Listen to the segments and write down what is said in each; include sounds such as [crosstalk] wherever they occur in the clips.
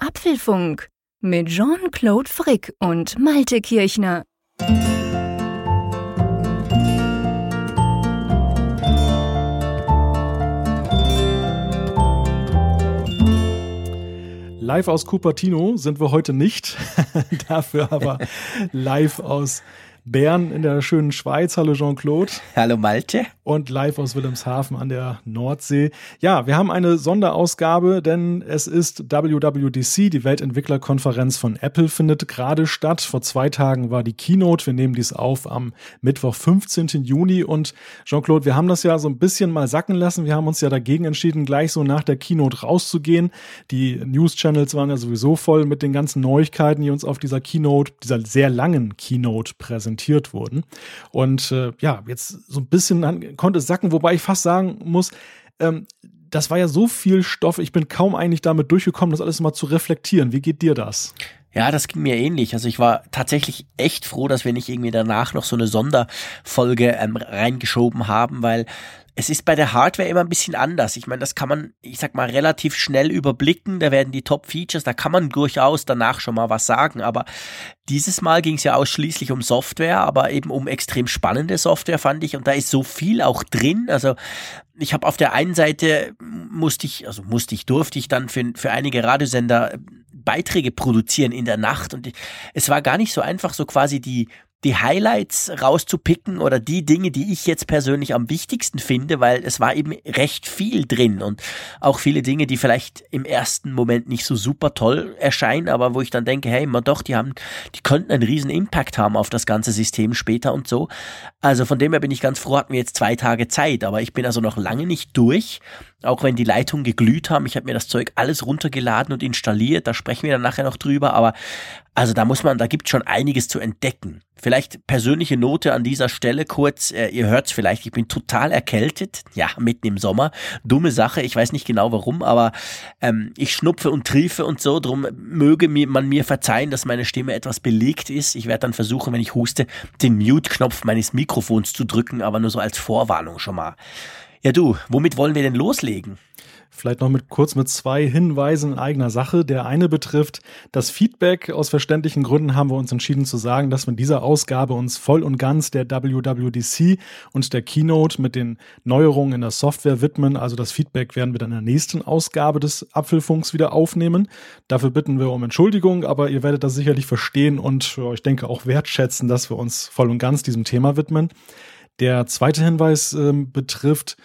Apfelfunk mit Jean-Claude Frick und Malte Kirchner. Live aus Cupertino sind wir heute nicht, [laughs] dafür aber live aus Bern in der schönen Schweiz. Hallo Jean-Claude. Hallo Malte. Und live aus Wilhelmshaven an der Nordsee. Ja, wir haben eine Sonderausgabe, denn es ist WWDC, die Weltentwicklerkonferenz von Apple, findet gerade statt. Vor zwei Tagen war die Keynote. Wir nehmen dies auf am Mittwoch, 15. Juni. Und Jean-Claude, wir haben das ja so ein bisschen mal sacken lassen. Wir haben uns ja dagegen entschieden, gleich so nach der Keynote rauszugehen. Die News-Channels waren ja sowieso voll mit den ganzen Neuigkeiten, die uns auf dieser Keynote, dieser sehr langen Keynote präsentieren präsentiert wurden. Und äh, ja, jetzt so ein bisschen konnte es sacken, wobei ich fast sagen muss, ähm, das war ja so viel Stoff, ich bin kaum eigentlich damit durchgekommen, das alles mal zu reflektieren. Wie geht dir das? Ja, das ging mir ähnlich. Also ich war tatsächlich echt froh, dass wir nicht irgendwie danach noch so eine Sonderfolge ähm, reingeschoben haben, weil es ist bei der Hardware immer ein bisschen anders. Ich meine, das kann man, ich sag mal, relativ schnell überblicken. Da werden die Top-Features, da kann man durchaus danach schon mal was sagen. Aber dieses Mal ging es ja ausschließlich um Software, aber eben um extrem spannende Software, fand ich. Und da ist so viel auch drin. Also ich habe auf der einen Seite musste ich, also musste ich, durfte ich dann für, für einige Radiosender Beiträge produzieren in der Nacht. Und es war gar nicht so einfach, so quasi die die Highlights rauszupicken oder die Dinge, die ich jetzt persönlich am wichtigsten finde, weil es war eben recht viel drin und auch viele Dinge, die vielleicht im ersten Moment nicht so super toll erscheinen, aber wo ich dann denke, hey, man doch, die haben, die könnten einen riesen Impact haben auf das ganze System später und so. Also von dem her bin ich ganz froh, hatten wir jetzt zwei Tage Zeit, aber ich bin also noch lange nicht durch auch wenn die Leitungen geglüht haben. Ich habe mir das Zeug alles runtergeladen und installiert. Da sprechen wir dann nachher noch drüber. Aber also da muss man, da gibt schon einiges zu entdecken. Vielleicht persönliche Note an dieser Stelle kurz. Äh, ihr hört's vielleicht, ich bin total erkältet. Ja, mitten im Sommer. Dumme Sache, ich weiß nicht genau warum, aber ähm, ich schnupfe und triefe und so. Drum möge mir, man mir verzeihen, dass meine Stimme etwas belegt ist. Ich werde dann versuchen, wenn ich huste, den Mute-Knopf meines Mikrofons zu drücken, aber nur so als Vorwarnung schon mal. Ja, du, womit wollen wir denn loslegen? Vielleicht noch mit kurz mit zwei Hinweisen in eigener Sache. Der eine betrifft das Feedback. Aus verständlichen Gründen haben wir uns entschieden zu sagen, dass wir in dieser Ausgabe uns voll und ganz der WWDC und der Keynote mit den Neuerungen in der Software widmen. Also das Feedback werden wir dann in der nächsten Ausgabe des Apfelfunks wieder aufnehmen. Dafür bitten wir um Entschuldigung, aber ihr werdet das sicherlich verstehen und ich denke auch wertschätzen, dass wir uns voll und ganz diesem Thema widmen. Der zweite Hinweis ähm, betrifft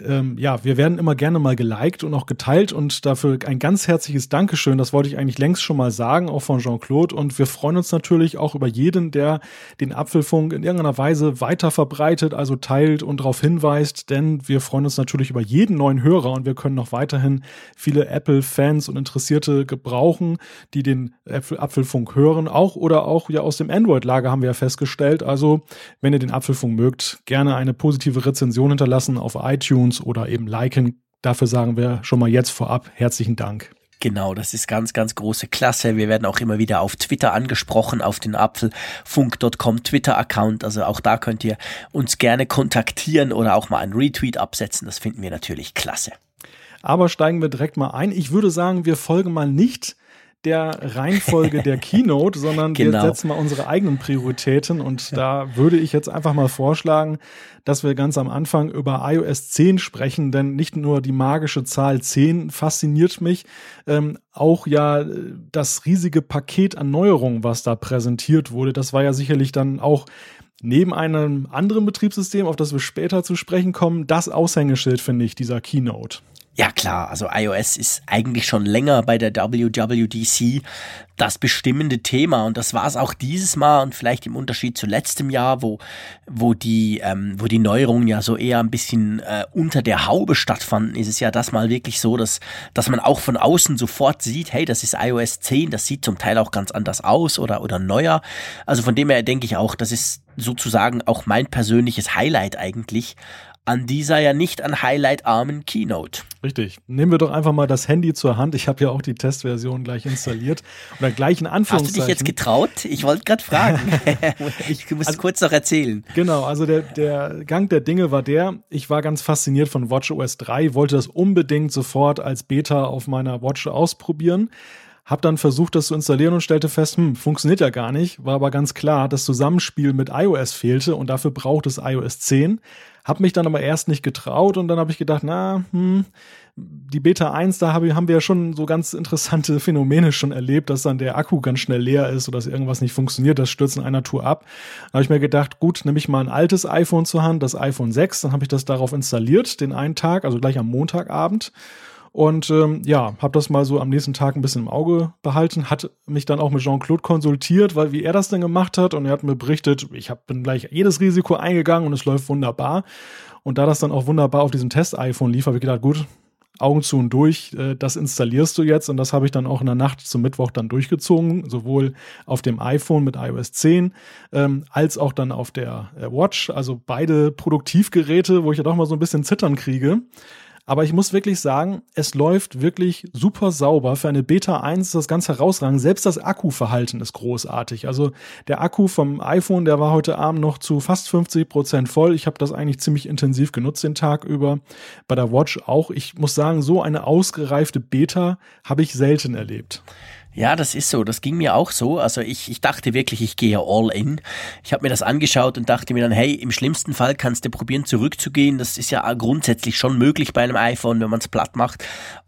ähm, ja, wir werden immer gerne mal geliked und auch geteilt und dafür ein ganz herzliches Dankeschön. Das wollte ich eigentlich längst schon mal sagen, auch von Jean-Claude. Und wir freuen uns natürlich auch über jeden, der den Apfelfunk in irgendeiner Weise weiter verbreitet, also teilt und darauf hinweist, denn wir freuen uns natürlich über jeden neuen Hörer und wir können noch weiterhin viele Apple-Fans und Interessierte gebrauchen, die den Apfelfunk hören, auch oder auch ja aus dem Android-Lager haben wir ja festgestellt. Also, wenn ihr den Apfelfunk mögt, gerne eine positive Rezension hinterlassen auf iTunes iTunes oder eben liken. Dafür sagen wir schon mal jetzt vorab herzlichen Dank. Genau, das ist ganz, ganz große Klasse. Wir werden auch immer wieder auf Twitter angesprochen, auf den apfelfunk.com Twitter-Account. Also auch da könnt ihr uns gerne kontaktieren oder auch mal einen Retweet absetzen. Das finden wir natürlich klasse. Aber steigen wir direkt mal ein. Ich würde sagen, wir folgen mal nicht der Reihenfolge der [laughs] Keynote, sondern genau. wir setzen mal unsere eigenen Prioritäten. Und da würde ich jetzt einfach mal vorschlagen, dass wir ganz am Anfang über iOS 10 sprechen, denn nicht nur die magische Zahl 10 fasziniert mich, ähm, auch ja das riesige Paket an Neuerungen, was da präsentiert wurde. Das war ja sicherlich dann auch neben einem anderen Betriebssystem, auf das wir später zu sprechen kommen, das Aushängeschild, finde ich, dieser Keynote. Ja klar, also iOS ist eigentlich schon länger bei der WWDC das bestimmende Thema und das war es auch dieses Mal und vielleicht im Unterschied zu letztem Jahr, wo wo die ähm, wo die Neuerungen ja so eher ein bisschen äh, unter der Haube stattfanden, ist es ja das mal wirklich so, dass dass man auch von außen sofort sieht, hey, das ist iOS 10, das sieht zum Teil auch ganz anders aus oder oder neuer. Also von dem her denke ich auch, das ist sozusagen auch mein persönliches Highlight eigentlich an dieser ja nicht an Highlight-armen Keynote. Richtig. Nehmen wir doch einfach mal das Handy zur Hand. Ich habe ja auch die Testversion gleich installiert. Oder gleich in Anführungszeichen. Hast du dich jetzt getraut? Ich wollte gerade fragen. [laughs] ich muss also, kurz noch erzählen. Genau, also der, der Gang der Dinge war der, ich war ganz fasziniert von WatchOS 3, wollte das unbedingt sofort als Beta auf meiner Watch ausprobieren hab dann versucht, das zu installieren und stellte fest, hm, funktioniert ja gar nicht. War aber ganz klar, das Zusammenspiel mit iOS fehlte und dafür braucht es iOS 10. Hab mich dann aber erst nicht getraut und dann habe ich gedacht, na, hm, die Beta 1, da hab, haben wir ja schon so ganz interessante Phänomene schon erlebt, dass dann der Akku ganz schnell leer ist oder dass irgendwas nicht funktioniert, das stürzt in einer Tour ab. Da habe ich mir gedacht, gut, nehme ich mal ein altes iPhone zur Hand, das iPhone 6, dann habe ich das darauf installiert, den einen Tag, also gleich am Montagabend und ähm, ja, habe das mal so am nächsten Tag ein bisschen im Auge behalten, hat mich dann auch mit Jean-Claude konsultiert, weil wie er das denn gemacht hat und er hat mir berichtet, ich hab, bin gleich jedes Risiko eingegangen und es läuft wunderbar. Und da das dann auch wunderbar auf diesem Test-iPhone lief, habe ich gedacht, gut, Augen zu und durch, äh, das installierst du jetzt und das habe ich dann auch in der Nacht zum Mittwoch dann durchgezogen, sowohl auf dem iPhone mit iOS 10 ähm, als auch dann auf der äh, Watch, also beide Produktivgeräte, wo ich ja doch mal so ein bisschen Zittern kriege. Aber ich muss wirklich sagen, es läuft wirklich super sauber. Für eine Beta 1 ist das ganz herausragend. Selbst das Akkuverhalten ist großartig. Also der Akku vom iPhone, der war heute Abend noch zu fast 50 Prozent voll. Ich habe das eigentlich ziemlich intensiv genutzt den Tag über. Bei der Watch auch. Ich muss sagen, so eine ausgereifte Beta habe ich selten erlebt. Ja, das ist so. Das ging mir auch so. Also ich, ich dachte wirklich, ich gehe all in. Ich habe mir das angeschaut und dachte mir dann, hey, im schlimmsten Fall kannst du probieren zurückzugehen. Das ist ja grundsätzlich schon möglich bei einem iPhone, wenn man es platt macht.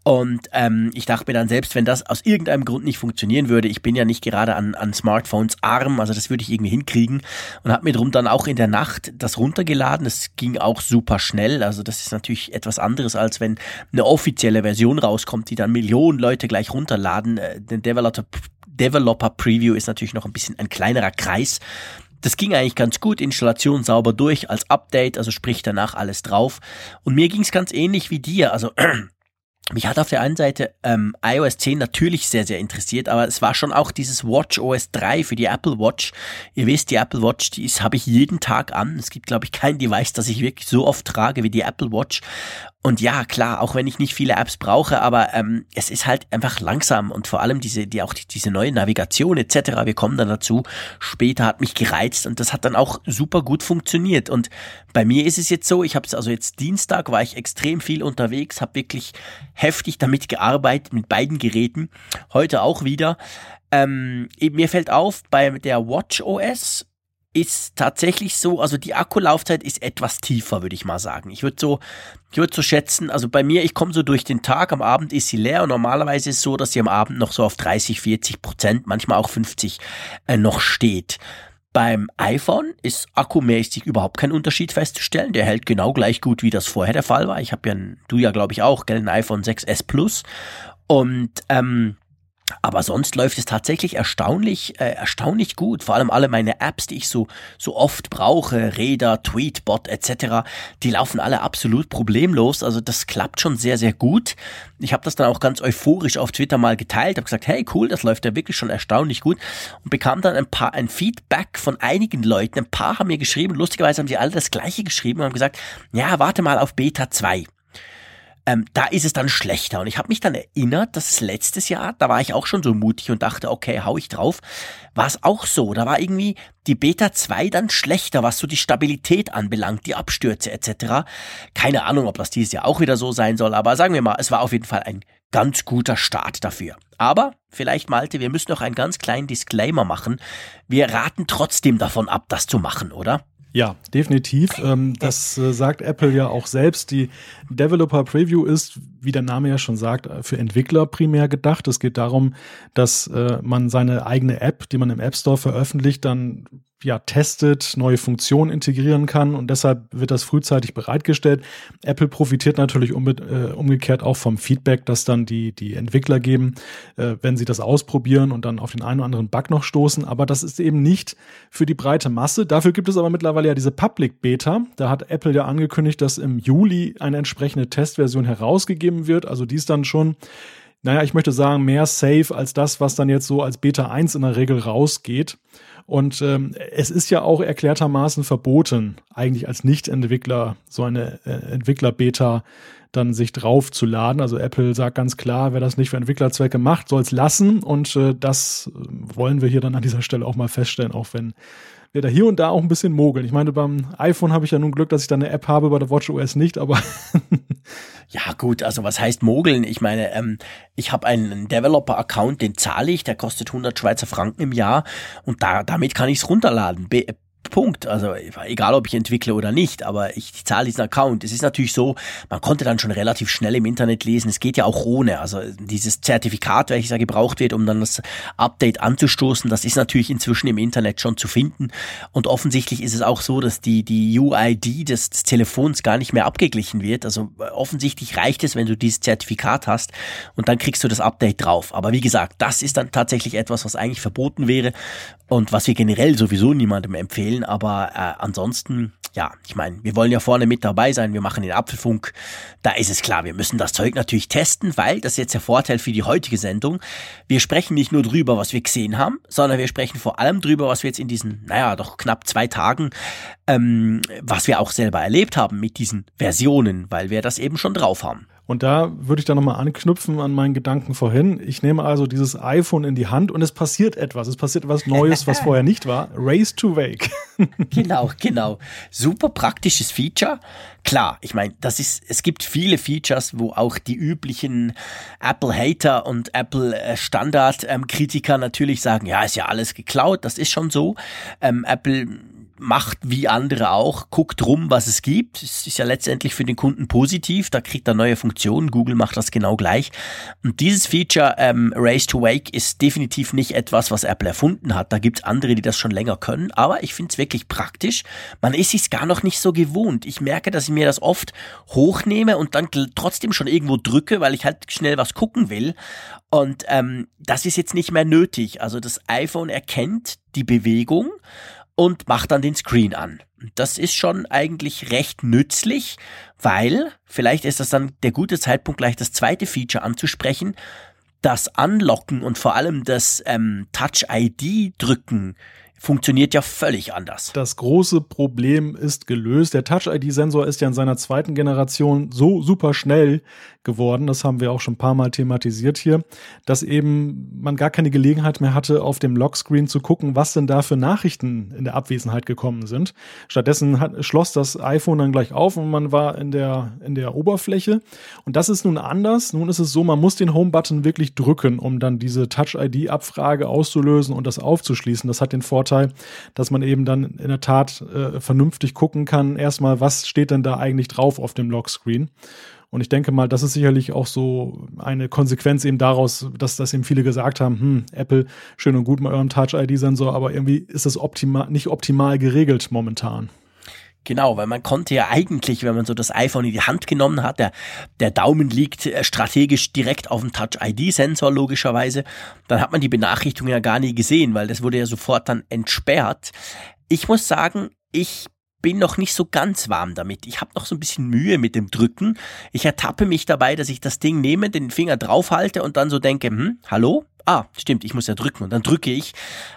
Und ähm, ich dachte mir dann, selbst wenn das aus irgendeinem Grund nicht funktionieren würde, ich bin ja nicht gerade an, an Smartphones arm, also das würde ich irgendwie hinkriegen. Und habe mir drum dann auch in der Nacht das runtergeladen. Das ging auch super schnell. Also das ist natürlich etwas anderes, als wenn eine offizielle Version rauskommt, die dann Millionen Leute gleich runterladen. Äh, Developer, Developer Preview ist natürlich noch ein bisschen ein kleinerer Kreis. Das ging eigentlich ganz gut, Installation sauber durch als Update, also sprich danach alles drauf. Und mir ging es ganz ähnlich wie dir. Also [clears throat] mich hat auf der einen Seite ähm, iOS 10 natürlich sehr, sehr interessiert, aber es war schon auch dieses Watch OS 3 für die Apple Watch. Ihr wisst, die Apple Watch, die ist habe ich jeden Tag an. Es gibt, glaube ich, kein Device, das ich wirklich so oft trage wie die Apple Watch. Und ja, klar, auch wenn ich nicht viele Apps brauche, aber ähm, es ist halt einfach langsam und vor allem diese, die auch die, diese neue Navigation etc. Wir kommen dann dazu. Später hat mich gereizt und das hat dann auch super gut funktioniert. Und bei mir ist es jetzt so, ich habe es also jetzt Dienstag war ich extrem viel unterwegs, habe wirklich heftig damit gearbeitet mit beiden Geräten. Heute auch wieder. Ähm, mir fällt auf bei der Watch OS ist tatsächlich so, also die Akkulaufzeit ist etwas tiefer, würde ich mal sagen. Ich würde so, ich würde so schätzen, also bei mir, ich komme so durch den Tag, am Abend ist sie leer und normalerweise ist es so, dass sie am Abend noch so auf 30, 40 Prozent, manchmal auch 50 äh, noch steht. Beim iPhone ist akkumäßig überhaupt kein Unterschied festzustellen. Der hält genau gleich gut, wie das vorher der Fall war. Ich habe ja, du ja glaube ich auch, gell, ein iPhone 6s Plus. Und ähm, aber sonst läuft es tatsächlich erstaunlich, äh, erstaunlich gut. Vor allem alle meine Apps, die ich so, so oft brauche, Räder, Tweetbot etc., die laufen alle absolut problemlos. Also das klappt schon sehr, sehr gut. Ich habe das dann auch ganz euphorisch auf Twitter mal geteilt, habe gesagt, hey cool, das läuft ja wirklich schon erstaunlich gut und bekam dann ein paar ein Feedback von einigen Leuten. Ein paar haben mir geschrieben, lustigerweise haben sie alle das gleiche geschrieben und haben gesagt, ja, warte mal auf Beta 2 ähm, da ist es dann schlechter. Und ich habe mich dann erinnert, dass letztes Jahr, da war ich auch schon so mutig und dachte, okay, hau ich drauf, war es auch so. Da war irgendwie die Beta 2 dann schlechter, was so die Stabilität anbelangt, die Abstürze etc. Keine Ahnung, ob das dieses Jahr auch wieder so sein soll, aber sagen wir mal, es war auf jeden Fall ein ganz guter Start dafür. Aber vielleicht, Malte, wir müssen noch einen ganz kleinen Disclaimer machen. Wir raten trotzdem davon ab, das zu machen, oder? Ja, definitiv. Ähm, das äh, sagt Apple ja auch selbst. Die Developer Preview ist, wie der Name ja schon sagt, für Entwickler primär gedacht. Es geht darum, dass äh, man seine eigene App, die man im App Store veröffentlicht, dann ja, testet, neue Funktionen integrieren kann und deshalb wird das frühzeitig bereitgestellt. Apple profitiert natürlich um, äh, umgekehrt auch vom Feedback, das dann die, die Entwickler geben, äh, wenn sie das ausprobieren und dann auf den einen oder anderen Bug noch stoßen. Aber das ist eben nicht für die breite Masse. Dafür gibt es aber mittlerweile ja diese Public Beta. Da hat Apple ja angekündigt, dass im Juli eine entsprechende Testversion herausgegeben wird. Also die ist dann schon naja, ich möchte sagen, mehr safe als das, was dann jetzt so als Beta 1 in der Regel rausgeht. Und ähm, es ist ja auch erklärtermaßen verboten, eigentlich als Nicht-Entwickler so eine äh, Entwickler-Beta dann sich draufzuladen. Also Apple sagt ganz klar, wer das nicht für Entwicklerzwecke macht, soll es lassen. Und äh, das wollen wir hier dann an dieser Stelle auch mal feststellen, auch wenn wir da hier und da auch ein bisschen mogeln. Ich meine, beim iPhone habe ich ja nun Glück, dass ich da eine App habe, bei der WatchOS nicht, aber [laughs] Ja gut, also was heißt mogeln? Ich meine, ähm, ich habe einen Developer-Account, den zahle ich, der kostet 100 Schweizer Franken im Jahr und da, damit kann ich es runterladen. Be Punkt. Also egal, ob ich entwickle oder nicht, aber ich, zahle diesen Account. Es ist natürlich so, man konnte dann schon relativ schnell im Internet lesen. Es geht ja auch ohne. Also dieses Zertifikat, welches da gebraucht wird, um dann das Update anzustoßen, das ist natürlich inzwischen im Internet schon zu finden. Und offensichtlich ist es auch so, dass die, die UID des Telefons gar nicht mehr abgeglichen wird. Also offensichtlich reicht es, wenn du dieses Zertifikat hast und dann kriegst du das Update drauf. Aber wie gesagt, das ist dann tatsächlich etwas, was eigentlich verboten wäre und was wir generell sowieso niemandem empfehlen. Aber äh, ansonsten, ja, ich meine, wir wollen ja vorne mit dabei sein, wir machen den Apfelfunk. Da ist es klar, wir müssen das Zeug natürlich testen, weil das ist jetzt der Vorteil für die heutige Sendung. Wir sprechen nicht nur drüber, was wir gesehen haben, sondern wir sprechen vor allem drüber, was wir jetzt in diesen, naja, doch knapp zwei Tagen, ähm, was wir auch selber erlebt haben mit diesen Versionen, weil wir das eben schon drauf haben. Und da würde ich dann nochmal anknüpfen an meinen Gedanken vorhin. Ich nehme also dieses iPhone in die Hand und es passiert etwas. Es passiert etwas Neues, was [laughs] vorher nicht war. Race to Wake. [laughs] genau, genau. Super praktisches Feature. Klar, ich meine, das ist, es gibt viele Features, wo auch die üblichen Apple-Hater und Apple-Standard-Kritiker natürlich sagen, ja, ist ja alles geklaut, das ist schon so. Ähm, Apple macht wie andere auch, guckt rum, was es gibt. Es ist ja letztendlich für den Kunden positiv, da kriegt er neue Funktionen. Google macht das genau gleich. Und dieses Feature ähm, Race to Wake ist definitiv nicht etwas, was Apple erfunden hat. Da gibt's andere, die das schon länger können. Aber ich finde es wirklich praktisch. Man ist sich gar noch nicht so gewohnt. Ich merke, dass ich mir das oft hochnehme und dann trotzdem schon irgendwo drücke, weil ich halt schnell was gucken will. Und ähm, das ist jetzt nicht mehr nötig. Also das iPhone erkennt die Bewegung und macht dann den Screen an. Das ist schon eigentlich recht nützlich, weil vielleicht ist das dann der gute Zeitpunkt, gleich das zweite Feature anzusprechen. Das Anlocken und vor allem das ähm, Touch-ID-Drücken funktioniert ja völlig anders. Das große Problem ist gelöst. Der Touch-ID-Sensor ist ja in seiner zweiten Generation so super schnell geworden, das haben wir auch schon ein paar Mal thematisiert hier, dass eben man gar keine Gelegenheit mehr hatte, auf dem Lockscreen zu gucken, was denn da für Nachrichten in der Abwesenheit gekommen sind. Stattdessen hat, schloss das iPhone dann gleich auf und man war in der, in der Oberfläche. Und das ist nun anders. Nun ist es so, man muss den Home-Button wirklich drücken, um dann diese Touch-ID-Abfrage auszulösen und das aufzuschließen. Das hat den Vorteil, dass man eben dann in der Tat äh, vernünftig gucken kann, erstmal, was steht denn da eigentlich drauf auf dem Lockscreen. Und ich denke mal, das ist sicherlich auch so eine Konsequenz eben daraus, dass das eben viele gesagt haben, hm, Apple, schön und gut mit eurem Touch-ID-Sensor, aber irgendwie ist das optimal, nicht optimal geregelt momentan. Genau, weil man konnte ja eigentlich, wenn man so das iPhone in die Hand genommen hat, der, der Daumen liegt äh, strategisch direkt auf dem Touch-ID-Sensor logischerweise, dann hat man die Benachrichtigung ja gar nie gesehen, weil das wurde ja sofort dann entsperrt. Ich muss sagen, ich bin noch nicht so ganz warm damit. Ich habe noch so ein bisschen Mühe mit dem Drücken. Ich ertappe mich dabei, dass ich das Ding nehme, den Finger draufhalte und dann so denke, hm, hallo, ah, stimmt, ich muss ja drücken und dann drücke ich.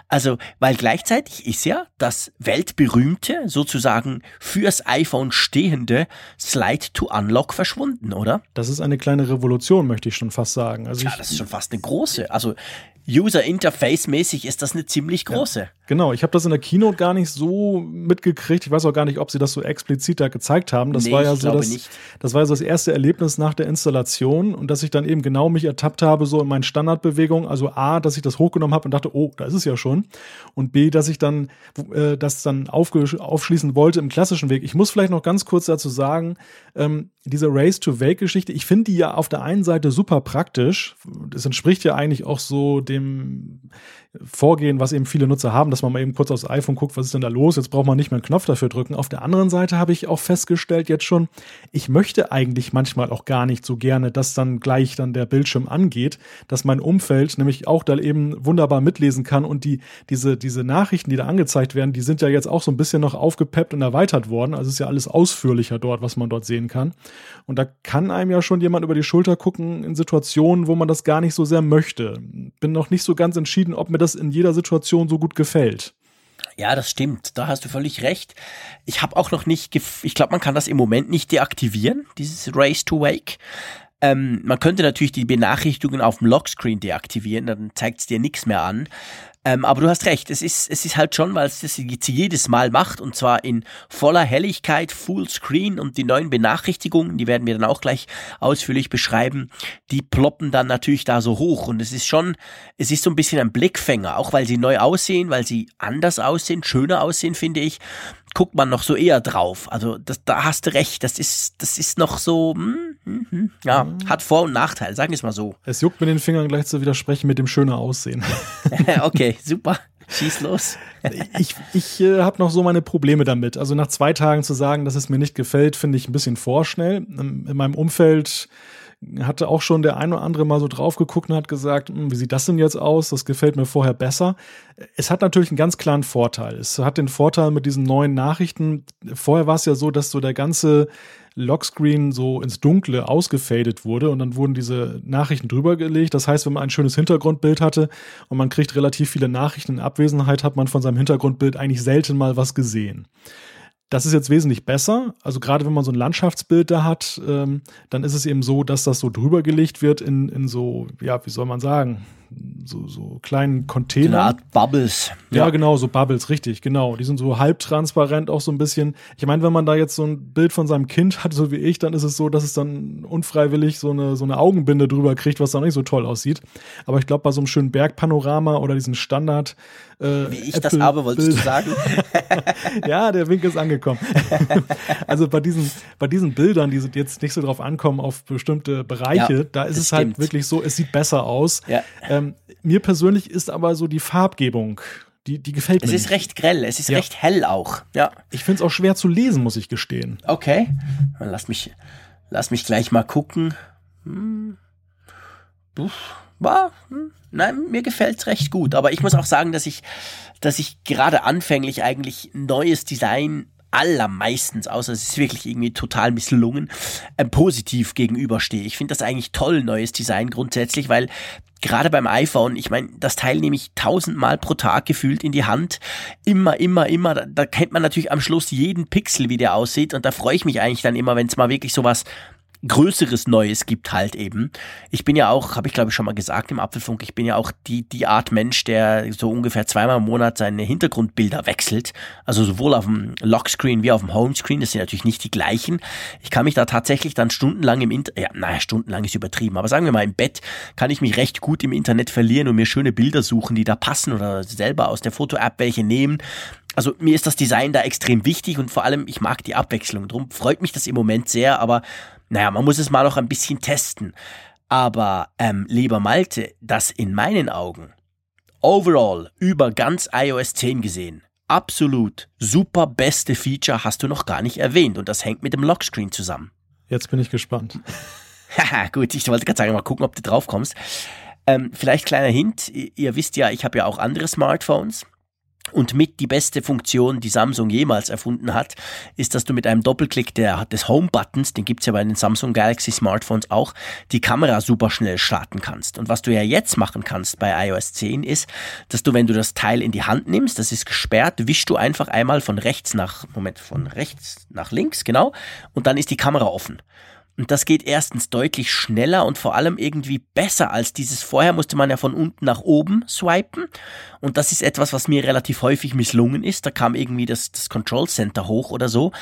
Also, weil gleichzeitig ist ja das weltberühmte, sozusagen fürs iPhone stehende Slide to Unlock verschwunden, oder? Das ist eine kleine Revolution, möchte ich schon fast sagen. Also ja, das ist schon fast eine große. Also User Interface mäßig ist das eine ziemlich große. Ja, genau, ich habe das in der Keynote gar nicht so mitgekriegt. Ich weiß auch gar nicht, ob sie das so explizit da gezeigt haben. Das nee, war ja so das, nicht. das war so das erste Erlebnis nach der Installation und dass ich dann eben genau mich ertappt habe so in meinen Standardbewegungen. Also A, dass ich das hochgenommen habe und dachte, oh, da ist es ja schon. Und B, dass ich dann äh, das dann aufschließen wollte im klassischen Weg. Ich muss vielleicht noch ganz kurz dazu sagen, ähm, diese Race-to-Wake-Geschichte, ich finde die ja auf der einen Seite super praktisch. Das entspricht ja eigentlich auch so dem Vorgehen, was eben viele Nutzer haben, dass man mal eben kurz aufs iPhone guckt, was ist denn da los? Jetzt braucht man nicht mehr einen Knopf dafür drücken. Auf der anderen Seite habe ich auch festgestellt jetzt schon, ich möchte eigentlich manchmal auch gar nicht so gerne, dass dann gleich dann der Bildschirm angeht, dass mein Umfeld nämlich auch da eben wunderbar mitlesen kann und die, diese, diese Nachrichten, die da angezeigt werden, die sind ja jetzt auch so ein bisschen noch aufgepeppt und erweitert worden. Also ist ja alles ausführlicher dort, was man dort sehen kann. Und da kann einem ja schon jemand über die Schulter gucken in Situationen, wo man das gar nicht so sehr möchte. Bin noch nicht so ganz entschieden, ob mir das in jeder Situation so gut gefällt. Ja, das stimmt. Da hast du völlig recht. Ich habe auch noch nicht, ich glaube, man kann das im Moment nicht deaktivieren, dieses Race to Wake. Ähm, man könnte natürlich die Benachrichtigungen auf dem Lockscreen deaktivieren, dann zeigt es dir nichts mehr an. Ähm, aber du hast recht, es ist, es ist halt schon, weil es das jedes Mal macht und zwar in voller Helligkeit, Full Screen und die neuen Benachrichtigungen, die werden wir dann auch gleich ausführlich beschreiben, die ploppen dann natürlich da so hoch und es ist schon, es ist so ein bisschen ein Blickfänger, auch weil sie neu aussehen, weil sie anders aussehen, schöner aussehen, finde ich guckt man noch so eher drauf. Also das, da hast du recht, das ist, das ist noch so, hm, hm, hm, ja, hat Vor- und Nachteil, sagen wir es mal so. Es juckt mir den Fingern gleich zu widersprechen mit dem schöner Aussehen. [laughs] okay, super. Schieß los. [laughs] ich ich äh, habe noch so meine Probleme damit. Also nach zwei Tagen zu sagen, dass es mir nicht gefällt, finde ich ein bisschen vorschnell. In meinem Umfeld hatte auch schon der ein oder andere mal so drauf geguckt und hat gesagt, hm, wie sieht das denn jetzt aus? Das gefällt mir vorher besser. Es hat natürlich einen ganz klaren Vorteil. Es hat den Vorteil mit diesen neuen Nachrichten. Vorher war es ja so, dass so der ganze Lockscreen so ins Dunkle ausgefadet wurde und dann wurden diese Nachrichten drüber gelegt. Das heißt, wenn man ein schönes Hintergrundbild hatte und man kriegt relativ viele Nachrichten in Abwesenheit, hat man von seinem Hintergrundbild eigentlich selten mal was gesehen. Das ist jetzt wesentlich besser. Also gerade wenn man so ein Landschaftsbild da hat, ähm, dann ist es eben so, dass das so drüber gelegt wird in, in so, ja, wie soll man sagen, so, so kleinen Containern. Eine Art Bubbles. Ja. ja, genau, so Bubbles, richtig, genau. Die sind so halbtransparent auch so ein bisschen. Ich meine, wenn man da jetzt so ein Bild von seinem Kind hat, so wie ich, dann ist es so, dass es dann unfreiwillig so eine, so eine Augenbinde drüber kriegt, was dann nicht so toll aussieht. Aber ich glaube, bei so einem schönen Bergpanorama oder diesen Standard. Äh, wie ich Apple das habe, wolltest du sagen? [laughs] ja, der Wink ist angekommen. [laughs] also bei diesen, bei diesen Bildern, die jetzt nicht so drauf ankommen auf bestimmte Bereiche, ja, da ist es halt stimmt. halt wirklich so, es sieht besser aus. Ja. Ähm, mir persönlich ist aber so die Farbgebung, die, die gefällt es mir. Es ist recht grell, es ist ja. recht hell auch. Ja. Ich finde es auch schwer zu lesen, muss ich gestehen. Okay. Lass mich, lass mich gleich mal gucken. Hm. War, hm. Nein, mir gefällt es recht gut. Aber ich muss auch sagen, dass ich, dass ich gerade anfänglich eigentlich neues Design allermeistens, außer es ist wirklich irgendwie total misslungen, ähm, positiv gegenüberstehe. Ich finde das eigentlich toll, neues Design grundsätzlich, weil gerade beim iPhone, ich meine, das Teil nehme ich tausendmal pro Tag gefühlt in die Hand. Immer, immer, immer. Da, da kennt man natürlich am Schluss jeden Pixel, wie der aussieht. Und da freue ich mich eigentlich dann immer, wenn es mal wirklich sowas Größeres Neues gibt halt eben. Ich bin ja auch, habe ich glaube ich schon mal gesagt im Apfelfunk, ich bin ja auch die, die Art Mensch, der so ungefähr zweimal im Monat seine Hintergrundbilder wechselt. Also sowohl auf dem Lockscreen wie auf dem Homescreen. Das sind natürlich nicht die gleichen. Ich kann mich da tatsächlich dann stundenlang im Internet, ja, naja, stundenlang ist übertrieben, aber sagen wir mal im Bett kann ich mich recht gut im Internet verlieren und mir schöne Bilder suchen, die da passen oder selber aus der Foto-App welche nehmen also mir ist das Design da extrem wichtig und vor allem ich mag die Abwechslung. Drum freut mich das im Moment sehr, aber naja, man muss es mal noch ein bisschen testen. Aber, ähm, lieber Malte, das in meinen Augen, overall, über ganz iOS 10 gesehen, absolut super beste Feature hast du noch gar nicht erwähnt und das hängt mit dem Lockscreen zusammen. Jetzt bin ich gespannt. Haha, [laughs] gut, ich wollte gerade sagen, mal gucken, ob du drauf kommst. Ähm, vielleicht kleiner Hint, ihr wisst ja, ich habe ja auch andere Smartphones und mit die beste Funktion, die Samsung jemals erfunden hat, ist, dass du mit einem Doppelklick der, des Home-Buttons, den gibt's ja bei den Samsung Galaxy Smartphones auch, die Kamera super schnell starten kannst. Und was du ja jetzt machen kannst bei iOS 10 ist, dass du, wenn du das Teil in die Hand nimmst, das ist gesperrt, wischst du einfach einmal von rechts nach, Moment, von rechts nach links, genau, und dann ist die Kamera offen. Und das geht erstens deutlich schneller und vor allem irgendwie besser als dieses vorher musste man ja von unten nach oben swipen. Und das ist etwas, was mir relativ häufig misslungen ist. Da kam irgendwie das, das Control Center hoch oder so.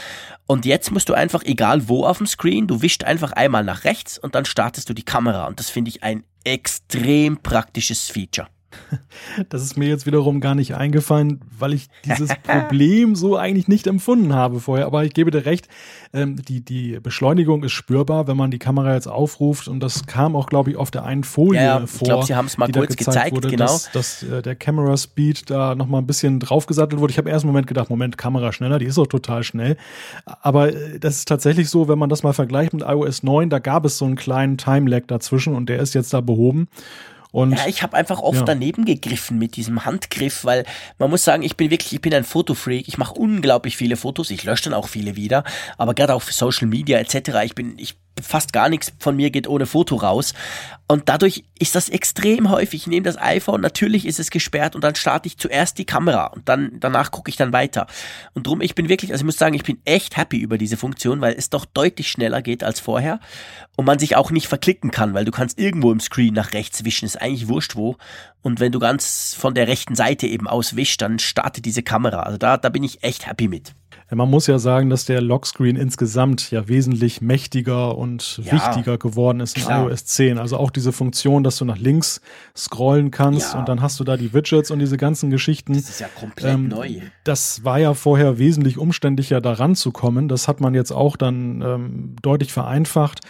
Und jetzt musst du einfach, egal wo auf dem Screen, du wischst einfach einmal nach rechts und dann startest du die Kamera. Und das finde ich ein extrem praktisches Feature. [laughs] Das ist mir jetzt wiederum gar nicht eingefallen, weil ich dieses [laughs] Problem so eigentlich nicht empfunden habe vorher. Aber ich gebe dir recht, ähm, die, die Beschleunigung ist spürbar, wenn man die Kamera jetzt aufruft. Und das kam auch, glaube ich, auf der einen Folie ja, vor. Ich glaube, sie haben es mal kurz gezeigt, gezeigt wurde, genau. Dass, dass äh, der Camera Speed da nochmal ein bisschen draufgesattelt wurde. Ich habe erst einen Moment gedacht, Moment, Kamera schneller, die ist auch total schnell. Aber äh, das ist tatsächlich so, wenn man das mal vergleicht mit iOS 9, da gab es so einen kleinen Time-Lag dazwischen und der ist jetzt da behoben. Und, ja, ich habe einfach oft ja. daneben gegriffen mit diesem Handgriff, weil man muss sagen, ich bin wirklich, ich bin ein Fotofreak. Ich mache unglaublich viele Fotos. Ich lösche dann auch viele wieder, aber gerade auch für Social Media etc. Ich bin, ich fast gar nichts von mir geht ohne Foto raus. Und dadurch ist das extrem häufig. Ich nehme das iPhone, natürlich ist es gesperrt und dann starte ich zuerst die Kamera und dann danach gucke ich dann weiter. Und drum, ich bin wirklich, also ich muss sagen, ich bin echt happy über diese Funktion, weil es doch deutlich schneller geht als vorher und man sich auch nicht verklicken kann, weil du kannst irgendwo im Screen nach rechts wischen, ist eigentlich wurscht wo. Und wenn du ganz von der rechten Seite eben auswischst, dann startet diese Kamera. Also da, da bin ich echt happy mit. Man muss ja sagen, dass der Lockscreen insgesamt ja wesentlich mächtiger und ja, wichtiger geworden ist in klar. iOS 10. Also auch diese Funktion, dass du nach links scrollen kannst ja. und dann hast du da die Widgets und diese ganzen Geschichten. Das ist ja komplett ähm, neu. Das war ja vorher wesentlich umständlicher, daran zu kommen. Das hat man jetzt auch dann ähm, deutlich vereinfacht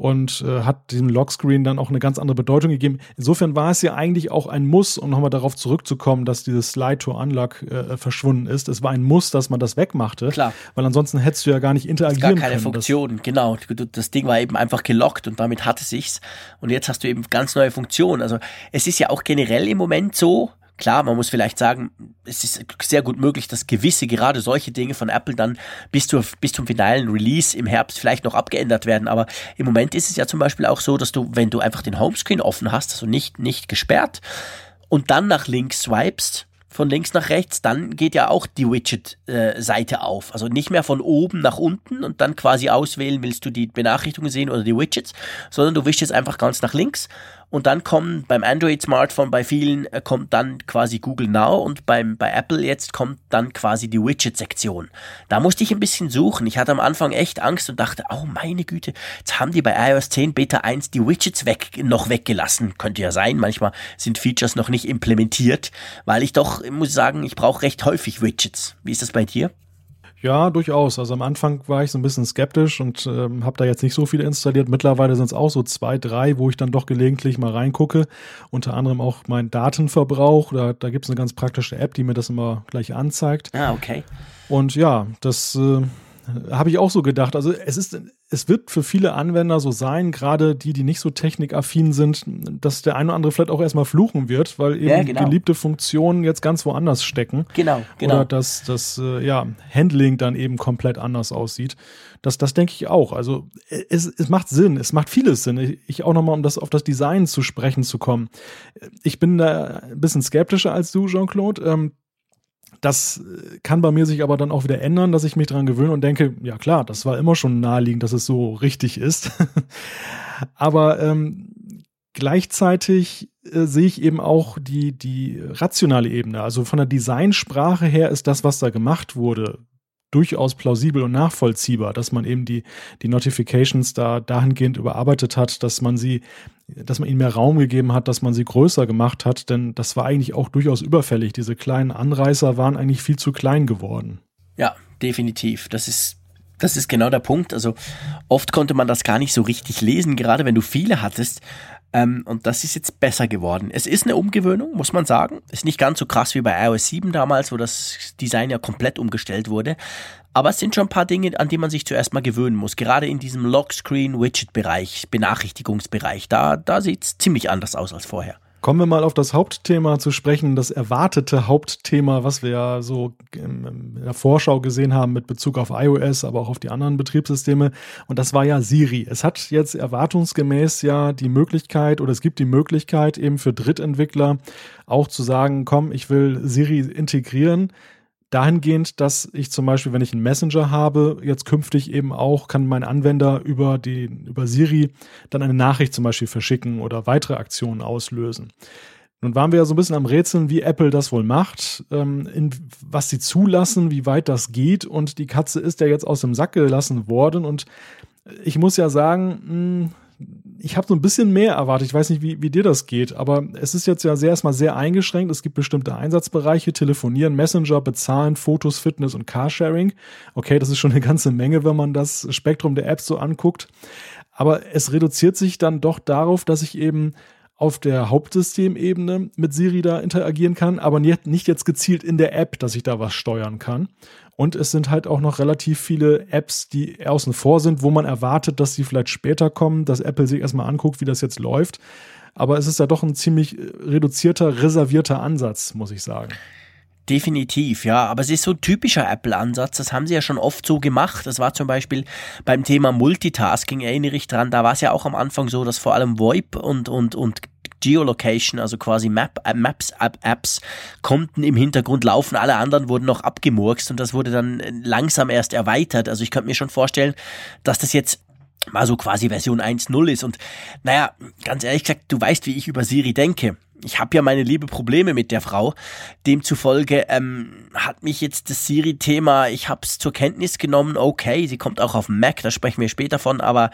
und äh, hat diesem Lockscreen dann auch eine ganz andere Bedeutung gegeben. Insofern war es ja eigentlich auch ein Muss, um nochmal darauf zurückzukommen, dass dieses Slide to Unlock äh, verschwunden ist. Es war ein Muss, dass man das wegmachte. Klar. Weil ansonsten hättest du ja gar nicht interagieren können. Gar keine können. Funktion, das genau. Das Ding war eben einfach gelockt und damit hatte sich's. Und jetzt hast du eben ganz neue Funktionen. Also es ist ja auch generell im Moment so, Klar, man muss vielleicht sagen, es ist sehr gut möglich, dass gewisse, gerade solche Dinge von Apple dann bis, zur, bis zum finalen Release im Herbst vielleicht noch abgeändert werden. Aber im Moment ist es ja zum Beispiel auch so, dass du, wenn du einfach den Homescreen offen hast, also nicht, nicht gesperrt, und dann nach links swipest, von links nach rechts, dann geht ja auch die Widget-Seite äh, auf. Also nicht mehr von oben nach unten und dann quasi auswählen, willst du die Benachrichtigungen sehen oder die Widgets, sondern du wischst jetzt einfach ganz nach links und dann kommen beim Android-Smartphone bei vielen äh, kommt dann quasi Google Now und beim, bei Apple jetzt kommt dann quasi die Widget-Sektion. Da musste ich ein bisschen suchen. Ich hatte am Anfang echt Angst und dachte, oh meine Güte, jetzt haben die bei iOS 10 Beta 1 die Widgets weg, noch weggelassen. Könnte ja sein. Manchmal sind Features noch nicht implementiert, weil ich doch, muss sagen, ich brauche recht häufig Widgets. Wie ist das bei dir? Ja, durchaus. Also am Anfang war ich so ein bisschen skeptisch und ähm, habe da jetzt nicht so viele installiert. Mittlerweile sind es auch so zwei, drei, wo ich dann doch gelegentlich mal reingucke. Unter anderem auch mein Datenverbrauch. Da, da gibt es eine ganz praktische App, die mir das immer gleich anzeigt. Ah, okay. Und ja, das äh, habe ich auch so gedacht. Also es ist es wird für viele Anwender so sein, gerade die, die nicht so technikaffin sind, dass der eine oder andere vielleicht auch erstmal fluchen wird, weil eben ja, genau. geliebte Funktionen jetzt ganz woanders stecken. Genau, genau. Oder dass das äh, ja, Handling dann eben komplett anders aussieht. Das, das denke ich auch. Also es, es macht Sinn, es macht vieles Sinn. Ich auch nochmal, um das auf das Design zu sprechen zu kommen. Ich bin da ein bisschen skeptischer als du, Jean-Claude. Ähm, das äh, kann bei mir sich aber dann auch wieder ändern, dass ich mich dran gewöhne und denke, ja klar, das war immer schon naheliegend, dass es so richtig ist. [laughs] aber ähm, gleichzeitig äh, sehe ich eben auch die, die rationale Ebene. Also von der Designsprache her ist das, was da gemacht wurde, durchaus plausibel und nachvollziehbar, dass man eben die, die Notifications da dahingehend überarbeitet hat, dass man sie, dass man ihnen mehr Raum gegeben hat, dass man sie größer gemacht hat, denn das war eigentlich auch durchaus überfällig. Diese kleinen Anreißer waren eigentlich viel zu klein geworden. Ja, definitiv. Das ist das ist genau der Punkt. Also oft konnte man das gar nicht so richtig lesen, gerade wenn du viele hattest. Ähm, und das ist jetzt besser geworden. Es ist eine Umgewöhnung, muss man sagen. Ist nicht ganz so krass wie bei iOS 7 damals, wo das Design ja komplett umgestellt wurde. Aber es sind schon ein paar Dinge, an die man sich zuerst mal gewöhnen muss. Gerade in diesem Lockscreen-Widget-Bereich, Benachrichtigungsbereich, da, da sieht es ziemlich anders aus als vorher. Kommen wir mal auf das Hauptthema zu sprechen, das erwartete Hauptthema, was wir ja so in der Vorschau gesehen haben mit Bezug auf iOS, aber auch auf die anderen Betriebssysteme. Und das war ja Siri. Es hat jetzt erwartungsgemäß ja die Möglichkeit oder es gibt die Möglichkeit eben für Drittentwickler auch zu sagen, komm, ich will Siri integrieren dahingehend, dass ich zum Beispiel, wenn ich einen Messenger habe, jetzt künftig eben auch kann mein Anwender über die, über Siri dann eine Nachricht zum Beispiel verschicken oder weitere Aktionen auslösen. Nun waren wir ja so ein bisschen am Rätseln, wie Apple das wohl macht, ähm, in, was sie zulassen, wie weit das geht. Und die Katze ist ja jetzt aus dem Sack gelassen worden. Und ich muss ja sagen, mh, hm, ich habe so ein bisschen mehr erwartet. Ich weiß nicht, wie, wie dir das geht, aber es ist jetzt ja sehr erstmal sehr eingeschränkt. Es gibt bestimmte Einsatzbereiche, telefonieren, Messenger, bezahlen, Fotos, Fitness und Carsharing. Okay, das ist schon eine ganze Menge, wenn man das Spektrum der Apps so anguckt. Aber es reduziert sich dann doch darauf, dass ich eben auf der Hauptsystemebene mit Siri da interagieren kann, aber nicht jetzt gezielt in der App, dass ich da was steuern kann. Und es sind halt auch noch relativ viele Apps, die außen vor sind, wo man erwartet, dass sie vielleicht später kommen, dass Apple sich erstmal anguckt, wie das jetzt läuft. Aber es ist ja doch ein ziemlich reduzierter, reservierter Ansatz, muss ich sagen. Definitiv, ja. Aber es ist so ein typischer Apple-Ansatz. Das haben sie ja schon oft so gemacht. Das war zum Beispiel beim Thema Multitasking, erinnere ich dran. Da war es ja auch am Anfang so, dass vor allem VoIP und, und, und Geolocation, also quasi Map, äh, Maps, App, Apps, konnten im Hintergrund laufen. Alle anderen wurden noch abgemurkst und das wurde dann langsam erst erweitert. Also ich könnte mir schon vorstellen, dass das jetzt mal so quasi Version 1.0 ist. Und naja, ganz ehrlich gesagt, du weißt, wie ich über Siri denke. Ich habe ja meine liebe Probleme mit der Frau. Demzufolge ähm, hat mich jetzt das Siri-Thema, ich habe es zur Kenntnis genommen, okay, sie kommt auch auf Mac, da sprechen wir später von, aber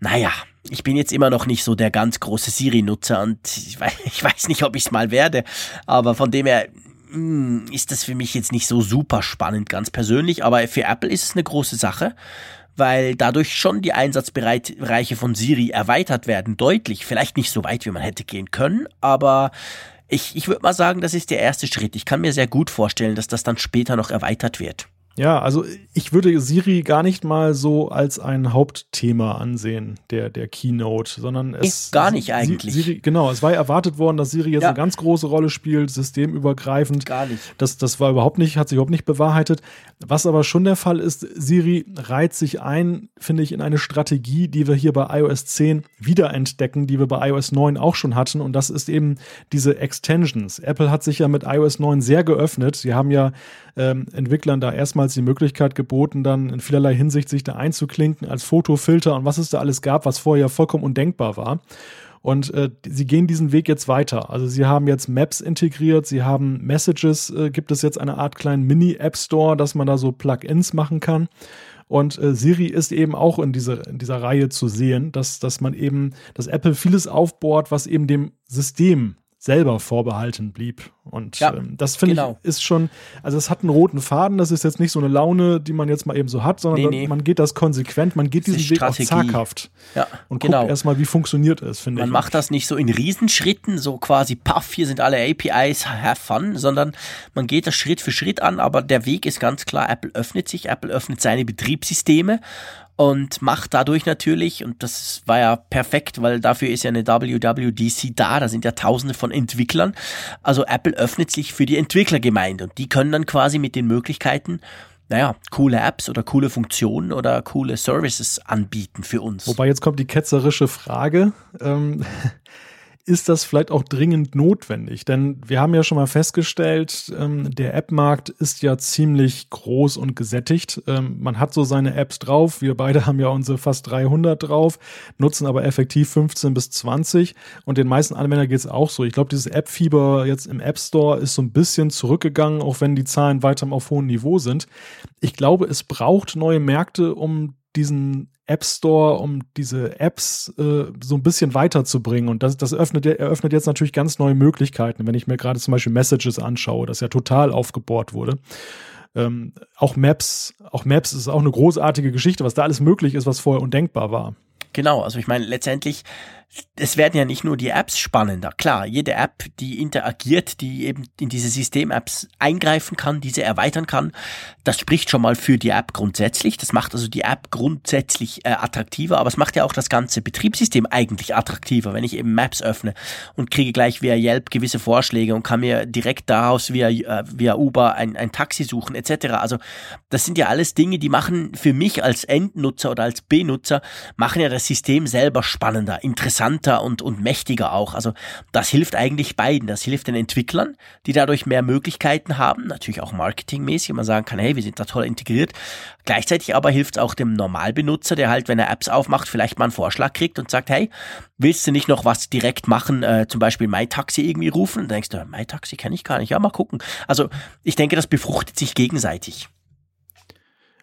naja, ich bin jetzt immer noch nicht so der ganz große Siri-Nutzer und ich weiß, [laughs] ich weiß nicht, ob ich es mal werde, aber von dem her mh, hm, ist das für mich jetzt nicht so super spannend, ganz persönlich, aber für Apple ist es eine große Sache, weil dadurch schon die Einsatzbereiche von Siri erweitert werden, deutlich, vielleicht nicht so weit, wie man hätte gehen können, aber ich, ich würde mal sagen, das ist der erste Schritt. Ich kann mir sehr gut vorstellen, dass das dann später noch erweitert wird. Ja, also ich würde Siri gar nicht mal so als ein Hauptthema ansehen, der, der Keynote, sondern es. Gar nicht eigentlich. Siri, genau, es war erwartet worden, dass Siri jetzt ja. eine ganz große Rolle spielt, systemübergreifend. Gar nicht. Das, das war überhaupt nicht, hat sich überhaupt nicht bewahrheitet. Was aber schon der Fall ist, Siri reiht sich ein, finde ich, in eine Strategie, die wir hier bei iOS 10 wiederentdecken, die wir bei iOS 9 auch schon hatten. Und das ist eben diese Extensions. Apple hat sich ja mit iOS 9 sehr geöffnet. Sie haben ja ähm, Entwicklern da erstmals die Möglichkeit geboten, dann in vielerlei Hinsicht sich da einzuklinken als Fotofilter und was es da alles gab, was vorher vollkommen undenkbar war. Und äh, sie gehen diesen Weg jetzt weiter. Also sie haben jetzt Maps integriert, sie haben Messages, äh, gibt es jetzt eine Art kleinen Mini-App Store, dass man da so Plugins machen kann. Und äh, Siri ist eben auch in dieser, in dieser Reihe zu sehen, dass, dass man eben, dass Apple vieles aufbohrt, was eben dem System selber vorbehalten blieb. Und ja, ähm, das finde genau. ich ist schon, also es hat einen roten Faden, das ist jetzt nicht so eine Laune, die man jetzt mal eben so hat, sondern nee, nee. man geht das konsequent, man geht diesen Weg auch zaghaft. Ja, und genau. guckt erstmal, wie funktioniert es, finde ich. Man macht das nicht so in Riesenschritten, so quasi, paff, hier sind alle APIs, have fun, sondern man geht das Schritt für Schritt an, aber der Weg ist ganz klar, Apple öffnet sich, Apple öffnet seine Betriebssysteme und macht dadurch natürlich, und das war ja perfekt, weil dafür ist ja eine WWDC da, da sind ja tausende von Entwicklern. Also Apple öffnet sich für die Entwicklergemeinde und die können dann quasi mit den Möglichkeiten naja, coole Apps oder coole Funktionen oder coole Services anbieten für uns. Wobei jetzt kommt die ketzerische Frage. Ähm, ist das vielleicht auch dringend notwendig? Denn wir haben ja schon mal festgestellt, ähm, der App-Markt ist ja ziemlich groß und gesättigt. Ähm, man hat so seine Apps drauf. Wir beide haben ja unsere fast 300 drauf, nutzen aber effektiv 15 bis 20. Und den meisten Anwendern geht es auch so. Ich glaube, dieses App-Fieber jetzt im App Store ist so ein bisschen zurückgegangen, auch wenn die Zahlen weiter auf hohem Niveau sind. Ich glaube, es braucht neue Märkte, um diesen App Store, um diese Apps äh, so ein bisschen weiterzubringen. Und das, das öffnet, eröffnet jetzt natürlich ganz neue Möglichkeiten. Wenn ich mir gerade zum Beispiel Messages anschaue, das ja total aufgebohrt wurde. Ähm, auch Maps, auch Maps ist auch eine großartige Geschichte, was da alles möglich ist, was vorher undenkbar war. Genau, also ich meine, letztendlich es werden ja nicht nur die Apps spannender. Klar, jede App, die interagiert, die eben in diese System-Apps eingreifen kann, diese erweitern kann, das spricht schon mal für die App grundsätzlich. Das macht also die App grundsätzlich äh, attraktiver, aber es macht ja auch das ganze Betriebssystem eigentlich attraktiver, wenn ich eben Maps öffne und kriege gleich via Yelp gewisse Vorschläge und kann mir direkt daraus via, äh, via Uber ein, ein Taxi suchen etc. Also das sind ja alles Dinge, die machen für mich als Endnutzer oder als Benutzer, machen ja das System selber spannender, interessanter interessanter und, und mächtiger auch. Also das hilft eigentlich beiden. Das hilft den Entwicklern, die dadurch mehr Möglichkeiten haben, natürlich auch marketingmäßig, man sagen kann, hey, wir sind da toll integriert. Gleichzeitig aber hilft es auch dem Normalbenutzer, der halt, wenn er Apps aufmacht, vielleicht mal einen Vorschlag kriegt und sagt, hey, willst du nicht noch was direkt machen, äh, zum Beispiel MyTaxi irgendwie rufen? Und dann denkst du, MyTaxi kenne ich gar nicht. Ja, mal gucken. Also ich denke, das befruchtet sich gegenseitig.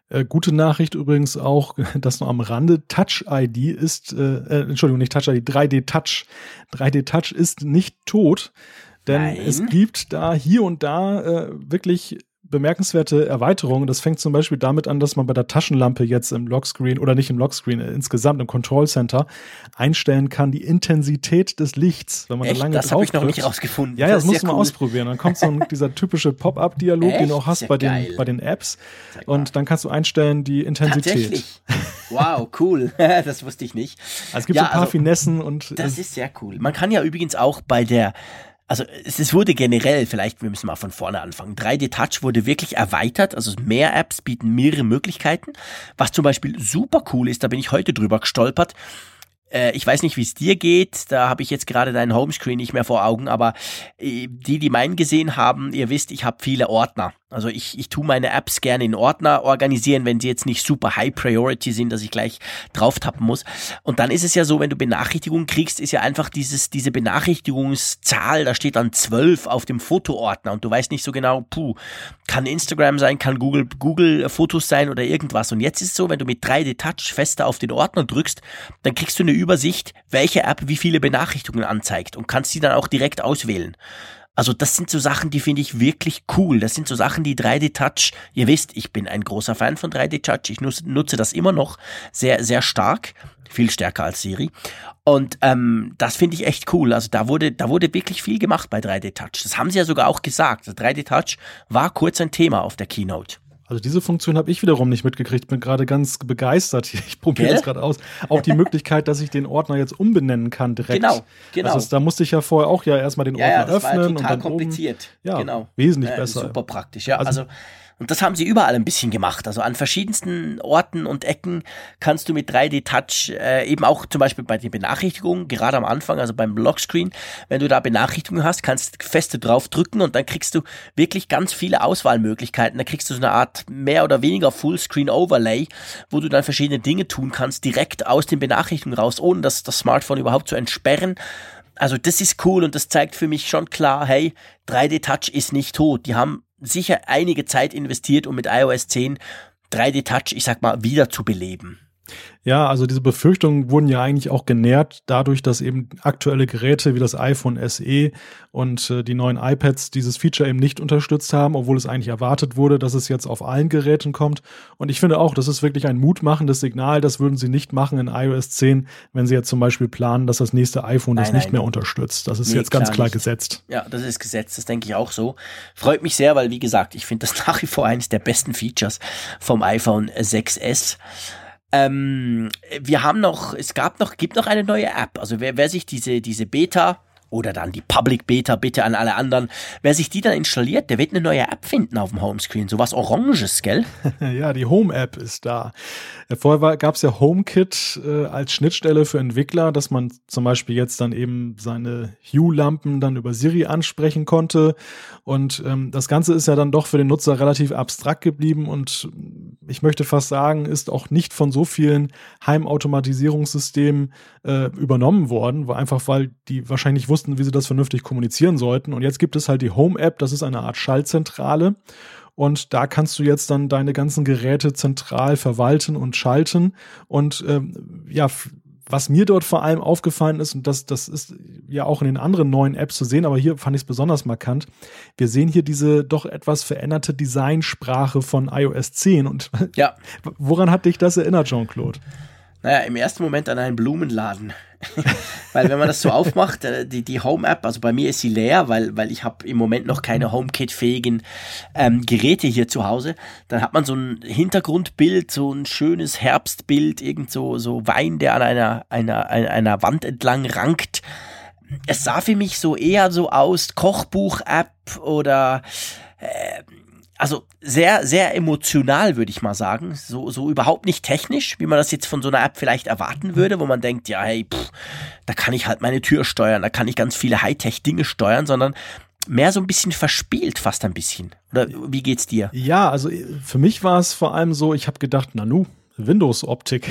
Äh, gute Nachricht übrigens auch, [laughs] dass nur am Rande Touch ID ist, äh, äh Entschuldigung, nicht Touch ID, 3D Touch. 3D Touch ist nicht tot, denn Nein. es gibt da hier und da äh, wirklich bemerkenswerte Erweiterungen. Das fängt zum Beispiel damit an, dass man bei der Taschenlampe jetzt im Lockscreen oder nicht im Lockscreen, äh, insgesamt im Control Center einstellen kann, die Intensität des Lichts, wenn man Echt? da lange Das habe ich noch nicht rausgefunden. Ja, ja, das, das musst du mal cool. ausprobieren. Dann kommt so ein, [laughs] dieser typische Pop-up-Dialog, den du auch hast bei den, bei den Apps. Und dann kannst du einstellen die Intensität. Tatsächlich. Wow, cool. [laughs] das wusste ich nicht. Also es gibt ja, so ein paar also, Finessen und. Das ist sehr cool. Man kann ja übrigens auch bei der also es, wurde generell, vielleicht wir müssen mal von vorne anfangen. 3D Touch wurde wirklich erweitert, also mehr Apps bieten mehrere Möglichkeiten. Was zum Beispiel super cool ist, da bin ich heute drüber gestolpert. Äh, ich weiß nicht, wie es dir geht, da habe ich jetzt gerade deinen Homescreen nicht mehr vor Augen, aber äh, die, die meinen gesehen haben, ihr wisst, ich habe viele Ordner. Also ich, ich tue meine Apps gerne in Ordner organisieren, wenn sie jetzt nicht super high priority sind, dass ich gleich drauf tappen muss. Und dann ist es ja so, wenn du Benachrichtigungen kriegst, ist ja einfach dieses, diese Benachrichtigungszahl, da steht dann 12 auf dem Fotoordner und du weißt nicht so genau, puh, kann Instagram sein, kann Google, Google Fotos sein oder irgendwas. Und jetzt ist es so, wenn du mit 3D Touch fester auf den Ordner drückst, dann kriegst du eine Übersicht, welche App wie viele Benachrichtigungen anzeigt und kannst sie dann auch direkt auswählen. Also das sind so Sachen, die finde ich wirklich cool. Das sind so Sachen, die 3D Touch, ihr wisst, ich bin ein großer Fan von 3D Touch. Ich nutze, das immer noch sehr, sehr stark. Viel stärker als Siri. Und ähm, das finde ich echt cool. Also da wurde, da wurde wirklich viel gemacht bei 3D Touch. Das haben sie ja sogar auch gesagt. 3D Touch war kurz ein Thema auf der Keynote. Also diese Funktion habe ich wiederum nicht mitgekriegt. Bin gerade ganz begeistert. [laughs] Ich probiere das gerade aus. Auch die Möglichkeit, dass ich den Ordner jetzt umbenennen kann direkt. Genau, genau. Also da musste ich ja vorher auch ja erstmal den Ordner ja, das öffnen war total und dann kompliziert. Oben, ja, genau. wesentlich äh, besser. Super praktisch. Ja, also, also und das haben sie überall ein bisschen gemacht. Also an verschiedensten Orten und Ecken kannst du mit 3D-Touch äh, eben auch zum Beispiel bei den Benachrichtigungen, gerade am Anfang, also beim Lockscreen, wenn du da Benachrichtigungen hast, kannst feste drauf drücken und dann kriegst du wirklich ganz viele Auswahlmöglichkeiten. Da kriegst du so eine Art mehr oder weniger Fullscreen-Overlay, wo du dann verschiedene Dinge tun kannst, direkt aus den Benachrichtigungen raus, ohne das, das Smartphone überhaupt zu entsperren also das ist cool und das zeigt für mich schon klar, hey, 3D Touch ist nicht tot. Die haben sicher einige Zeit investiert, um mit iOS 10 3D Touch, ich sag mal, wieder zu beleben. Ja, also diese Befürchtungen wurden ja eigentlich auch genährt dadurch, dass eben aktuelle Geräte wie das iPhone SE und äh, die neuen iPads dieses Feature eben nicht unterstützt haben, obwohl es eigentlich erwartet wurde, dass es jetzt auf allen Geräten kommt. Und ich finde auch, das ist wirklich ein mutmachendes Signal. Das würden sie nicht machen in iOS 10, wenn sie jetzt zum Beispiel planen, dass das nächste iPhone nein, das nicht mehr unterstützt. Das ist nee, jetzt ganz klar, klar gesetzt. Ja, das ist gesetzt. Das denke ich auch so. Freut mich sehr, weil wie gesagt, ich finde das [laughs] nach wie vor eines der besten Features vom iPhone 6S. Ähm, wir haben noch, es gab noch, gibt noch eine neue App. Also wer, wer sich diese, diese Beta oder dann die Public Beta bitte an alle anderen. Wer sich die dann installiert, der wird eine neue App finden auf dem Homescreen. So was Oranges, gell? [laughs] ja, die Home-App ist da. Vorher gab es ja HomeKit äh, als Schnittstelle für Entwickler, dass man zum Beispiel jetzt dann eben seine Hue-Lampen dann über Siri ansprechen konnte. Und ähm, das Ganze ist ja dann doch für den Nutzer relativ abstrakt geblieben und ich möchte fast sagen, ist auch nicht von so vielen Heimautomatisierungssystemen äh, übernommen worden, weil einfach weil die wahrscheinlich wussten, wie sie das vernünftig kommunizieren sollten. Und jetzt gibt es halt die Home-App, das ist eine Art Schaltzentrale. Und da kannst du jetzt dann deine ganzen Geräte zentral verwalten und schalten. Und ähm, ja, was mir dort vor allem aufgefallen ist, und das, das ist ja auch in den anderen neuen Apps zu sehen, aber hier fand ich es besonders markant, wir sehen hier diese doch etwas veränderte Designsprache von iOS 10. Und ja. [laughs] woran hat dich das erinnert, Jean-Claude? Naja, im ersten Moment an einen Blumenladen. [laughs] weil wenn man das so aufmacht, äh, die, die Home-App, also bei mir ist sie leer, weil, weil ich habe im Moment noch keine HomeKit-fähigen ähm, Geräte hier zu Hause. Dann hat man so ein Hintergrundbild, so ein schönes Herbstbild, irgend so, so Wein, der an einer, einer, einer Wand entlang rankt. Es sah für mich so eher so aus, Kochbuch-App oder äh, also sehr, sehr emotional, würde ich mal sagen. So, so überhaupt nicht technisch, wie man das jetzt von so einer App vielleicht erwarten würde, wo man denkt, ja, hey, pff, da kann ich halt meine Tür steuern, da kann ich ganz viele Hightech-Dinge steuern, sondern mehr so ein bisschen verspielt, fast ein bisschen. Oder wie geht's dir? Ja, also für mich war es vor allem so, ich habe gedacht, Nanu, Windows-Optik.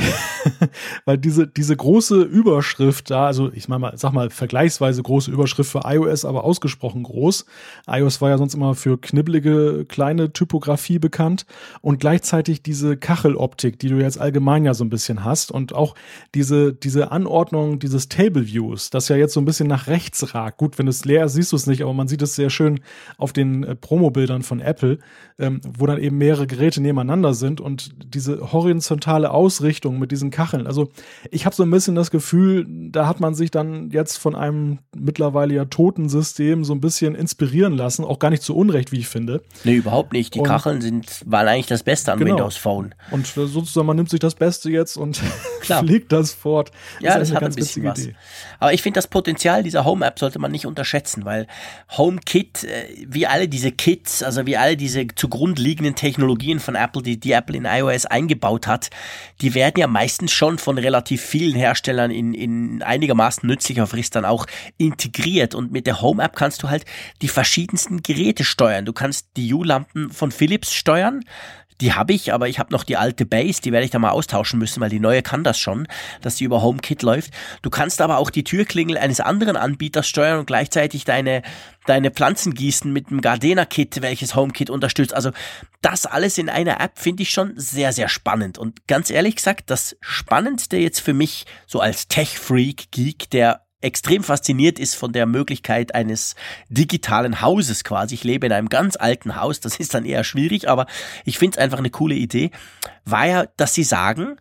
[laughs] Weil diese, diese große Überschrift da, also ich meine mal, sag mal, vergleichsweise große Überschrift für iOS, aber ausgesprochen groß. iOS war ja sonst immer für knibbelige kleine Typografie bekannt und gleichzeitig diese Kacheloptik, die du jetzt allgemein ja so ein bisschen hast und auch diese, diese Anordnung dieses Table Views, das ja jetzt so ein bisschen nach rechts ragt. Gut, wenn es leer ist, siehst du es nicht, aber man sieht es sehr schön auf den äh, Promobildern von Apple, ähm, wo dann eben mehrere Geräte nebeneinander sind und diese horizontal horizontale Ausrichtung mit diesen Kacheln. Also ich habe so ein bisschen das Gefühl, da hat man sich dann jetzt von einem mittlerweile ja toten System so ein bisschen inspirieren lassen, auch gar nicht zu Unrecht, wie ich finde. Nee, überhaupt nicht. Die und, Kacheln sind, waren eigentlich das Beste an genau. Windows Phone. Und sozusagen, man nimmt sich das Beste jetzt und [laughs] [laughs] fliegt das fort. Das ja, das hat ein bisschen was. Idee. Aber ich finde, das Potenzial dieser Home-App sollte man nicht unterschätzen, weil HomeKit, äh, wie alle diese Kits, also wie alle diese zugrunde liegenden Technologien von Apple, die, die Apple in iOS eingebaut hat, die werden ja meistens schon von relativ vielen Herstellern in, in einigermaßen nützlicher Frist dann auch integriert. Und mit der Home-App kannst du halt die verschiedensten Geräte steuern. Du kannst die U-Lampen von Philips steuern. Die habe ich, aber ich habe noch die alte Base, die werde ich da mal austauschen müssen, weil die neue kann das schon, dass die über HomeKit läuft. Du kannst aber auch die Türklingel eines anderen Anbieters steuern und gleichzeitig deine, deine Pflanzen gießen mit dem Gardena-Kit, welches HomeKit unterstützt. Also das alles in einer App finde ich schon sehr, sehr spannend. Und ganz ehrlich gesagt, das Spannendste jetzt für mich so als Tech-Freak-Geek, der extrem fasziniert ist von der Möglichkeit eines digitalen Hauses quasi. Ich lebe in einem ganz alten Haus, das ist dann eher schwierig, aber ich finde es einfach eine coole Idee, war ja, dass sie sagen,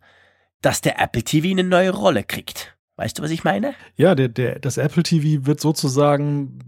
dass der Apple TV eine neue Rolle kriegt. Weißt du, was ich meine? Ja, der, der, das Apple TV wird sozusagen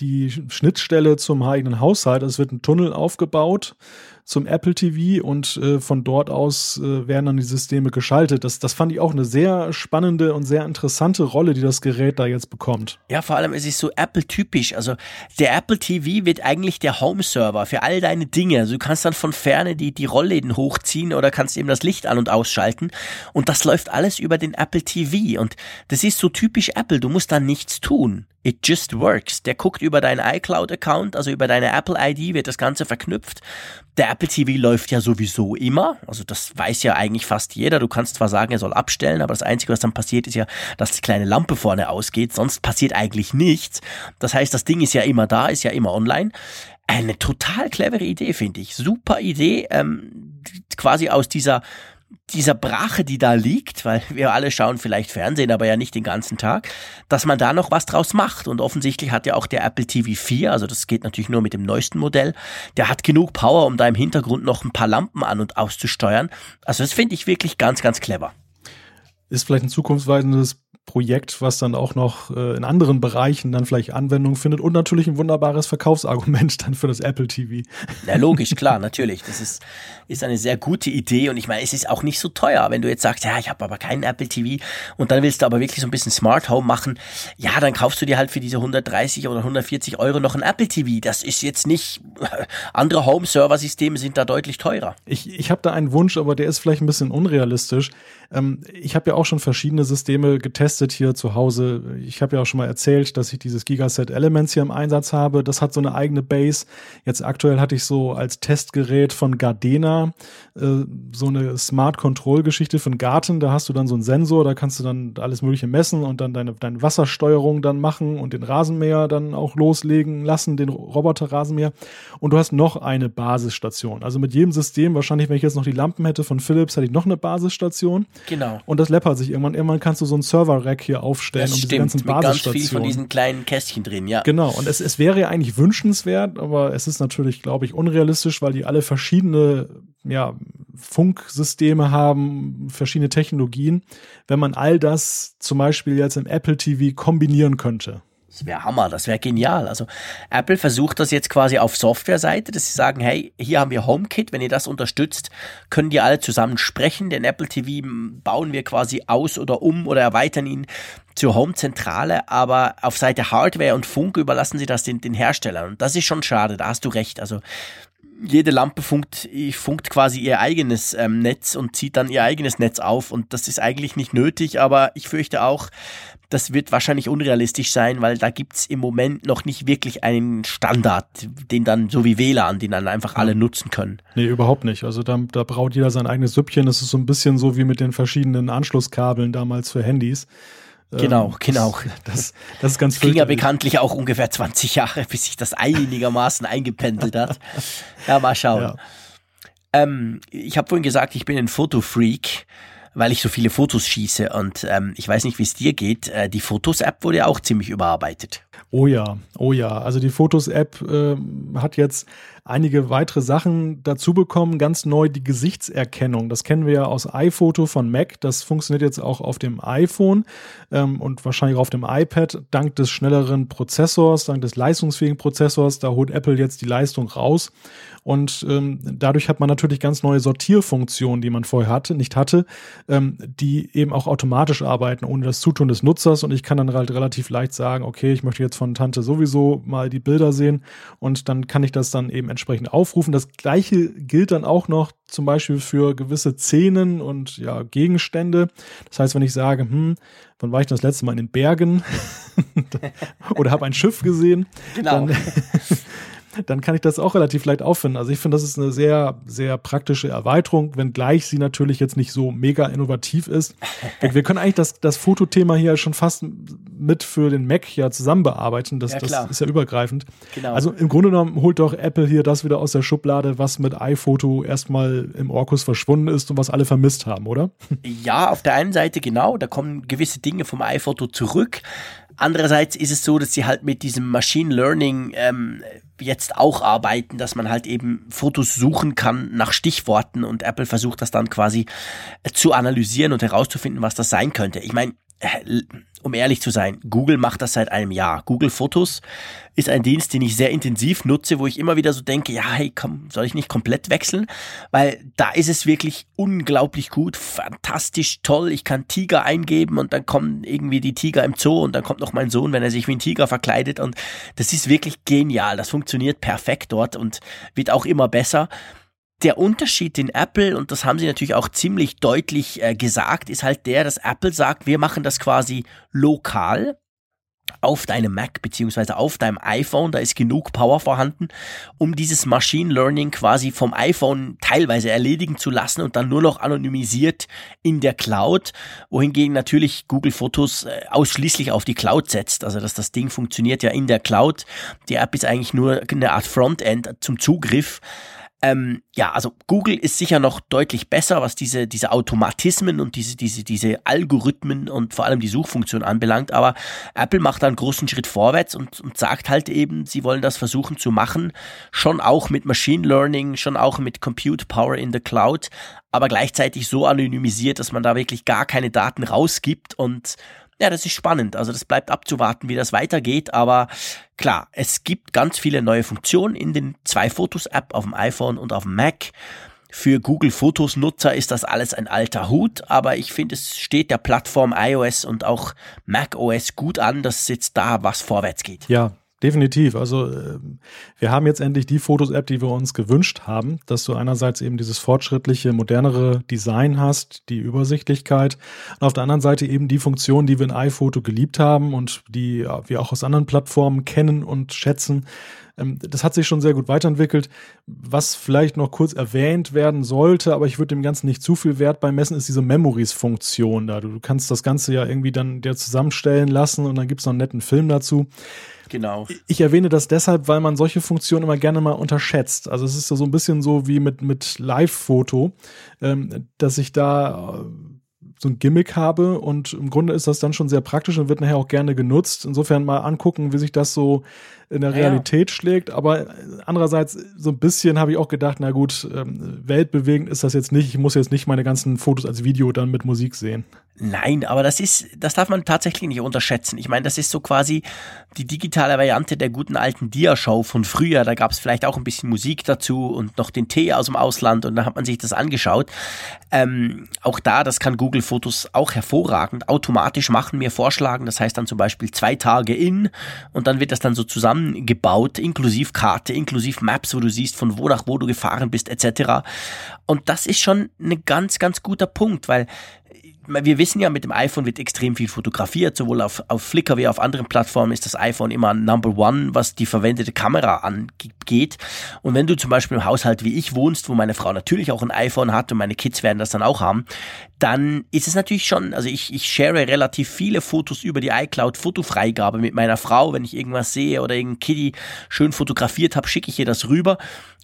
die Schnittstelle zum eigenen Haushalt. Es wird ein Tunnel aufgebaut zum Apple TV und äh, von dort aus äh, werden dann die Systeme geschaltet. Das, das fand ich auch eine sehr spannende und sehr interessante Rolle, die das Gerät da jetzt bekommt. Ja, vor allem es ist so Apple-typisch. Also der Apple TV wird eigentlich der Home-Server für all deine Dinge. Also du kannst dann von ferne die, die Rollläden hochziehen oder kannst eben das Licht an- und ausschalten. Und das läuft alles über den Apple TV. Und das ist so typisch Apple. Du musst da nichts tun. It just works. Der guckt über deinen iCloud-Account, also über deine Apple-ID wird das Ganze verknüpft. Der Apple TV läuft ja sowieso immer. Also das weiß ja eigentlich fast jeder. Du kannst zwar sagen, er soll abstellen, aber das Einzige, was dann passiert, ist ja, dass die kleine Lampe vorne ausgeht. Sonst passiert eigentlich nichts. Das heißt, das Ding ist ja immer da, ist ja immer online. Eine total clevere Idee, finde ich. Super Idee, ähm, quasi aus dieser dieser Brache, die da liegt, weil [laughs] wir alle schauen vielleicht Fernsehen, aber ja nicht den ganzen Tag, dass man da noch was draus macht. Und offensichtlich hat ja auch der Apple TV 4, also das geht natürlich nur mit dem neuesten Modell, der hat genug Power, um da im Hintergrund noch ein paar Lampen an und auszusteuern. Also das finde ich wirklich ganz, ganz clever. Ist vielleicht ein zukunftsweisendes Projekt, was dann auch noch äh, in anderen Bereichen dann vielleicht Anwendung findet und natürlich ein wunderbares Verkaufsargument [laughs] dann für das Apple TV. Ja, logisch, klar, natürlich. Das ist, ist eine sehr gute Idee und ich meine, es ist auch nicht so teuer, wenn du jetzt sagst, ja, ich habe aber keinen Apple TV und dann willst du aber wirklich so ein bisschen Smart Home machen, ja, dann kaufst du dir halt für diese 130 oder 140 Euro noch ein Apple TV. Das ist jetzt nicht, [laughs] andere Home-Server-Systeme sind da deutlich teurer. Ich, ich habe da einen Wunsch, aber der ist vielleicht ein bisschen unrealistisch. Ähm, ich habe ja auch schon verschiedene Systeme getestet hier zu Hause. Ich habe ja auch schon mal erzählt, dass ich dieses Gigaset Elements hier im Einsatz habe. Das hat so eine eigene Base. Jetzt aktuell hatte ich so als Testgerät von Gardena äh, so eine Smart Control Geschichte den Garten. Da hast du dann so einen Sensor, da kannst du dann alles Mögliche messen und dann deine, deine Wassersteuerung dann machen und den Rasenmäher dann auch loslegen lassen, den Roboter-Rasenmäher. Und du hast noch eine Basisstation. Also mit jedem System, wahrscheinlich, wenn ich jetzt noch die Lampen hätte von Philips, hätte ich noch eine Basisstation. Genau. Und das läppert sich irgendwann. Irgendwann kannst du so ein Server-Rack hier aufstellen das um stimmt, diese ganzen Basisstationen. Mit ganz viel von diesen kleinen Kästchen drin, ja. Genau. Und es, es wäre ja eigentlich wünschenswert, aber es ist natürlich, glaube ich, unrealistisch, weil die alle verschiedene ja, Funksysteme haben, verschiedene Technologien, wenn man all das zum Beispiel jetzt im Apple TV kombinieren könnte. Das wäre Hammer, das wäre genial. Also Apple versucht das jetzt quasi auf Softwareseite, dass sie sagen, hey, hier haben wir HomeKit, wenn ihr das unterstützt, können die alle zusammen sprechen. Den Apple TV bauen wir quasi aus oder um oder erweitern ihn zur Home-Zentrale, aber auf Seite Hardware und Funk überlassen sie das den, den Herstellern. Und das ist schon schade, da hast du recht. Also jede Lampe funkt, funkt quasi ihr eigenes ähm, Netz und zieht dann ihr eigenes Netz auf und das ist eigentlich nicht nötig, aber ich fürchte auch, das wird wahrscheinlich unrealistisch sein, weil da gibt's im Moment noch nicht wirklich einen Standard, den dann, so wie WLAN, den dann einfach alle nutzen können. Nee, überhaupt nicht. Also da, da braut jeder sein eigenes Süppchen. Das ist so ein bisschen so wie mit den verschiedenen Anschlusskabeln damals für Handys. Genau, ähm, genau. [laughs] Das, das ist ganz Es ging ja bekanntlich auch ungefähr 20 Jahre, [laughs] bis sich das einigermaßen eingependelt hat. Ja, mal schauen. Ja. Ähm, ich habe vorhin gesagt, ich bin ein Fotofreak. Weil ich so viele Fotos schieße. Und ähm, ich weiß nicht, wie es dir geht. Äh, die Fotos-App wurde auch ziemlich überarbeitet. Oh ja, oh ja. Also die Fotos-App äh, hat jetzt einige weitere Sachen dazu bekommen. Ganz neu die Gesichtserkennung. Das kennen wir ja aus iPhoto von Mac. Das funktioniert jetzt auch auf dem iPhone ähm, und wahrscheinlich auch auf dem iPad. Dank des schnelleren Prozessors, dank des leistungsfähigen Prozessors, da holt Apple jetzt die Leistung raus. Und ähm, dadurch hat man natürlich ganz neue Sortierfunktionen, die man vorher hatte, nicht hatte, ähm, die eben auch automatisch arbeiten, ohne das Zutun des Nutzers. Und ich kann dann halt relativ leicht sagen, okay, ich möchte jetzt von Tante sowieso mal die Bilder sehen und dann kann ich das dann eben entsprechend aufrufen. Das gleiche gilt dann auch noch zum Beispiel für gewisse Szenen und ja, Gegenstände. Das heißt, wenn ich sage, hm, wann war ich das letzte Mal in den Bergen [laughs] oder habe ein Schiff gesehen, genau. dann, [laughs] dann kann ich das auch relativ leicht auffinden. Also ich finde, das ist eine sehr, sehr praktische Erweiterung, wenngleich sie natürlich jetzt nicht so mega innovativ ist. Wir können eigentlich das, das Fotothema hier schon fast mit für den Mac ja zusammen bearbeiten. Das, ja, das ist ja übergreifend. Genau. Also im Grunde genommen holt doch Apple hier das wieder aus der Schublade, was mit iPhoto erstmal im Orkus verschwunden ist und was alle vermisst haben, oder? Ja, auf der einen Seite genau, da kommen gewisse Dinge vom iPhoto zurück. Andererseits ist es so, dass sie halt mit diesem Machine Learning ähm, jetzt auch arbeiten, dass man halt eben Fotos suchen kann nach Stichworten und Apple versucht das dann quasi äh, zu analysieren und herauszufinden, was das sein könnte. Ich meine, äh, um ehrlich zu sein, Google macht das seit einem Jahr. Google Fotos ist ein Dienst, den ich sehr intensiv nutze, wo ich immer wieder so denke, ja, hey, komm, soll ich nicht komplett wechseln? Weil da ist es wirklich unglaublich gut, fantastisch toll. Ich kann Tiger eingeben und dann kommen irgendwie die Tiger im Zoo und dann kommt noch mein Sohn, wenn er sich wie ein Tiger verkleidet und das ist wirklich genial. Das funktioniert perfekt dort und wird auch immer besser der Unterschied in Apple, und das haben sie natürlich auch ziemlich deutlich äh, gesagt, ist halt der, dass Apple sagt, wir machen das quasi lokal auf deinem Mac beziehungsweise auf deinem iPhone, da ist genug Power vorhanden, um dieses Machine Learning quasi vom iPhone teilweise erledigen zu lassen und dann nur noch anonymisiert in der Cloud, wohingegen natürlich Google Fotos äh, ausschließlich auf die Cloud setzt, also dass das Ding funktioniert ja in der Cloud. Die App ist eigentlich nur eine Art Frontend zum Zugriff. Ähm, ja, also Google ist sicher noch deutlich besser, was diese, diese Automatismen und diese, diese, diese Algorithmen und vor allem die Suchfunktion anbelangt. Aber Apple macht da einen großen Schritt vorwärts und, und sagt halt eben, sie wollen das versuchen zu machen. Schon auch mit Machine Learning, schon auch mit Compute Power in the Cloud, aber gleichzeitig so anonymisiert, dass man da wirklich gar keine Daten rausgibt und ja, das ist spannend. Also das bleibt abzuwarten, wie das weitergeht. Aber klar, es gibt ganz viele neue Funktionen in den zwei Fotos-App auf dem iPhone und auf dem Mac. Für Google Fotos Nutzer ist das alles ein alter Hut, aber ich finde, es steht der Plattform iOS und auch macOS gut an, dass jetzt da was vorwärts geht. Ja, Definitiv. Also ähm, wir haben jetzt endlich die Fotos-App, die wir uns gewünscht haben, dass du einerseits eben dieses fortschrittliche, modernere Design hast, die Übersichtlichkeit und auf der anderen Seite eben die Funktionen, die wir in iPhoto geliebt haben und die wir auch aus anderen Plattformen kennen und schätzen. Ähm, das hat sich schon sehr gut weiterentwickelt. Was vielleicht noch kurz erwähnt werden sollte, aber ich würde dem Ganzen nicht zu viel Wert beimessen, ist diese Memories-Funktion da. Du kannst das Ganze ja irgendwie dann dir zusammenstellen lassen und dann gibt es noch einen netten Film dazu. Genau. Ich erwähne das deshalb, weil man solche Funktionen immer gerne mal unterschätzt. Also es ist so ein bisschen so wie mit, mit Live-Foto, ähm, dass ich da äh, so ein Gimmick habe und im Grunde ist das dann schon sehr praktisch und wird nachher auch gerne genutzt. Insofern mal angucken, wie sich das so in der Realität ja. schlägt. Aber andererseits so ein bisschen habe ich auch gedacht, na gut, ähm, weltbewegend ist das jetzt nicht. Ich muss jetzt nicht meine ganzen Fotos als Video dann mit Musik sehen. Nein, aber das ist, das darf man tatsächlich nicht unterschätzen. Ich meine, das ist so quasi die digitale Variante der guten alten Dia-Show von früher. Da gab es vielleicht auch ein bisschen Musik dazu und noch den Tee aus dem Ausland und da hat man sich das angeschaut. Ähm, auch da, das kann Google Fotos auch hervorragend automatisch machen, mir vorschlagen. Das heißt dann zum Beispiel zwei Tage in und dann wird das dann so zusammengebaut, inklusive Karte, inklusive Maps, wo du siehst, von wo nach wo du gefahren bist, etc. Und das ist schon ein ganz, ganz guter Punkt, weil wir wissen ja, mit dem iPhone wird extrem viel fotografiert, sowohl auf, auf Flickr wie auf anderen Plattformen ist das iPhone immer Number One, was die verwendete Kamera angeht. Und wenn du zum Beispiel im Haushalt wie ich wohnst, wo meine Frau natürlich auch ein iPhone hat und meine Kids werden das dann auch haben, dann ist es natürlich schon, also ich, ich share relativ viele Fotos über die iCloud Fotofreigabe mit meiner Frau. Wenn ich irgendwas sehe oder irgendein Kitty schön fotografiert habe, schicke ich ihr das rüber.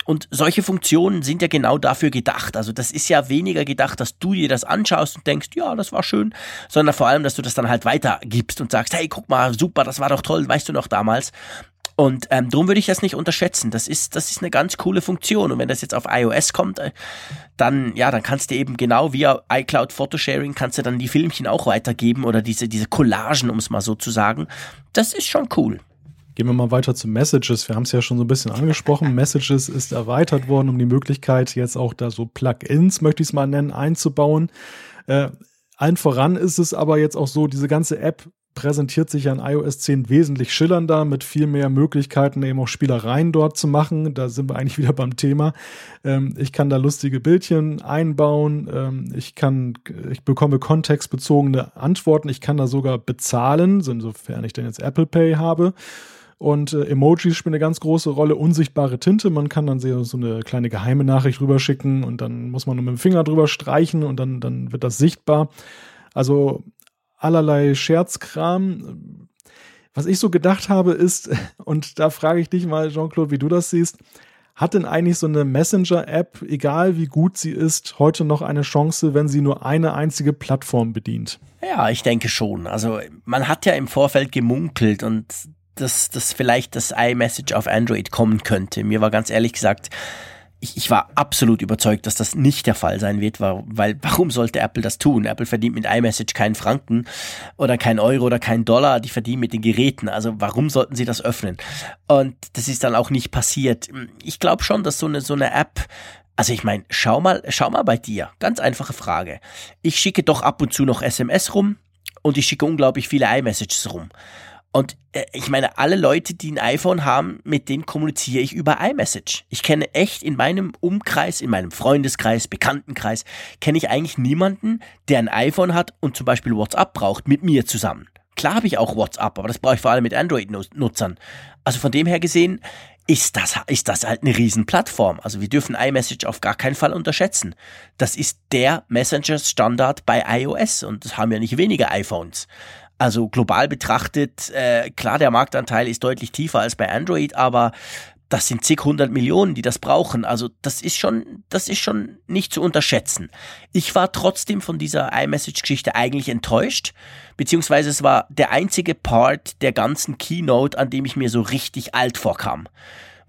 Und solche Funktionen sind ja genau dafür gedacht. Also das ist ja weniger gedacht, dass du dir das anschaust und denkst, denkst, ja, das war schön, sondern vor allem, dass du das dann halt weitergibst und sagst, hey, guck mal, super, das war doch toll, weißt du noch damals. Und ähm, darum würde ich das nicht unterschätzen. Das ist, das ist eine ganz coole Funktion. Und wenn das jetzt auf iOS kommt, äh, dann, ja, dann kannst du eben genau via iCloud Photosharing kannst du dann die Filmchen auch weitergeben oder diese, diese Collagen, um es mal so zu sagen. Das ist schon cool. Gehen wir mal weiter zu Messages. Wir haben es ja schon so ein bisschen angesprochen. Messages ist erweitert worden, um die Möglichkeit, jetzt auch da so Plugins, möchte ich es mal nennen, einzubauen. Äh, allen voran ist es aber jetzt auch so, diese ganze App präsentiert sich an iOS 10 wesentlich schillernder, mit viel mehr Möglichkeiten, eben auch Spielereien dort zu machen. Da sind wir eigentlich [laughs] wieder beim Thema. Ähm, ich kann da lustige Bildchen einbauen. Ähm, ich kann, ich bekomme kontextbezogene Antworten. Ich kann da sogar bezahlen, insofern ich denn jetzt Apple Pay habe. Und äh, Emojis spielen eine ganz große Rolle. Unsichtbare Tinte. Man kann dann so eine kleine geheime Nachricht rüberschicken und dann muss man nur mit dem Finger drüber streichen und dann, dann wird das sichtbar. Also allerlei Scherzkram. Was ich so gedacht habe ist, [laughs] und da frage ich dich mal, Jean-Claude, wie du das siehst, hat denn eigentlich so eine Messenger-App, egal wie gut sie ist, heute noch eine Chance, wenn sie nur eine einzige Plattform bedient? Ja, ich denke schon. Also man hat ja im Vorfeld gemunkelt und dass, dass vielleicht das iMessage auf Android kommen könnte. Mir war ganz ehrlich gesagt ich, ich war absolut überzeugt, dass das nicht der Fall sein wird, weil, warum sollte Apple das tun? Apple verdient mit iMessage keinen Franken oder keinen Euro oder keinen Dollar, die verdienen mit den Geräten. Also warum sollten sie das öffnen? Und das ist dann auch nicht passiert. Ich glaube schon, dass so eine, so eine App also ich meine, schau mal, schau mal bei dir. Ganz einfache Frage. Ich schicke doch ab und zu noch SMS rum und ich schicke unglaublich viele iMessages rum. Und äh, ich meine, alle Leute, die ein iPhone haben, mit denen kommuniziere ich über iMessage. Ich kenne echt in meinem Umkreis, in meinem Freundeskreis, Bekanntenkreis, kenne ich eigentlich niemanden, der ein iPhone hat und zum Beispiel WhatsApp braucht, mit mir zusammen. Klar habe ich auch WhatsApp, aber das brauche ich vor allem mit Android-Nutzern. Also von dem her gesehen, ist das, ist das halt eine Riesenplattform. Also wir dürfen iMessage auf gar keinen Fall unterschätzen. Das ist der Messenger-Standard bei iOS und das haben ja nicht weniger iPhones. Also global betrachtet, äh, klar, der Marktanteil ist deutlich tiefer als bei Android, aber das sind zig hundert Millionen, die das brauchen. Also das ist schon, das ist schon nicht zu unterschätzen. Ich war trotzdem von dieser iMessage-Geschichte eigentlich enttäuscht, beziehungsweise es war der einzige Part der ganzen Keynote, an dem ich mir so richtig alt vorkam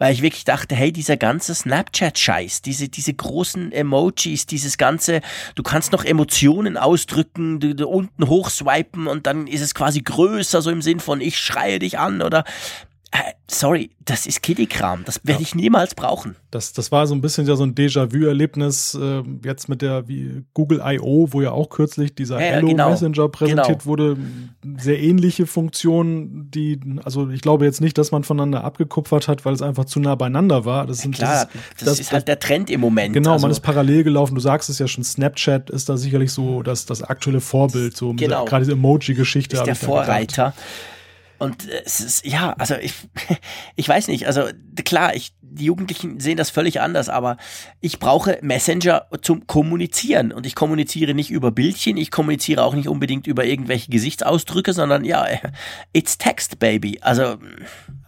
weil ich wirklich dachte, hey, dieser ganze Snapchat-Scheiß, diese, diese großen Emojis, dieses ganze, du kannst noch Emotionen ausdrücken, du, du unten hochswipen und dann ist es quasi größer, so im Sinn von ich schreie dich an oder äh, sorry, das ist Kiddie-Kram. Das werde ja. ich niemals brauchen. Das, das war so ein bisschen ja so ein Déjà-vu-Erlebnis äh, jetzt mit der wie Google I.O., wo ja auch kürzlich dieser ja, Hello genau. Messenger präsentiert genau. wurde. Sehr ähnliche Funktionen, die, also ich glaube jetzt nicht, dass man voneinander abgekupfert hat, weil es einfach zu nah beieinander war. Das, sind, klar, das, das, das ist halt der Trend im Moment. Genau, also, man ist parallel gelaufen. Du sagst es ja schon, Snapchat ist da sicherlich so das, das aktuelle Vorbild, so genau. gerade diese Emoji-Geschichte. Ist der Vorreiter. Und äh, es ist, ja, also ich, [laughs] ich weiß nicht, also klar, ich, die Jugendlichen sehen das völlig anders, aber ich brauche Messenger zum Kommunizieren und ich kommuniziere nicht über Bildchen, ich kommuniziere auch nicht unbedingt über irgendwelche Gesichtsausdrücke, sondern ja, [laughs] it's text, baby. Also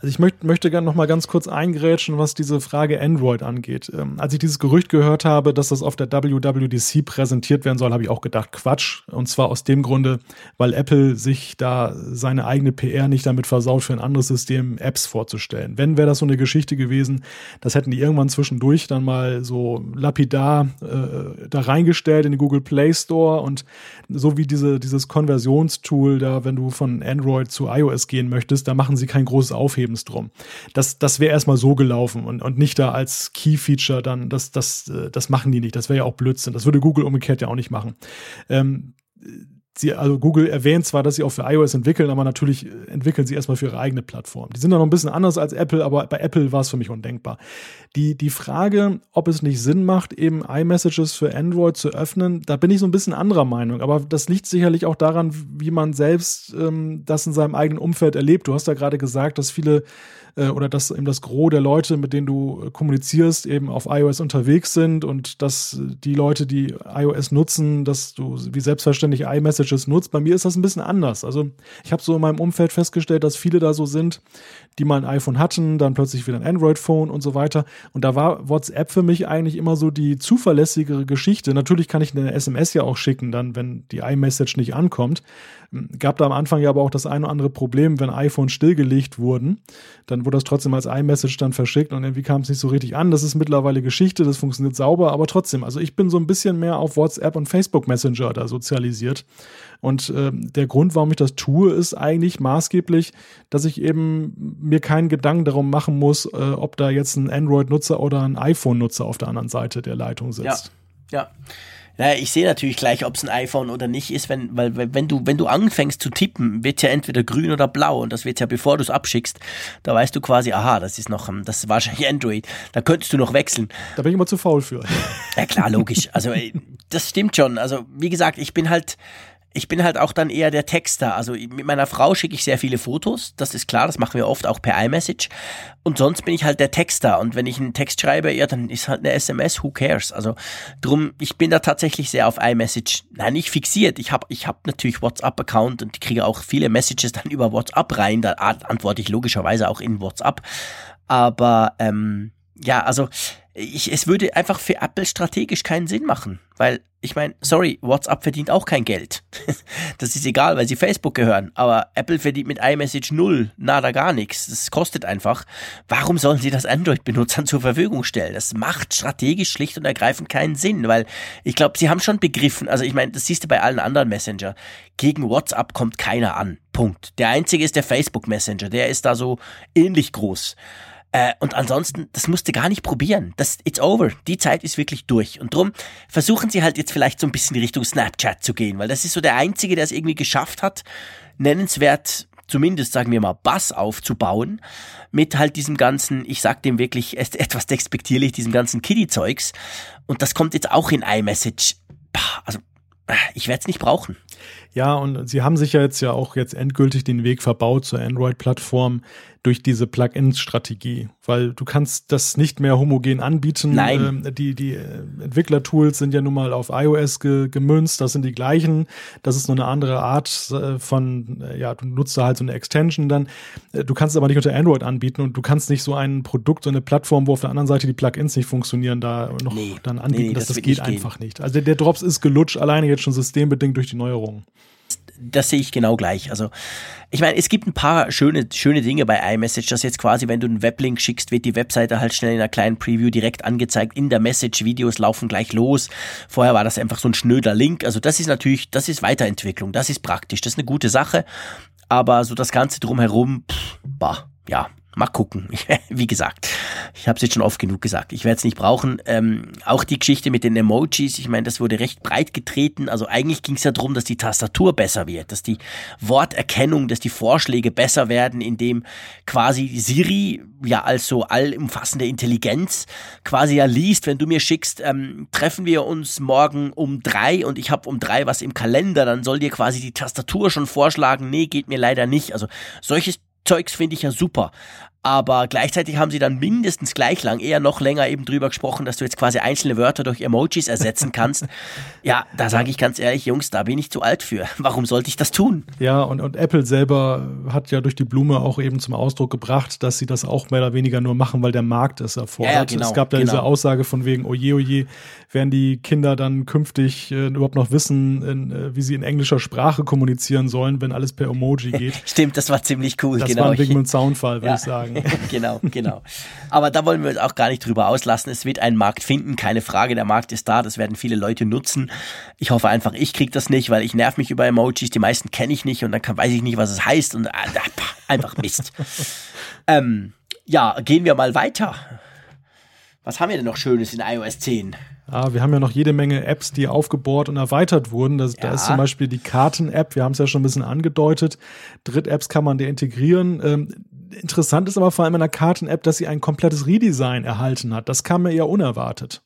also ich möchte, möchte gerne noch mal ganz kurz eingrätschen, was diese Frage Android angeht. Ähm, als ich dieses Gerücht gehört habe, dass das auf der WWDC präsentiert werden soll, habe ich auch gedacht, Quatsch. Und zwar aus dem Grunde, weil Apple sich da seine eigene PR nicht damit versaut, für ein anderes System Apps vorzustellen. Wenn wäre das so eine Geschichte gewesen, das hätten die irgendwann zwischendurch dann mal so lapidar äh, da reingestellt in den Google Play Store und so wie diese, dieses Konversionstool da, wenn du von Android zu iOS gehen möchtest, da machen sie kein großes Aufheben Lebens drum. Das, das wäre erstmal so gelaufen und, und nicht da als Key-Feature dann, das, das, äh, das machen die nicht. Das wäre ja auch Blödsinn. Das würde Google umgekehrt ja auch nicht machen. Ähm, sie, also Google erwähnt zwar, dass sie auch für iOS entwickeln, aber natürlich entwickeln sie erstmal für ihre eigene Plattform. Die sind dann noch ein bisschen anders als Apple, aber bei Apple war es für mich undenkbar. Die, die Frage, ob es nicht Sinn macht, eben iMessages für Android zu öffnen, da bin ich so ein bisschen anderer Meinung. Aber das liegt sicherlich auch daran, wie man selbst ähm, das in seinem eigenen Umfeld erlebt. Du hast ja gerade gesagt, dass viele äh, oder dass eben das Gros der Leute, mit denen du äh, kommunizierst, eben auf iOS unterwegs sind und dass die Leute, die iOS nutzen, dass du wie selbstverständlich iMessage iMessages nutzt. Bei mir ist das ein bisschen anders. Also ich habe so in meinem Umfeld festgestellt, dass viele da so sind, die mal ein iPhone hatten, dann plötzlich wieder ein Android-Phone und so weiter. Und da war WhatsApp für mich eigentlich immer so die zuverlässigere Geschichte. Natürlich kann ich eine SMS ja auch schicken, dann, wenn die iMessage nicht ankommt. Gab da am Anfang ja aber auch das eine oder andere Problem, wenn iPhones stillgelegt wurden. Dann wurde das trotzdem als iMessage dann verschickt und irgendwie kam es nicht so richtig an. Das ist mittlerweile Geschichte, das funktioniert sauber, aber trotzdem. Also ich bin so ein bisschen mehr auf WhatsApp und Facebook Messenger da sozialisiert. Und äh, der Grund, warum ich das tue, ist eigentlich maßgeblich, dass ich eben mir keinen Gedanken darum machen muss, äh, ob da jetzt ein Android-Nutzer oder ein iPhone-Nutzer auf der anderen Seite der Leitung sitzt. Ja, ja. Naja, ich sehe natürlich gleich, ob es ein iPhone oder nicht ist, wenn, weil wenn du, wenn du anfängst zu tippen, wird ja entweder grün oder blau und das wird ja, bevor du es abschickst, da weißt du quasi, aha, das ist noch, das ist wahrscheinlich Android, da könntest du noch wechseln. Da bin ich immer zu faul für. Ja klar, logisch. Also das stimmt schon. Also wie gesagt, ich bin halt, ich bin halt auch dann eher der Texter. Also mit meiner Frau schicke ich sehr viele Fotos, das ist klar, das machen wir oft auch per iMessage. Und sonst bin ich halt der Texter. Und wenn ich einen Text schreibe, ja, dann ist halt eine SMS, who cares? Also drum, ich bin da tatsächlich sehr auf iMessage, nein, nicht fixiert. Ich habe ich hab natürlich WhatsApp-Account und kriege auch viele Messages dann über WhatsApp rein. Da antworte ich logischerweise auch in WhatsApp. Aber ähm, ja, also ich, es würde einfach für Apple strategisch keinen Sinn machen, weil ich meine, sorry, WhatsApp verdient auch kein Geld. [laughs] das ist egal, weil sie Facebook gehören, aber Apple verdient mit iMessage null, nada gar nichts. Das kostet einfach. Warum sollen sie das Android-Benutzern zur Verfügung stellen? Das macht strategisch schlicht und ergreifend keinen Sinn, weil ich glaube, sie haben schon begriffen, also ich meine, das siehst du bei allen anderen Messenger. Gegen WhatsApp kommt keiner an. Punkt. Der einzige ist der Facebook Messenger, der ist da so ähnlich groß. Äh, und ansonsten, das musst du gar nicht probieren. Das, it's over. Die Zeit ist wirklich durch. Und drum versuchen sie halt jetzt vielleicht so ein bisschen Richtung Snapchat zu gehen, weil das ist so der Einzige, der es irgendwie geschafft hat, nennenswert zumindest, sagen wir mal, Bass aufzubauen, mit halt diesem ganzen, ich sag dem wirklich etwas despektierlich, diesem ganzen Kiddie-Zeugs. Und das kommt jetzt auch in iMessage. Also, äh, ich werde es nicht brauchen. Ja, und sie haben sich ja jetzt ja auch jetzt endgültig den Weg verbaut zur Android-Plattform durch diese Plugins-Strategie, weil du kannst das nicht mehr homogen anbieten. Nein. Ähm, die die äh, Entwicklertools sind ja nun mal auf iOS ge gemünzt, das sind die gleichen. Das ist nur eine andere Art äh, von, äh, ja, du nutzt da halt so eine Extension dann. Äh, du kannst es aber nicht unter Android anbieten und du kannst nicht so ein Produkt, so eine Plattform, wo auf der anderen Seite die Plugins nicht funktionieren, da noch nee, dann anbieten. Nee, das, das, das geht einfach nicht. Also der, der Drops ist gelutscht, alleine jetzt schon systembedingt durch die Neuerungen das sehe ich genau gleich. Also, ich meine, es gibt ein paar schöne, schöne Dinge bei iMessage, dass jetzt quasi, wenn du einen Weblink schickst, wird die Webseite halt schnell in einer kleinen Preview direkt angezeigt. In der Message, Videos laufen gleach los. Vorher war das einfach so ein schnöder Link. Also, das ist natürlich, das ist Weiterentwicklung. Das ist praktisch. Das ist eine gute Sache. Aber so das Ganze drumherum, pff, bah, ja, Mal gucken. [laughs] Wie gesagt, ich habe es jetzt schon oft genug gesagt. Ich werde es nicht brauchen. Ähm, auch die Geschichte mit den Emojis, ich meine, das wurde recht breit getreten. Also eigentlich ging es ja darum, dass die Tastatur besser wird, dass die Worterkennung, dass die Vorschläge besser werden, indem quasi Siri ja als so allumfassende Intelligenz quasi ja liest, wenn du mir schickst, ähm, treffen wir uns morgen um drei und ich habe um drei was im Kalender, dann soll dir quasi die Tastatur schon vorschlagen, nee, geht mir leider nicht. Also solches Zeugs finde ich ja super. Aber gleichzeitig haben sie dann mindestens gleich lang, eher noch länger eben drüber gesprochen, dass du jetzt quasi einzelne Wörter durch Emojis ersetzen [laughs] kannst. ja, da sage ich ganz ehrlich, Jungs, da bin ich zu alt für. Warum sollte ich das tun? Ja, und, und Apple selber hat ja durch die Blume auch eben zum Ausdruck gebracht, dass sie das auch mehr oder weniger nur machen, weil der Markt es erfordert. Ja, ja, genau, es gab da genau. diese Aussage von wegen, oje, oje, werden die Kinder dann künftig äh, überhaupt noch wissen, in, äh, wie sie in englischer Sprache kommunizieren sollen, wenn alles per Emoji geht. [laughs] Stimmt, das war ziemlich cool. Das genau. war ein Wigmund Soundfall, würde ja. ich sagen. [laughs] genau, genau. Aber da wollen wir uns auch gar nicht drüber auslassen. Es wird einen Markt finden, keine Frage. Der Markt ist da, das werden viele Leute nutzen. Ich hoffe einfach, ich kriege das nicht, weil ich nerv mich über Emojis. Die meisten kenne ich nicht und dann kann, weiß ich nicht, was es heißt und äh, einfach Mist. [laughs] ähm, ja, gehen wir mal weiter. Was haben wir denn noch Schönes in iOS 10? Ah, wir haben ja noch jede Menge Apps, die aufgebohrt und erweitert wurden. Das, ja. Da ist zum Beispiel die Karten-App, wir haben es ja schon ein bisschen angedeutet. Dritt-Apps kann man da integrieren. Ähm, interessant ist aber vor allem in der Karten-App, dass sie ein komplettes Redesign erhalten hat. Das kam mir eher unerwartet.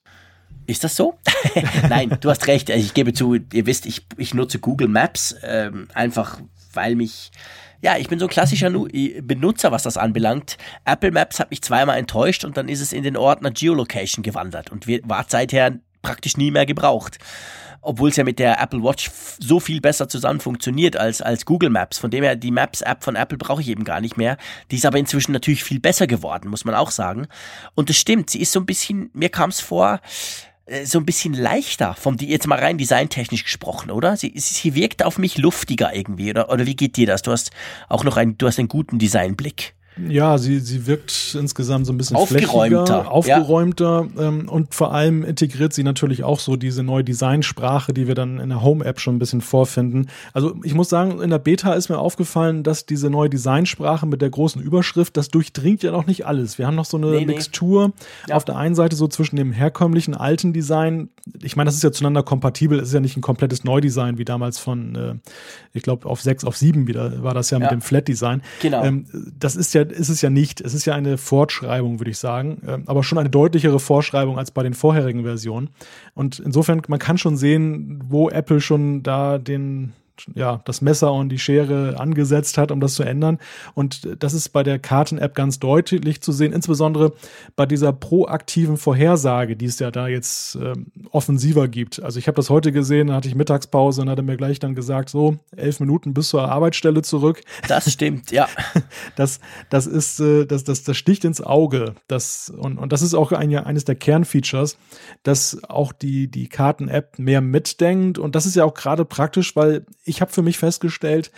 Ist das so? [laughs] Nein, du hast recht. Ich gebe zu, ihr wisst, ich, ich nutze Google Maps ähm, einfach, weil mich ja, ich bin so ein klassischer Benutzer, was das anbelangt. Apple Maps hat mich zweimal enttäuscht und dann ist es in den Ordner Geolocation gewandert und war seither praktisch nie mehr gebraucht obwohl es ja mit der Apple Watch so viel besser zusammen funktioniert als, als Google Maps. Von dem her, die Maps-App von Apple brauche ich eben gar nicht mehr. Die ist aber inzwischen natürlich viel besser geworden, muss man auch sagen. Und das stimmt, sie ist so ein bisschen, mir kam es vor, äh, so ein bisschen leichter, vom jetzt mal rein designtechnisch gesprochen, oder? Sie, sie wirkt auf mich luftiger irgendwie, oder, oder wie geht dir das? Du hast auch noch einen, du hast einen guten Designblick. Ja, sie, sie wirkt insgesamt so ein bisschen aufgeräumter, aufgeräumter ja. ähm, und vor allem integriert sie natürlich auch so diese neue Designsprache, die wir dann in der Home-App schon ein bisschen vorfinden. Also ich muss sagen, in der Beta ist mir aufgefallen, dass diese neue Designsprache mit der großen Überschrift, das durchdringt ja noch nicht alles. Wir haben noch so eine nee, Mixtur nee. auf der einen Seite so zwischen dem herkömmlichen alten Design. Ich meine, das ist ja zueinander kompatibel, es ist ja nicht ein komplettes Neudesign wie damals von, äh, ich glaube, auf 6 auf 7 wieder war das ja, ja. mit dem Flat-Design. Genau. Ähm, das ist ja ist es ja nicht. Es ist ja eine Fortschreibung, würde ich sagen, ähm, aber schon eine deutlichere Vorschreibung als bei den vorherigen Versionen. Und insofern, man kann schon sehen, wo Apple schon da den ja, das Messer und die Schere angesetzt hat, um das zu ändern. Und das ist bei der Karten-App ganz deutlich zu sehen, insbesondere bei dieser proaktiven Vorhersage, die es ja da jetzt ähm, offensiver gibt. Also ich habe das heute gesehen, da hatte ich Mittagspause und hatte mir gleich dann gesagt, so, elf Minuten bis zur Arbeitsstelle zurück. Das stimmt, ja. [laughs] Das, das ist, äh, das, das, das sticht ins Auge. Das, und, und das ist auch ein, eines der Kernfeatures, dass auch die, die Karten-App mehr mitdenkt. Und das ist ja auch gerade praktisch, weil ich habe für mich festgestellt,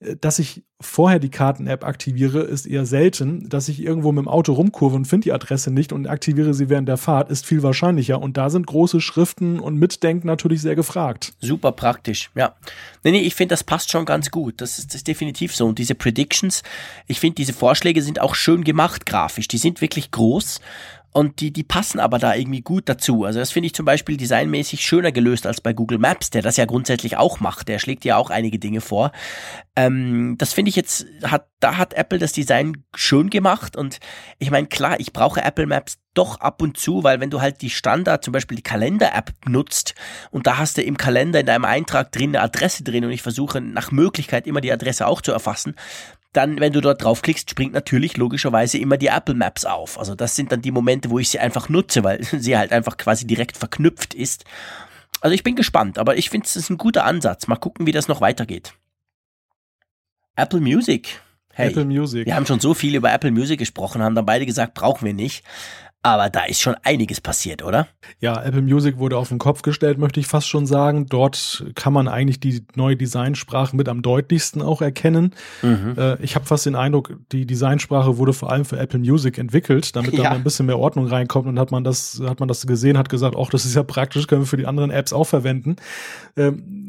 äh, dass ich vorher die Karten-App aktiviere, ist eher selten. Dass ich irgendwo mit dem Auto rumkurve und finde die Adresse nicht und aktiviere sie während der Fahrt, ist viel wahrscheinlicher. Und da sind große Schriften und Mitdenken natürlich sehr gefragt. Super praktisch, ja. Nee, nee, ich finde, das passt schon ganz gut. Das ist, das ist definitiv so. Und diese Predictions, ich finde, diese Vorschläge sind auch schön gemacht grafisch. Die sind wirklich groß und die, die passen aber da irgendwie gut dazu. Also das finde ich zum Beispiel designmäßig schöner gelöst als bei Google Maps, der das ja grundsätzlich auch macht. Der schlägt ja auch einige Dinge vor. Ähm, das finde ich jetzt, hat, da hat Apple das Design schön gemacht. Und ich meine, klar, ich brauche Apple Maps doch ab und zu, weil wenn du halt die Standard, zum Beispiel die Kalender-App nutzt und da hast du im Kalender in deinem Eintrag drin eine Adresse drin und ich versuche nach Möglichkeit immer die Adresse auch zu erfassen, dann, wenn du dort draufklickst, springt natürlich logischerweise immer die Apple Maps auf. Also das sind dann die Momente, wo ich sie einfach nutze, weil [laughs] sie halt einfach quasi direkt verknüpft ist. Also ich bin gespannt, aber ich finde es ist ein guter Ansatz. Mal gucken, wie das noch weitergeht. Apple Music. Hey, Apple Music. Wir haben schon so viel über Apple Music gesprochen, haben dann beide gesagt, brauchen wir nicht. Aber da ist schon einiges passiert, oder? Ja, Apple Music wurde auf den Kopf gestellt, möchte ich fast schon sagen. Dort kann man eigentlich die neue Designsprache mit am deutlichsten auch erkennen. Mhm. Äh, ich habe fast den Eindruck, die Designsprache wurde vor allem für Apple Music entwickelt, damit ja. da ein bisschen mehr Ordnung reinkommt. Und hat man das, hat man das gesehen, hat gesagt, ach, das ist ja praktisch, können wir für die anderen Apps auch verwenden. Ähm,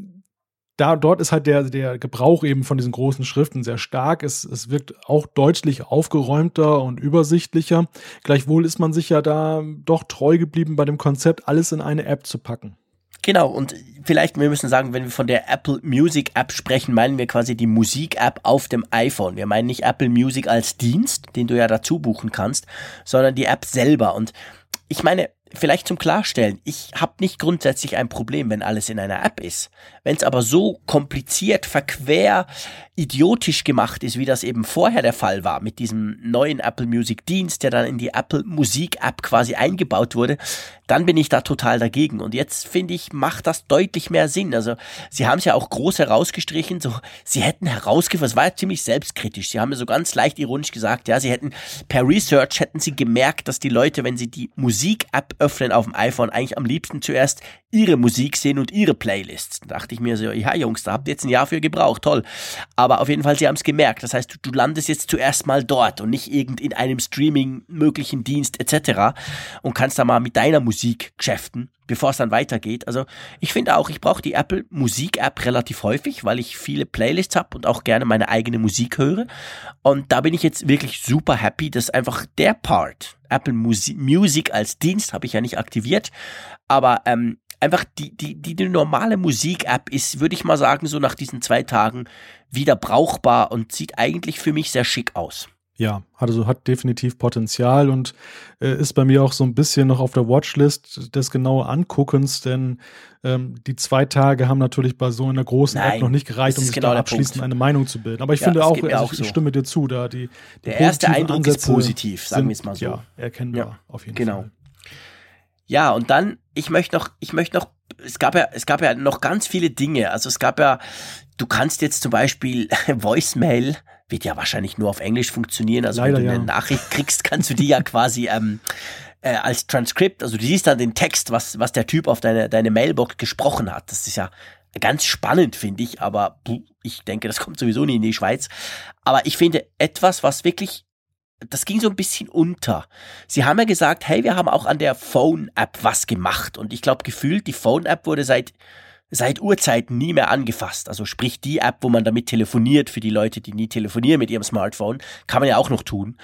da, dort ist halt der, der Gebrauch eben von diesen großen Schriften sehr stark. Es, es wirkt auch deutlich aufgeräumter und übersichtlicher. Gleichwohl ist man sich ja da doch treu geblieben bei dem Konzept, alles in eine App zu packen. Genau, und vielleicht, wir müssen sagen, wenn wir von der Apple Music App sprechen, meinen wir quasi die Musik-App auf dem iPhone. Wir meinen nicht Apple Music als Dienst, den du ja dazu buchen kannst, sondern die App selber. Und ich meine, Vielleicht zum Klarstellen, ich habe nicht grundsätzlich ein Problem, wenn alles in einer App ist. Wenn es aber so kompliziert, verquer, idiotisch gemacht ist, wie das eben vorher der Fall war, mit diesem neuen Apple Music Dienst, der dann in die Apple Musik App quasi eingebaut wurde, dann bin ich da total dagegen. Und jetzt finde ich, macht das deutlich mehr Sinn. Also sie haben es ja auch groß herausgestrichen, so sie hätten herausgefunden, es war ja ziemlich selbstkritisch. Sie haben ja so ganz leicht ironisch gesagt, ja, sie hätten per Research hätten sie gemerkt, dass die Leute, wenn sie die Musik App öffnen auf dem iPhone, eigentlich am liebsten zuerst ihre Musik sehen und ihre Playlists. Da dachte ich mir so, ja Jungs, da habt ihr jetzt ein Jahr für gebraucht, toll. Aber auf jeden Fall, sie haben es gemerkt. Das heißt, du, du, landest jetzt zuerst mal dort und nicht irgend in einem Streaming möglichen Dienst etc. und kannst da mal mit deiner Musik geschäften, bevor es dann weitergeht. Also ich finde auch, ich brauche die Apple Musik App relativ häufig, weil ich viele Playlists habe und auch gerne meine eigene Musik höre. Und da bin ich jetzt wirklich super happy, dass einfach der Part, Apple Musi Music als Dienst habe ich ja nicht aktiviert, aber ähm, einfach die, die, die, die normale Musik-App ist, würde ich mal sagen, so nach diesen zwei Tagen wieder brauchbar und sieht eigentlich für mich sehr schick aus. Ja, also hat definitiv Potenzial und äh, ist bei mir auch so ein bisschen noch auf der Watchlist des genauen Anguckens, denn ähm, die zwei Tage haben natürlich bei so einer großen Nein, App noch nicht gereicht, um sich genau da abschließend Punkt. eine Meinung zu bilden. Aber ich ja, finde auch, also auch ich, so. stimme dir zu, da die, die der erste Eindruck Ansätze ist positiv, sagen wir es mal so. Ja, erkennbar ja, auf jeden genau. Fall. Ja, und dann, ich möchte noch, ich möchte noch, es gab ja, es gab ja noch ganz viele Dinge. Also es gab ja, du kannst jetzt zum Beispiel [laughs] Voicemail, wird ja wahrscheinlich nur auf Englisch funktionieren. Also Leider, wenn du ja. eine Nachricht kriegst, kannst du die ja quasi ähm, äh, als Transkript, also du siehst dann den Text, was, was der Typ auf deine, deine Mailbox gesprochen hat. Das ist ja ganz spannend, finde ich, aber ich denke, das kommt sowieso nie in die Schweiz. Aber ich finde etwas, was wirklich das ging so ein bisschen unter. Sie haben ja gesagt, hey, wir haben auch an der Phone-App was gemacht. Und ich glaube, gefühlt, die Phone-App wurde seit, seit Urzeiten nie mehr angefasst. Also sprich, die App, wo man damit telefoniert, für die Leute, die nie telefonieren mit ihrem Smartphone, kann man ja auch noch tun.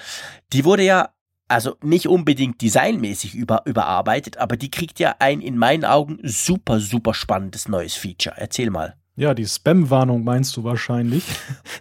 Die wurde ja, also nicht unbedingt designmäßig über, überarbeitet, aber die kriegt ja ein in meinen Augen super, super spannendes neues Feature. Erzähl mal. Ja, die Spam-Warnung meinst du wahrscheinlich. [laughs]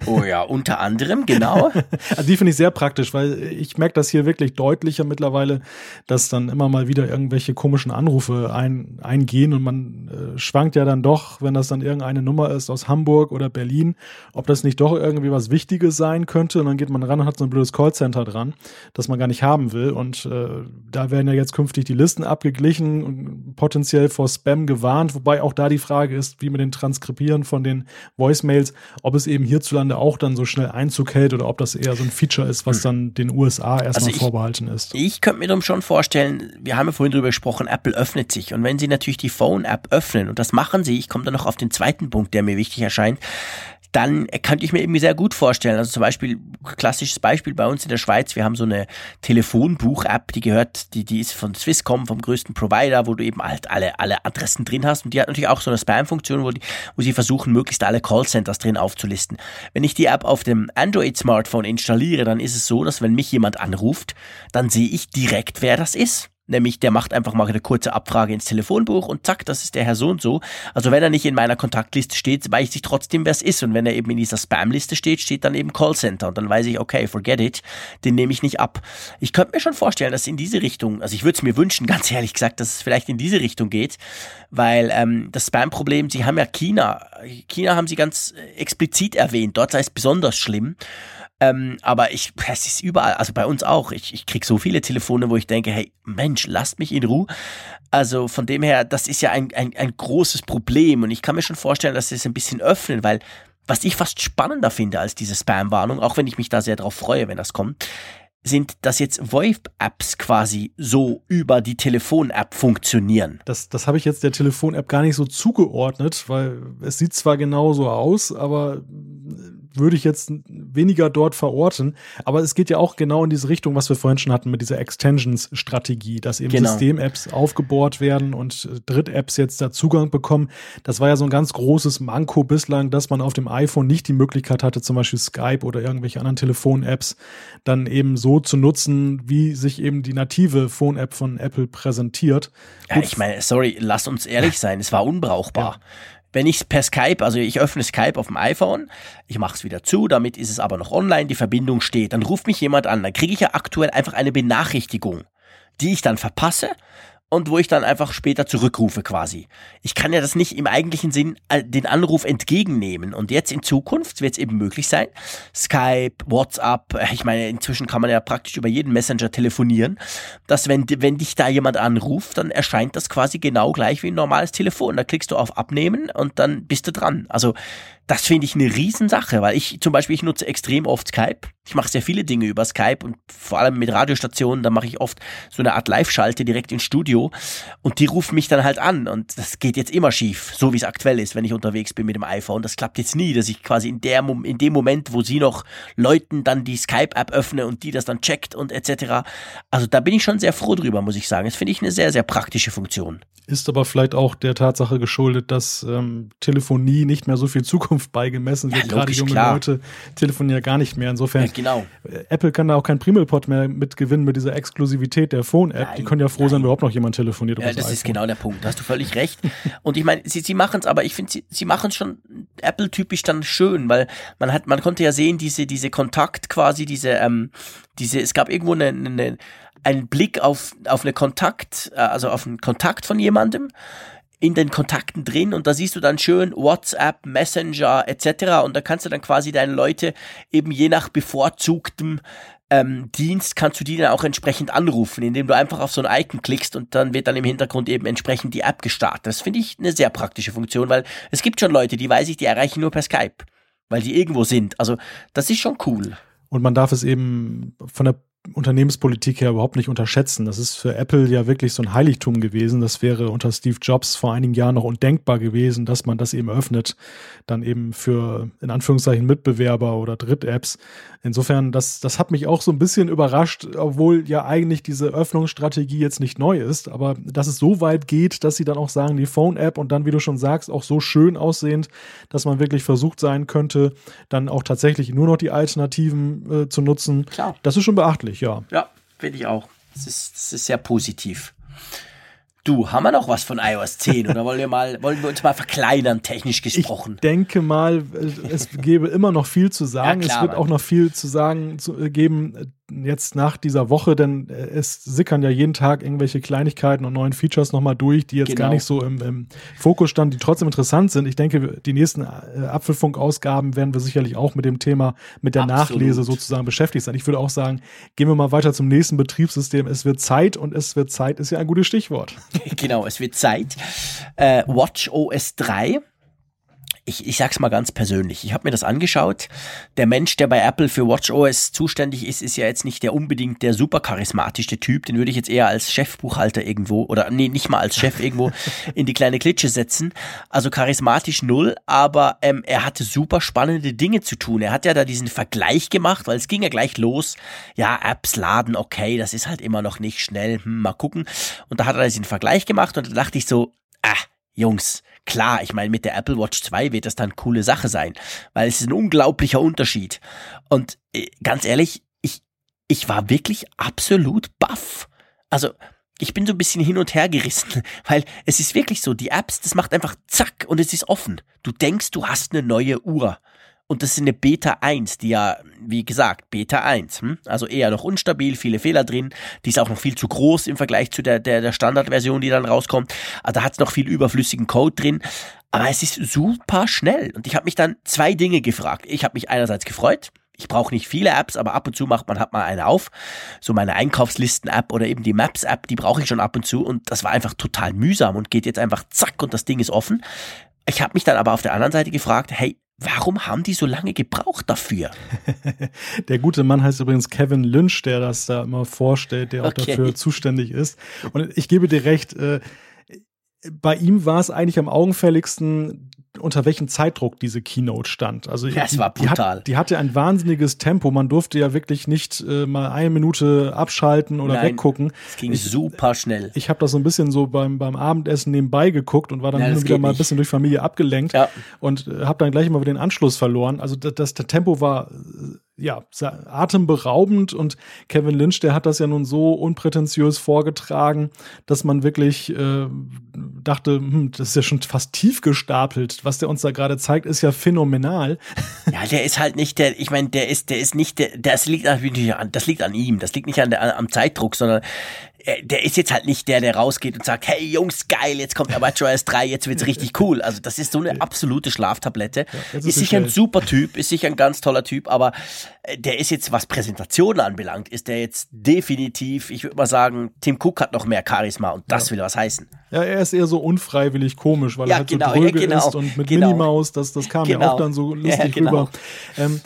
Oh ja, unter anderem, genau. Also [laughs] die finde ich sehr praktisch, weil ich merke das hier wirklich deutlicher mittlerweile, dass dann immer mal wieder irgendwelche komischen Anrufe ein, eingehen und man äh, schwankt ja dann doch, wenn das dann irgendeine Nummer ist aus Hamburg oder Berlin, ob das nicht doch irgendwie was Wichtiges sein könnte und dann geht man ran und hat so ein blödes Callcenter dran, das man gar nicht haben will und äh, da werden ja jetzt künftig die Listen abgeglichen und potenziell vor Spam gewarnt, wobei auch da die Frage ist, wie mit den Transkripieren von den Voicemails, ob es eben hierzulande auch dann so schnell Einzug hält oder ob das eher so ein Feature ist, was dann den USA erstmal Also vorbehalten ist. Ich könnte mir darum schon vorstellen, wir haben ja vorhin drüber gesprochen, Apple öffnet sich. Und wenn sie natürlich die Phone-App öffnen, und das machen sie, ich komme dann noch auf den zweiten Punkt, der mir wichtig erscheint, dann könnte ich mir irgendwie sehr gut vorstellen. Also zum Beispiel, klassisches Beispiel bei uns in der Schweiz, wir haben so eine Telefonbuch-App, die gehört, die, die ist von Swisscom, vom größten Provider, wo du eben halt alle, alle Adressen drin hast. Und die hat natürlich auch so eine Spam-Funktion, wo, die, wo sie versuchen, möglichst alle Callcenters drin aufzulisten. Wenn ich die App auf dem Android-Smartphone installiere, dann ist es so, dass wenn mich jemand anruft, dann sehe ich direkt, wer das ist. Nämlich, der macht einfach mal eine kurze Abfrage ins Telefonbuch und zack, das ist der Herr so und so. Also wenn er nicht in meiner Kontaktliste steht, weiß ich trotzdem, wer es ist. Und wenn er eben in dieser Spam-Liste steht, steht dann eben Callcenter. Und dann weiß ich, okay, forget it, den nehme ich nicht ab. Ich könnte mir schon vorstellen, dass in diese Richtung, also ich würde es mir wünschen, [laughs] ganz ehrlich gesagt, dass es vielleicht in diese Richtung geht, weil ähm, das Spam-Problem, sie haben ja China, China haben sie ganz äh, explizit erwähnt, dort sei es besonders schlimm. Ähm, aber ich, es ist überall, also bei uns auch. Ich, ich krieg so viele Telefone, wo ich denke, hey, Mensch, lasst mich in Ruhe. Also von dem her, das ist ja ein, ein, ein großes Problem. Und ich kann mir schon vorstellen, dass sie es ein bisschen öffnen, weil was ich fast spannender finde als diese Spam-Warnung, auch wenn ich mich da sehr drauf freue, wenn das kommt, sind, dass jetzt VoIP-Apps quasi so über die Telefon-App funktionieren. Das, das habe ich jetzt der Telefon-App gar nicht so zugeordnet, weil es sieht zwar genauso aus, aber würde ich jetzt weniger dort verorten. Aber es geht ja auch genau in diese Richtung, was wir vorhin schon hatten mit dieser Extensions-Strategie, dass eben Genau. System-Apps aufgebohrt werden und äh, Dritt-Apps jetzt da Zugang bekommen. Das war ja so ein ganz großes Manko bislang, dass man auf dem iPhone nicht die Möglichkeit hatte, zum Beispiel Skype oder irgendwelche anderen Telefon-Apps dann eben so zu nutzen, wie sich eben die native Phone-App von Apple präsentiert. Ja, ich meine, sorry, lass uns ehrlich [laughs] sein, es war unbrauchbar. Wenn ich per Skype, also ich öffne Skype auf dem iPhone, ich mache es wieder zu, damit ist es aber noch online, die Verbindung steht, dann ruft mich jemand an, dann kriege ich ja aktuell einfach eine Benachrichtigung, die ich dann verpasse und wo ich dann einfach später zurückrufe quasi. Ich kann ja das nicht im eigentlichen Sinn äh, den Anruf entgegennehmen. Und jetzt in Zukunft wird es eben möglich sein, Skype, WhatsApp, äh, ich meine, inzwischen kann man ja praktisch über jeden Messenger telefonieren, dass wenn, wenn dich da jemand anruft, dann erscheint das quasi genau gleich wie ein normales Telefon. Da klickst du auf Abnehmen und dann bist du dran. Also das finde ich eine Riesensache, weil ich zum Beispiel, ich nutze extrem oft Skype. Ich mache sehr viele Dinge über Skype und vor allem mit Radiostationen, da mache ich oft so eine Art Live-Schalte direkt ins Studio und die rufen mich dann halt an und das geht jetzt immer schief, so wie es aktuell ist, wenn ich unterwegs bin mit dem iPhone. Das klappt jetzt nie, dass ich quasi in, der, in dem Moment, wo sie noch Leuten dann die Skype-App öffne und die das dann checkt und etc. Also da bin ich schon sehr froh drüber, muss ich sagen. Das finde ich eine sehr, sehr praktische Funktion. Ist aber vielleicht auch der Tatsache geschuldet, dass ähm, Telefonie nicht mehr so viel Zukunft beigemessen wird. Ja, Gerade junge klar. Leute telefonieren ja gar nicht mehr. Insofern, Ja, genau. äh, Apple kann da auch kein Primelpot mehr mitgewinnen mit dieser Exklusivität der Phone-App. Die können ja froh sein, nein. wenn überhaupt noch jemand telefoniert. Ja, über das ist genau der Punkt. Da hast du völlig recht. Und ich meine, sie, sie machen es, aber ich finde, sie, sie machen es schon Apple-typisch dann schön, weil man hat, man konnte ja sehen, diese, diese Kontakt quasi, diese, ähm, diese, es gab irgendwo eine, eine, einen Blick auf, auf eine Kontakt, äh, also auf einen Kontakt von jemandem in den Kontakten drin und da siehst du dann schön WhatsApp, Messenger etc. und da kannst du dann quasi deine Leute eben je nach bevorzugtem ähm, Dienst kannst du die dann auch entsprechend anrufen, indem du einfach auf so ein Icon klickst und dann wird dann im Hintergrund eben entsprechend die App gestartet. Das finde ich eine sehr praktische Funktion, weil es gibt schon Leute, die weiß ich, die erreichen nur per Skype, weil die irgendwo sind. Also das ist schon cool. Und man darf es eben von der Unternehmenspolitik her überhaupt nicht unterschätzen. Das ist für Apple ja wirklich so ein Heiligtum gewesen. Das wäre unter Steve Jobs vor einigen Jahren noch undenkbar gewesen, dass man das eben öffnet, dann eben für in Anführungszeichen Mitbewerber oder Dritt-Apps. Insofern, das, das hat mich auch so ein bisschen überrascht, obwohl ja eigentlich diese Öffnungsstrategie jetzt nicht neu ist, aber dass es so weit geht, dass sie dann auch sagen, die Phone-App und dann, wie du schon sagst, auch so schön aussehend, dass man wirklich versucht sein könnte, dann auch tatsächlich nur noch die Alternativen äh, zu nutzen. Klar. Das ist schon beachtlich, ja. Ja, finde ich auch. Das ist, das ist sehr positiv. Du, haben wir noch was von iOS 10 oder wollen wir mal, [laughs] wollen wir uns mal verkleinern, technisch gesprochen? Ich denke mal, es gäbe immer noch viel zu sagen. Ja, klar, es wird Mann. auch noch viel zu sagen zu, äh, geben jetzt nach dieser Woche, denn äh, es sickern ja jeden Tag irgendwelche Kleinigkeiten und neuen Features nochmal durch, die jetzt genau. gar nicht so im, im, Fokus standen, die trotzdem interessant sind. Ich denke, die nächsten äh, Apfelfunk-Ausgaben werden wir sicherlich auch mit dem Thema, mit der Absolut. Nachlese sozusagen beschäftigt sein. Ich würde auch sagen, gehen wir mal weiter zum nächsten Betriebssystem. Es wird Zeit und es wird Zeit ist ja ein gutes Stichwort. [laughs] Genau, es wird Zeit. Äh, Watch OS 3 ich, ich sag's mal ganz persönlich, ich habe mir das angeschaut. Der Mensch, der bei Apple für WatchOS zuständig ist, ist ja jetzt nicht der unbedingt der super charismatischste Typ. Den würde ich jetzt eher als Chefbuchhalter irgendwo oder nee, nicht mal als Chef irgendwo [laughs] in die kleine Klitsche setzen. Also charismatisch null, aber ähm, er hatte super spannende Dinge zu tun. Er hat ja da diesen Vergleich gemacht, weil es ging ja gleich los. Ja, Apps laden, okay, das ist halt immer noch nicht schnell. Hm, mal gucken. Und da hat er diesen Vergleich gemacht und da dachte ich so, ah, Jungs, Klar, ich meine, mit der Apple Watch 2 wird das dann coole Sache sein, weil es ist ein unglaublicher Unterschied. Und äh, ganz ehrlich, ich, ich war wirklich absolut baff. Also, ich bin so ein bisschen hin und her gerissen, [laughs] weil es ist wirklich so, die Apps, das macht einfach zack und es ist offen. Du denkst, du hast eine neue Uhr. Und das ist eine Beta 1, die ja, wie gesagt, Beta 1, hm? also eher noch unstabil, viele Fehler drin. Die ist auch noch viel zu groß im Vergleich zu der, der, der Standardversion, die dann rauskommt. Also da hat es noch viel überflüssigen Code drin. Aber es ist super schnell. Und ich habe mich dann zwei Dinge gefragt. Ich habe mich einerseits gefreut, ich brauche nicht viele Apps, aber ab und zu macht man hat mal eine auf. So meine Einkaufslisten-App oder eben die Maps-App, die brauche ich schon ab und zu und das war einfach total mühsam und geht jetzt einfach zack und das Ding ist offen. Ich habe mich dann aber auf der anderen Seite gefragt, hey, Warum haben die so lange gebraucht dafür? [laughs] der gute Mann heißt übrigens Kevin Lynch, der das da immer vorstellt, der auch okay. dafür zuständig ist. Und ich gebe dir recht, äh, bei ihm war es eigentlich am augenfälligsten unter welchem Zeitdruck diese Keynote stand. Also ja, es war brutal. Die, hat, die, hatte ein wahnsinniges Tempo. Man durfte ja wirklich nicht äh, mal eine Minute abschalten oder Nein, weggucken. Es ging ich, super schnell. Ich habe das so ein bisschen so beim, beim Abendessen nebenbei geguckt und war dann ja, wieder mal ein bisschen durch Familie abgelenkt ja. und äh, habe dann gleich mal den Anschluss verloren. Also das, das, das Tempo war äh, ja, atemberaubend und Kevin Lynch, der hat das ja nun so unprätentiös vorgetragen, dass man wirklich äh, dachte, hm, das ist ja schon fast tief gestapelt. Was der uns da gerade zeigt, ist ja phänomenal. [laughs] Ja, der ist halt nicht der, ich meine, der ist, der ist nicht der, das liegt natürlich an, das liegt an ihm, das liegt nicht an der, am Zeitdruck, sondern der ist jetzt halt nicht der, der rausgeht und sagt, hey Jungs, geil, jetzt kommt der WatchOS 3, jetzt wird's [laughs] richtig cool. Also das ist so eine absolute Schlaftablette. Ja, ist, ist sicher ein super Typ, ist sicher ein ganz toller Typ, aber äh, der ist jetzt, was Präsentationen anbelangt, ist der jetzt definitiv, ich würde mal sagen, Tim Cook hat noch mehr Charisma und das ja. will was heißen. Ja, er ist eher so unfreiwillig komisch, weil ja, er halt genau, so dröge ja, genau, ist und mit genau. Minimaus, das, das kam genau. ja auch dann so lustig genau. rüber. Ähm,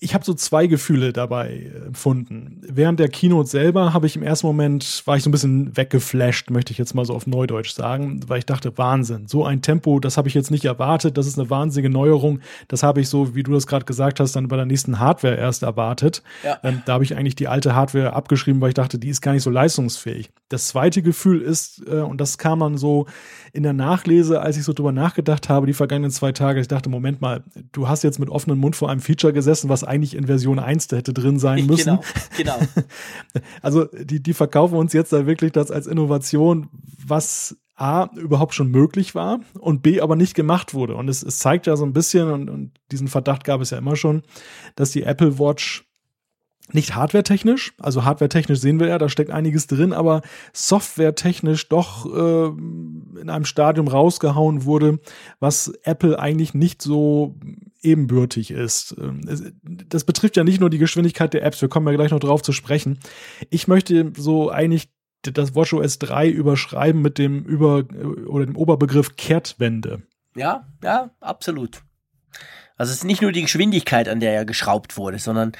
ich habe so zwei Gefühle dabei empfunden. Während der Keynote selber habe ich im ersten Moment, war ich so ein bisschen weggeflasht, möchte ich jetzt mal so auf Neudeutsch sagen, weil ich dachte, Wahnsinn, so ein Tempo, das habe ich jetzt nicht erwartet, das ist eine wahnsinnige Neuerung, das habe ich so, wie du das gerade gesagt hast, dann bei der nächsten Hardware erst erwartet. Ja. Ähm, da habe ich eigentlich die alte Hardware abgeschrieben, weil ich dachte, die ist gar nicht so leistungsfähig. Das zweite Gefühl ist, äh, und das kam dann so in der Nachlese, als ich so drüber nachgedacht habe, die vergangenen zwei Tage, ich dachte, Moment mal, du hast jetzt mit offenem Mund vor einem Feature gesessen, was eigentlich in Version 1 hätte drin sein müssen. Genau, genau. [laughs] also die, die verkaufen uns jetzt da wirklich das als Innovation, was A, überhaupt schon möglich war und B, aber nicht gemacht wurde. Und es, es zeigt ja so ein bisschen, und, und diesen Verdacht gab es ja immer schon, dass die Apple Watch nicht hardwaretechnisch, also hardwaretechnisch sehen wir ja, da steckt einiges drin, aber softwaretechnisch doch äh, in einem Stadium rausgehauen wurde, was Apple eigentlich nicht so ebenbürtig ist. Ähm, das betrifft ja nicht nur die Geschwindigkeit der Apps, wir kommen ja gleich noch drauf zu sprechen. Ich möchte so eigentlich das WatchOS 3 überschreiben mit dem Über- oder dem Oberbegriff Kehrtwende. Ja, ja, absolut. Also es ist nicht nur die Geschwindigkeit, an der er geschraubt wurde, sondern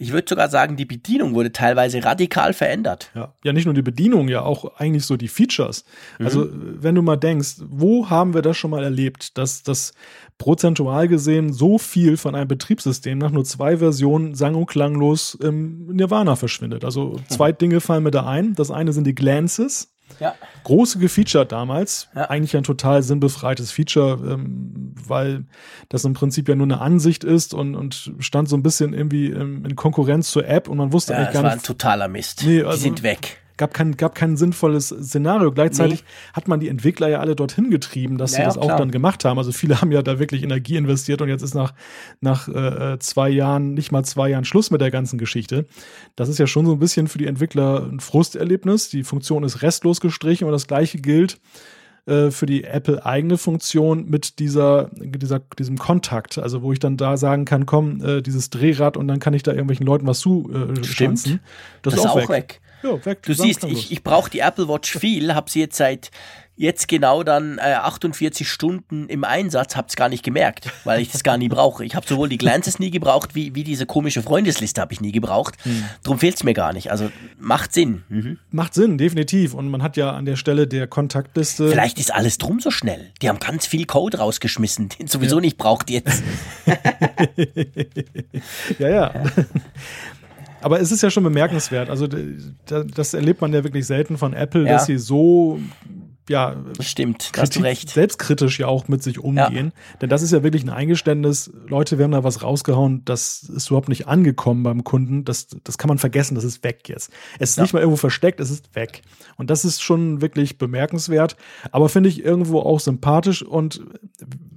ich würde sogar sagen, die Bedienung wurde teilweise radikal verändert. Ja. ja, nicht nur die Bedienung, ja auch eigentlich so die Features. Mhm. Also wenn du mal denkst, wo haben wir das schon mal erlebt, dass das prozentual gesehen so viel von einem Betriebssystem nach nur zwei Versionen sang- und klanglos im Nirvana verschwindet. Also zwei mhm. Dinge fallen mir da ein. Das eine sind die Glances. Ja. Große gefeatured damals. Ja. Eigentlich ein total sinnbefreites Feature, ähm, weil das im Prinzip ja nur eine Ansicht ist und, und stand so ein bisschen irgendwie ähm, in Konkurrenz zur App und man wusste ja, eigentlich gar nicht. Das war ein totaler Mist. Nee, also, Die sind weg gab kein, gab kein sinnvolles Szenario. Gleichzeitig nee. hat man die Entwickler ja alle dorthin getrieben, dass ja, sie das ja, auch dann gemacht haben. Also viele [laughs] haben ja da wirklich Energie investiert und jetzt ist nach, nach äh, zwei Jahren, nicht mal zwei Jahren Schluss mit der ganzen Geschichte. Das ist ja schon so ein bisschen für die Entwickler ein Frusterlebnis. Die Funktion ist restlos gestrichen und das gleiche gilt äh, für die Apple eigene Funktion mit dieser, dieser, diesem Kontakt, also wo ich dann da sagen kann, komm, äh, dieses Drehrad und dann kann ich da irgendwelchen Leuten was zu äh, Stimmt. Das, das, ist auch weg. weg. Ja, weg. Du siehst, ich, ich brauche die Apple Watch viel, habe sie jetzt seit jetzt genau dann äh, 48 Stunden im Einsatz, hab's gar nicht gemerkt, weil ich das gar nie brauche. Ich habe sowohl die Glances nie gebraucht, wie, wie diese komische Freundesliste habe ich nie gebraucht. Hm. Drum fehlt's mir gar nicht. Also macht Sinn. Mhm. Macht Sinn, definitiv. Und man hat ja an der Stelle der Kontaktliste. Vielleicht ist alles drum so schnell. Die haben ganz viel Code rausgeschmissen, den sowieso ja. nicht braucht jetzt. [laughs] ja, ja. Aber es ist ja schon bemerkenswert. Also das erlebt man ja wirklich selten von Apple, ja. dass sie so ja, stimmt, recht. selbstkritisch ja auch mit sich umgehen. Ja. Denn das ist ja wirklich ein Eingeständnis. Leute, wir haben da was rausgehauen, das ist überhaupt nicht angekommen beim Kunden. Das, das kann man vergessen, das ist weg jetzt. Es ist ja. nicht mal irgendwo versteckt, es ist weg. Und das ist schon wirklich bemerkenswert, aber finde ich irgendwo auch sympathisch und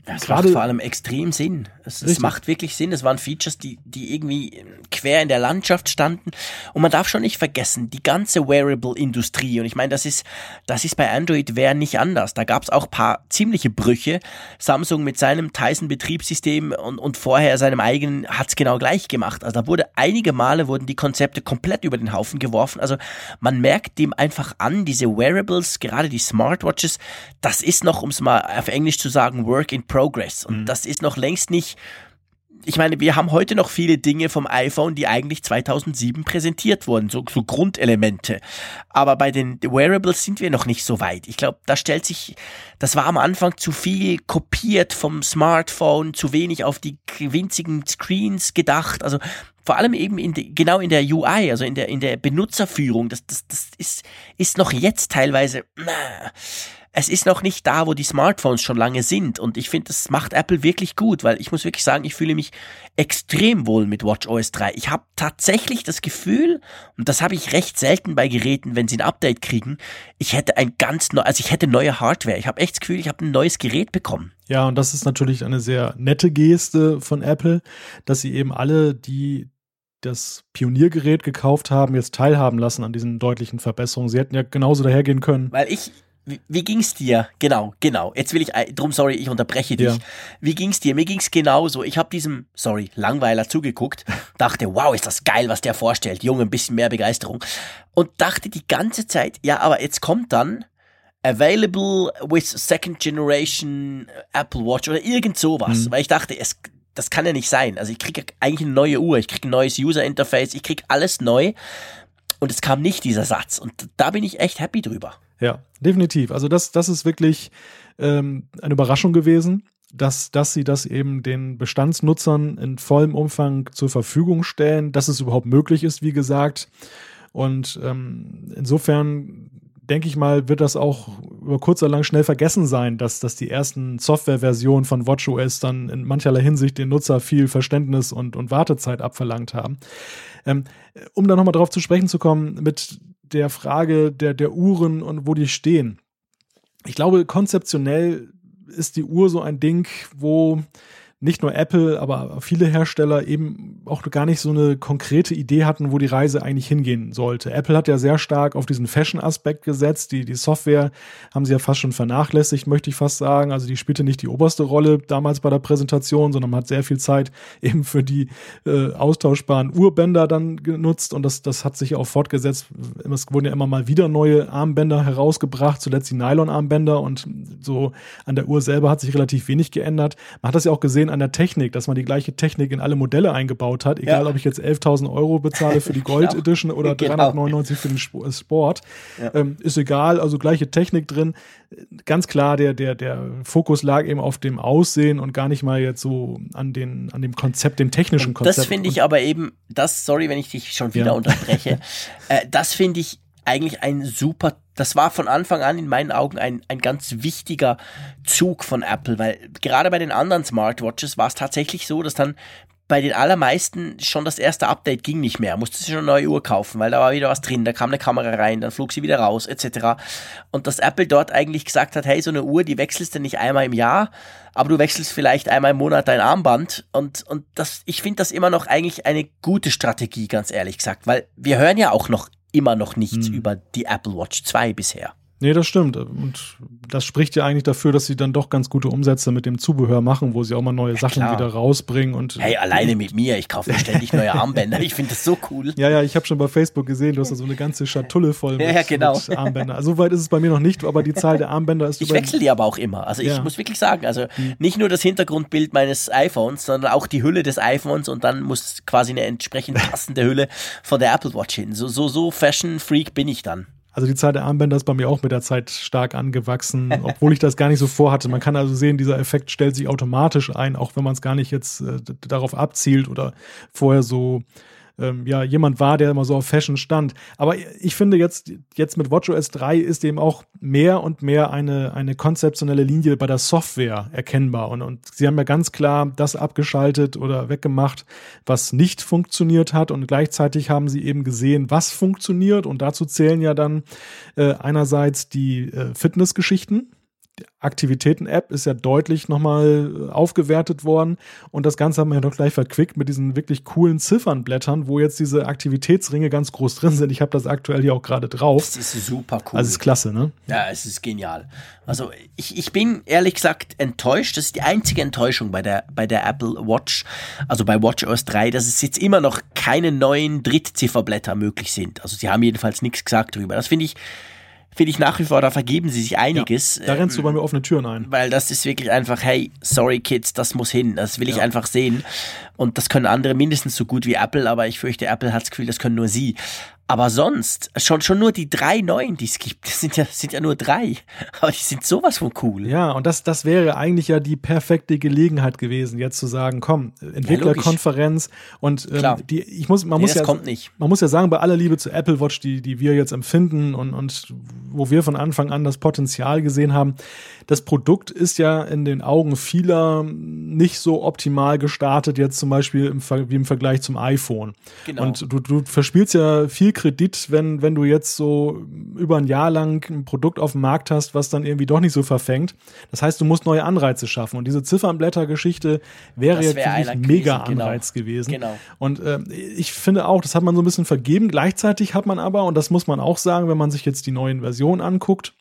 das macht vor allem extrem Sinn. Es, es, macht wirklich Sinn. Es waren Features, die, die irgendwie quer in der Landschaft standen. Und man darf schon nicht vergessen, die ganze Wearable-Industrie. Und ich meine, das ist, das ist bei Android wäre nicht anders. Da gab es auch paar ziemliche Brüche. Samsung mit seinem Tyson-Betriebssystem und, und vorher seinem eigenen hat es genau gleich gemacht. Also da wurde einige Male wurden die Konzepte komplett über den Haufen geworfen. Also man merkt dem einfach an, diese Wearables, gerade die Smartwatches, das ist noch, um es mal auf Englisch zu sagen, Work in Progress. Und mhm. das ist noch längst nicht ich meine, wir haben heute noch viele Dinge vom iPhone, die eigentlich 2007 präsentiert wurden, so, so Grundelemente. Aber bei den Wearables sind wir noch nicht so weit. Ich glaube, da stellt sich, das war am Anfang zu viel kopiert vom Smartphone, zu wenig auf die winzigen Screens gedacht. Also vor allem eben in de, genau in der UI, also in der, in der Benutzerführung. Das, das, das ist, ist noch jetzt teilweise, na, es ist noch nicht da, wo die Smartphones schon lange sind. Und ich finde, das macht Apple wirklich gut, weil ich muss wirklich sagen, ich fühle mich extrem wohl mit WatchOS 3. Ich habe tatsächlich das Gefühl, und das habe ich recht selten bei Geräten, wenn sie ein Update kriegen, ich hätte ein ganz neu, also ich hätte neue Hardware. Ich habe echt das Gefühl, ich habe ein neues Gerät bekommen. Ja, und das ist natürlich eine sehr nette Geste von Apple, dass sie eben alle, die das Pioniergerät gekauft haben, jetzt teilhaben lassen an diesen deutlichen Verbesserungen. Sie hätten ja genauso dahergehen können. Weil ich, wie, wie ging's dir? Genau, genau. Jetzt will ich, drum sorry, ich unterbreche dich. Ja. Wie ging's dir? Mir ging's genauso. Ich habe diesem, sorry, Langweiler zugeguckt, [laughs] dachte, wow, ist das geil, was der vorstellt. Junge, ein bisschen mehr Begeisterung. Und dachte die ganze Zeit, ja, aber jetzt kommt dann available with second generation Apple Watch oder irgend sowas. Mhm. Weil ich dachte, es, das kann ja nicht sein. Also ich kriege eigentlich eine neue Uhr, ich kriege ein neues User Interface, ich kriege alles neu. Und es kam nicht dieser Satz. Und da bin ich echt happy drüber. Ja, definitiv. Also das, das ist wirklich ähm, eine Überraschung gewesen, dass, dass sie das eben den Bestandsnutzern in vollem Umfang zur Verfügung stellen, dass es überhaupt möglich ist, wie gesagt. Und ähm, insofern denke ich mal, wird das auch über kurz oder lang schnell vergessen sein, dass, dass die ersten Softwareversionen von WatchOS dann in mancherlei Hinsicht den Nutzer viel Verständnis und, und Wartezeit abverlangt haben. Ähm, um da nochmal drauf zu sprechen zu kommen, mit der Frage der, der Uhren und wo die stehen. Ich glaube, konzeptionell ist die Uhr so ein Ding, wo nicht nur Apple, aber viele Hersteller eben auch gar nicht so eine konkrete Idee hatten, wo die Reise eigentlich hingehen sollte. Apple hat ja sehr stark auf diesen Fashion-Aspekt gesetzt. Die, die Software haben sie ja fast schon vernachlässigt, möchte ich fast sagen. Also die spielte nicht die oberste Rolle damals bei der Präsentation, sondern man hat sehr viel Zeit [laughs] eben für die äh, austauschbaren Uhrbänder dann genutzt und das, das hat sich auch fortgesetzt. Es wurden ja immer mal wieder neue Armbänder herausgebracht, zuletzt die Nylon-Armbänder und so an der Uhr selber hat sich relativ wenig geändert. Man hat das ja auch gesehen an der Technik, dass man die gleiche Technik in alle Modelle eingebaut hat, egal ja. ob ich jetzt 11.000 Euro bezahle für die [laughs] Gold genau. Edition oder genau. 399 für den Sport. Ja. Ähm, ist egal, also gleiche Technik drin. Ganz klar, der, der, der Fokus lag eben auf dem Aussehen und gar nicht mal jetzt so an, den, an dem Konzept, dem technischen und Konzept. Das finde ich aber eben, das, sorry, wenn ich dich schon wieder ja. unterbreche, [laughs] äh, das finde ich eigentlich ein super, das war von Anfang an in meinen Augen ein, ein ganz wichtiger Zug von Apple, weil gerade bei den anderen Smartwatches war es tatsächlich so, dass dann bei den allermeisten schon das erste Update ging nicht mehr. Musste sie schon eine neue Uhr kaufen, weil da war wieder was drin, da kam eine Kamera rein, dann flog sie wieder raus, etc. Und dass Apple dort eigentlich gesagt hat, hey, so eine Uhr, die wechselst du nicht einmal im Jahr, aber du wechselst vielleicht einmal im Monat dein Armband. Und, und das, ich finde das immer noch eigentlich eine gute Strategie, ganz ehrlich gesagt, weil wir hören ja auch noch immer noch nichts hm. über die Apple Watch 2 bisher. Nee, das stimmt. Und das spricht ja eigentlich dafür, dass sie dann doch ganz gute Umsätze mit dem Zubehör machen, wo sie auch mal neue ja, Sachen klar. wieder rausbringen. Und hey, alleine mit mir, ich kaufe ständig neue [laughs] Armbänder. Ich finde das so cool. Ja, ja, ich habe schon bei Facebook gesehen, du hast da so eine ganze Schatulle voll [laughs] mit, ja, genau. mit Armbändern. Also, so weit ist es bei mir noch nicht, aber die Zahl der Armbänder ist Ich wechsle die aber auch immer. Also ich ja. muss wirklich sagen, also hm. nicht nur das Hintergrundbild meines iPhones, sondern auch die Hülle des iPhones und dann muss quasi eine entsprechend passende Hülle von der Apple Watch hin. So, so, so Fashion Freak bin ich dann. Also die Zahl der Armbänder ist bei mir auch mit der Zeit stark angewachsen, [laughs] obwohl ich das gar nicht so vorhatte. Man kann also sehen, dieser Effekt stellt sich automatisch ein, auch wenn man es gar nicht jetzt äh, darauf abzielt oder vorher so ähm, ja jemand war, der immer so auf Fashion stand. Aber ich finde jetzt, jetzt mit WatchOS 3 ist eben auch mehr und mehr eine, eine konzeptionelle Linie bei der Software erkennbar. Und, und sie haben ja ganz klar das abgeschaltet oder weggemacht, was nicht funktioniert hat. Und gleichzeitig haben sie eben gesehen, was funktioniert. Und dazu zählen ja dann äh, einerseits die äh, Fitnessgeschichten Aktivitäten-App ist ja deutlich nochmal aufgewertet worden und das Ganze haben wir ja doch gleich verquickt mit diesen wirklich coolen Ziffernblättern, wo jetzt diese Aktivitätsringe ganz groß drin sind. Ich habe das aktuell hier auch gerade drauf. Das ist super cool. Also ist klasse, ne? Ja, es ist genial. Also ich, ich bin ehrlich gesagt enttäuscht. Das ist die einzige Enttäuschung bei der, bei der Apple Watch, also bei WatchOS 3, dass es jetzt immer noch keine neuen Drittzifferblätter möglich sind. Also sie haben jedenfalls nichts gesagt darüber. Das finde ich finde ich nach wie vor, da vergeben sie sich einiges. Ja, da rennst du bei mir offene Türen ein. Weil das ist wirklich einfach, hey, sorry Kids, das muss hin. Das will ich ja. einfach sehen. Und das können andere mindestens so gut wie Apple, aber ich fürchte, Apple hat das Gefühl, das können nur sie. Aber sonst, schon, schon nur die drei neuen, die es gibt, das sind ja, sind ja nur drei. Aber die sind sowas von cool. Ja, und das, das wäre eigentlich ja die perfekte Gelegenheit gewesen, jetzt zu sagen, komm, Entwicklerkonferenz ja, und ähm, die, ich muss, man nee, muss ja, kommt nicht. man muss ja sagen, bei aller Liebe zu Apple Watch, die, die wir jetzt empfinden und, und wo wir von Anfang an das Potenzial gesehen haben, das Produkt ist ja in den Augen vieler nicht so optimal gestartet, jetzt zum Beispiel im, wie im Vergleich zum iPhone. Genau. Und du, du verspielst ja viel Kredit, wenn, wenn du jetzt so über ein Jahr lang ein Produkt auf dem Markt hast, was dann irgendwie doch nicht so verfängt. Das heißt, du musst neue Anreize schaffen. Und diese Ziffernblätter-Geschichte wäre das wär jetzt ein mega genau. Anreiz genau. gewesen. Genau. Und äh, ich finde auch, das hat man so ein bisschen vergeben. Gleichzeitig hat man aber, und das muss man auch sagen, wenn man sich jetzt die neuen Versionen anguckt,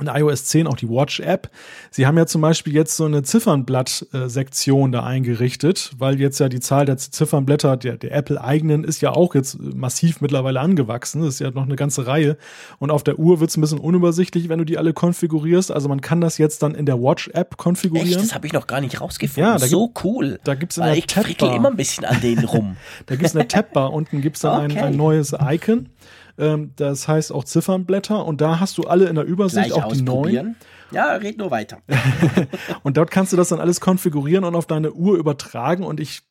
in iOS 10 auch die Watch-App. Sie haben ja zum Beispiel jetzt so eine Ziffernblatt-Sektion da eingerichtet, weil jetzt ja die Zahl der Ziffernblätter der, der Apple-eigenen ist ja auch jetzt massiv mittlerweile angewachsen. Das ist ja noch eine ganze Reihe. Und auf der Uhr wird es ein bisschen unübersichtlich, wenn du die alle konfigurierst. Also man kann das jetzt dann in der Watch-App konfigurieren. Echt? Das habe ich noch gar nicht rausgefunden. Ja, so gibt, cool. Da gibt's in weil der ich frickel immer ein bisschen an denen rum. [laughs] da gibt's eine Tabbar. Unten gibt's dann okay. ein, ein neues Icon. Ähm, das heißt auch Ziffernblätter und da hast du alle in der Übersicht, Gleich auch die neuen. Ja, red nur weiter. [laughs] und dort kannst du das dann alles konfigurieren und auf deine Uhr übertragen und ich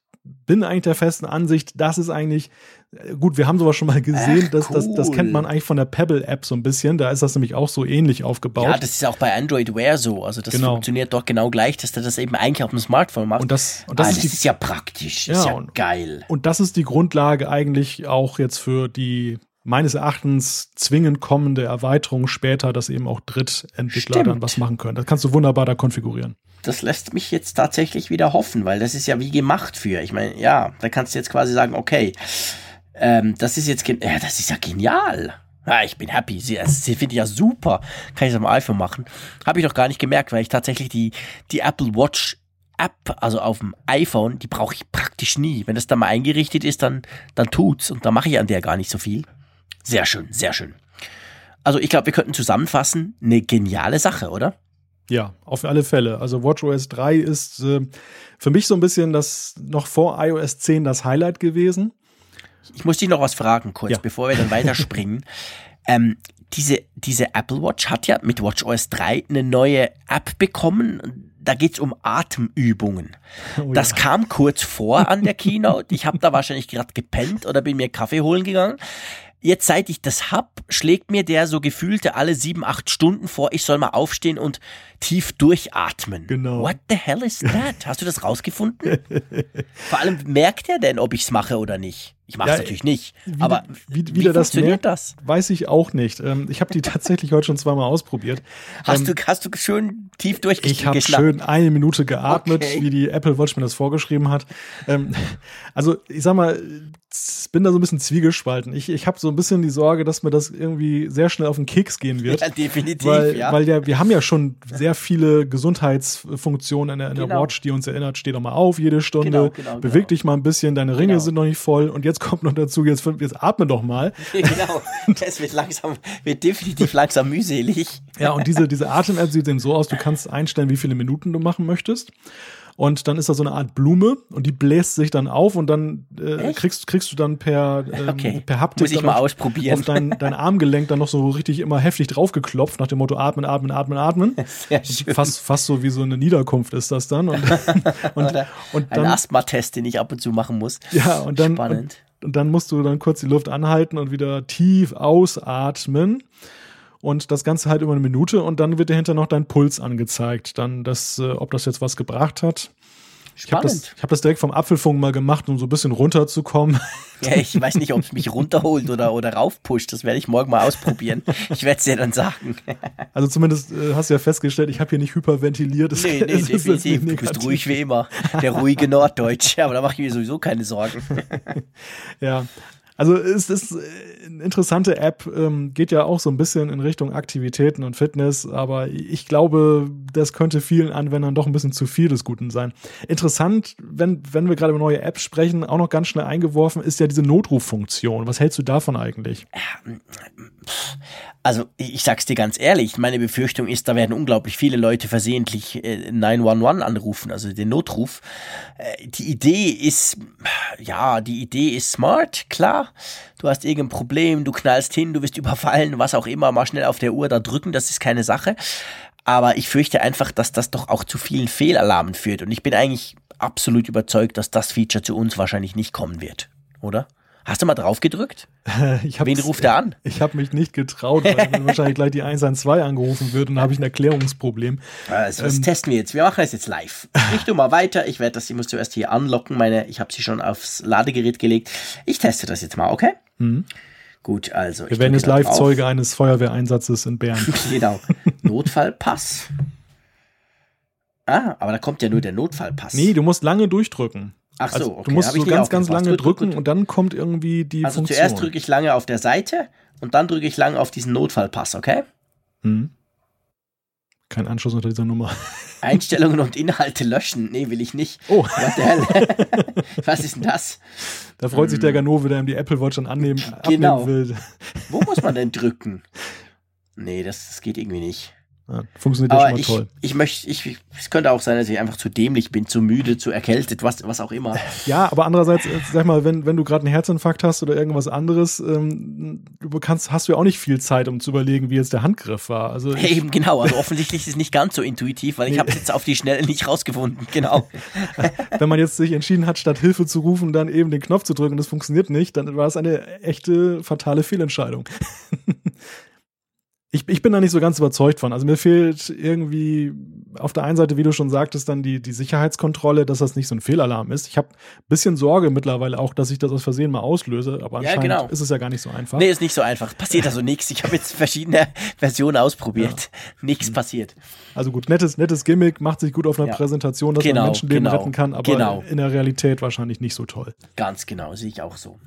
bin eigentlich der festen Ansicht, das ist eigentlich äh, gut, wir haben sowas schon mal gesehen, Ach, das, cool. das, das kennt man eigentlich von der Pebble-App so ein bisschen, da ist das nämlich auch so ähnlich aufgebaut. Ja, das ist auch bei Android Wear so, also das genau. funktioniert doch genau gleich, dass du das eben eigentlich auf dem Smartphone machst. Und das, und das, ah, ist, das ist, ja praktisch, ja, ist ja und, geil. Und das ist die Grundlage eigentlich auch jetzt für die meines Erachtens zwingend kommende Erweiterung später, dass eben auch Drittentwickler Stimmt. dann was machen können. Das kannst du wunderbar da konfigurieren. das lässt mich jetzt tatsächlich wieder hoffen, weil das ist ja wie gemacht für. Ich meine, ja, da kannst du jetzt quasi sagen, okay, ähm, das ist jetzt, ja, das ist ja genial. Ja, ich bin happy. Sie, sie finde ich ja super. Kann ich das am iPhone machen. Habe ich noch gar nicht gemerkt, weil ich tatsächlich die, die Apple Watch App, also auf dem iPhone, die brauche ich praktisch nie. Wenn das da mal eingerichtet ist, dann, dann tut's. Und da mache ich an der gar nicht so viel. Sehr schön, sehr schön. Also ich glaube, wir könnten zusammenfassen, eine geniale Sache, oder? Ja, auf alle Fälle. Also WatchOS 3 ist äh, für mich so ein bisschen das noch vor iOS 10 das Highlight gewesen. Ich muss dich noch was fragen, kurz, ja. bevor wir dann weiterspringen. [laughs] ähm, diese, diese Apple Watch hat ja mit WatchOS 3 eine neue App bekommen. Da geht's um Atemübungen. Oh, das ja. kam kurz vor an der Keynote. Ich habe da wahrscheinlich gerade gepennt oder bin mir Kaffee holen gegangen. Jetzt, seit ich das hab, schlägt mir der so gefühlte alle sieben, acht Stunden vor, ich soll mal aufstehen und tief durchatmen. Genau. What the hell is that? [laughs] Hast du das rausgefunden? Vor allem merkt er denn, ob ich's mache oder nicht? Ich mache es ja, natürlich nicht. Wie, aber wie, wie, wie das merkt, das? Weiß ich auch nicht. Ähm, ich habe die [laughs] tatsächlich heute schon zweimal ausprobiert. Hast, ähm, du, hast du schön tief durchgeschlafen? Ich habe schön eine Minute geatmet, okay. wie die Apple Watch mir das vorgeschrieben hat. Ähm, also ich sag mal, bin da so ein bisschen zwiegespalten. Ich, ich habe so ein bisschen die Sorge, dass mir das irgendwie sehr schnell auf den Keks gehen wird. Ja, definitiv. Weil, ja. weil ja, wir haben ja schon sehr viele Gesundheitsfunktionen in der, in der genau. Watch, die uns erinnert, steh doch mal auf jede Stunde, genau, genau, beweg genau. dich mal ein bisschen, deine Ringe genau. sind noch nicht voll und jetzt kommt noch dazu, jetzt, jetzt atme doch mal. [laughs] genau, das wird langsam, wird definitiv langsam mühselig. Ja, und diese, diese Atem-App sieht eben so aus, du kannst einstellen, wie viele Minuten du machen möchtest und dann ist da so eine Art Blume und die bläst sich dann auf und dann äh, kriegst, kriegst du dann per, ähm, okay. per Haptik Muss ich mal ausprobieren. auf dein, dein Armgelenk dann noch so richtig immer heftig draufgeklopft nach dem Motto atmen, atmen, atmen, atmen. [laughs] Sehr schön. Fast, fast so wie so eine Niederkunft ist das dann. Und, [laughs] und, und dann, Ein Asthma-Test, den ich ab und zu machen muss. Ja, und dann, Spannend. Und, dann musst du dann kurz die Luft anhalten und wieder tief ausatmen und das Ganze halt über eine Minute und dann wird dir hinter noch dein Puls angezeigt. Dann das, äh, ob das jetzt was gebracht hat. Ich habe das, hab das direkt vom Apfelfunk mal gemacht, um so ein bisschen runterzukommen. Ja, ich weiß nicht, ob es mich runterholt oder, oder raufpusht. Das werde ich morgen mal ausprobieren. Ich werde es dir dann sagen. Also zumindest äh, hast du ja festgestellt, ich habe hier nicht hyperventiliert. Das, nee, [laughs] nee, definitiv. Du bist ruhig wie immer. Der ruhige Norddeutsche. [laughs] Aber da mache ich mir sowieso keine Sorgen. [laughs] Ja, also es ist eine interessante App, ähm, geht ja auch so ein bisschen in Richtung Aktivitäten und Fitness, aber ich glaube, das könnte vielen Anwendern doch ein bisschen zu viel des Guten sein. Interessant, wenn, wenn wir gerade über neue Apps sprechen, auch noch ganz schnell eingeworfen, ist ja diese Notruffunktion. Was hältst du davon eigentlich? Also ich sag's dir ganz ehrlich, meine Befürchtung ist, da werden unglaublich viele Leute versehentlich äh, 911 anrufen, also den Notruf. Äh, die Idee ist, ja, die Idee ist smart, klar. Du hast irgendein Problem, du knallst hin, du wirst überfallen, was auch immer, mal schnell auf der Uhr da drücken, das ist keine Sache. Aber ich fürchte einfach, dass das doch auch zu vielen Fehlalarmen führt. Und ich bin eigentlich absolut überzeugt, dass das Feature zu uns wahrscheinlich nicht kommen wird, oder? Hast du mal drauf gedrückt? [laughs] Wen ruft er an? Ich habe mich nicht getraut, weil [laughs] mir wahrscheinlich gleich die 112 angerufen wird und dann habe ich ein Erklärungsproblem. Also das ähm, testen wir jetzt. Wir machen das jetzt live. Ich tu mal weiter. Ich werde das, ich muss zuerst hier anlocken. Meine, ich habe sie schon aufs Ladegerät gelegt. Ich teste das jetzt mal, okay? Mhm. Gut, also. Wir werden jetzt Live-Zeuge eines Feuerwehreinsatzes in Bern. [laughs] genau. Notfallpass. Ah, aber da kommt ja nur der Notfallpass. Nee, du musst lange durchdrücken. Ach so, also, okay. Du musst so ganz, ganz lange gut, drücken gut, gut. und dann kommt irgendwie die also Funktion. zuerst drücke ich lange auf der Seite und dann drücke ich lange auf diesen Notfallpass, okay? Hm. Kein Anschluss unter dieser Nummer. [laughs] Einstellungen und Inhalte löschen. Nee, will ich nicht. Oh. [laughs] Was ist denn das? Da freut hm. sich der hm. Ganove, der ihm die Apple Watch dann annehmen, genau. abnehmen will. Wo muss man denn [laughs] drücken? Nee, das, das geht irgendwie nicht. Ja, funktioniert ja schon mal ich, toll. Ich möchte, ich, es könnte auch sein, dass ich einfach zu dämlich bin, zu müde, zu erkältet, was, was auch immer. [laughs] Ja, aber andererseits, äh, sag mal, wenn, wenn du gerade einen Herzinfarkt hast oder irgendwas anderes, ähm, du kannst, hast du ja auch nicht viel Zeit, um zu überlegen, wie jetzt der Handgriff war. Also ich, [laughs] Eben genau, also offensichtlich ist es nicht ganz so intuitiv, weil ich habe es jetzt auf die Schnelle nicht rausgefunden. Genau. [laughs] wenn man jetzt sich entschieden hat, statt Hilfe zu rufen, dann eben den Knopf zu drücken, das funktioniert nicht, dann war es eine echte fatale Fehlentscheidung. Ich, ich bin da nicht so ganz überzeugt von. Also mir fehlt irgendwie auf der einen Seite, wie du schon sagtest, dann die, die Sicherheitskontrolle, dass das nicht so ein Fehlalarm ist. Ich habe ein bisschen Sorge mittlerweile auch, dass ich das aus Versehen mal auslöse, aber Ja, anscheinend genau. ist es ja gar nicht so einfach. Nee, ist nicht so einfach. Passiert also nichts. Ich habe jetzt verschiedene [laughs] Versionen ausprobiert. Nichts passiert. Also gut, nettes, nettes Gimmick, macht sich gut auf einer Ja. Präsentation, dass Genau, man Menschenleben genau, retten kann, aber genau. in der Realität wahrscheinlich nicht so toll. Ganz genau, sehe ich auch so.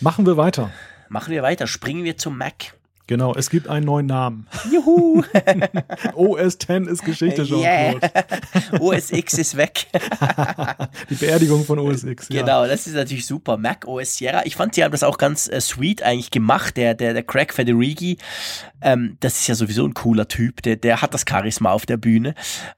Machen wir weiter. Machen wir weiter. Springen wir zum Mac. Genau, es gibt einen neuen Namen. Juhu! [laughs] OS X ist Geschichte, Jean-Claude. Yeah. [laughs] OS X ist weg. [laughs] Die Beerdigung von OS X. Ja. Genau, das ist natürlich super. Mac OS Sierra. Ich fand, sie haben das auch ganz äh, sweet eigentlich gemacht. Der, der, der Craig Federighi, ähm, das ist ja sowieso ein cooler Typ. Der, der hat das Charisma auf der Bühne.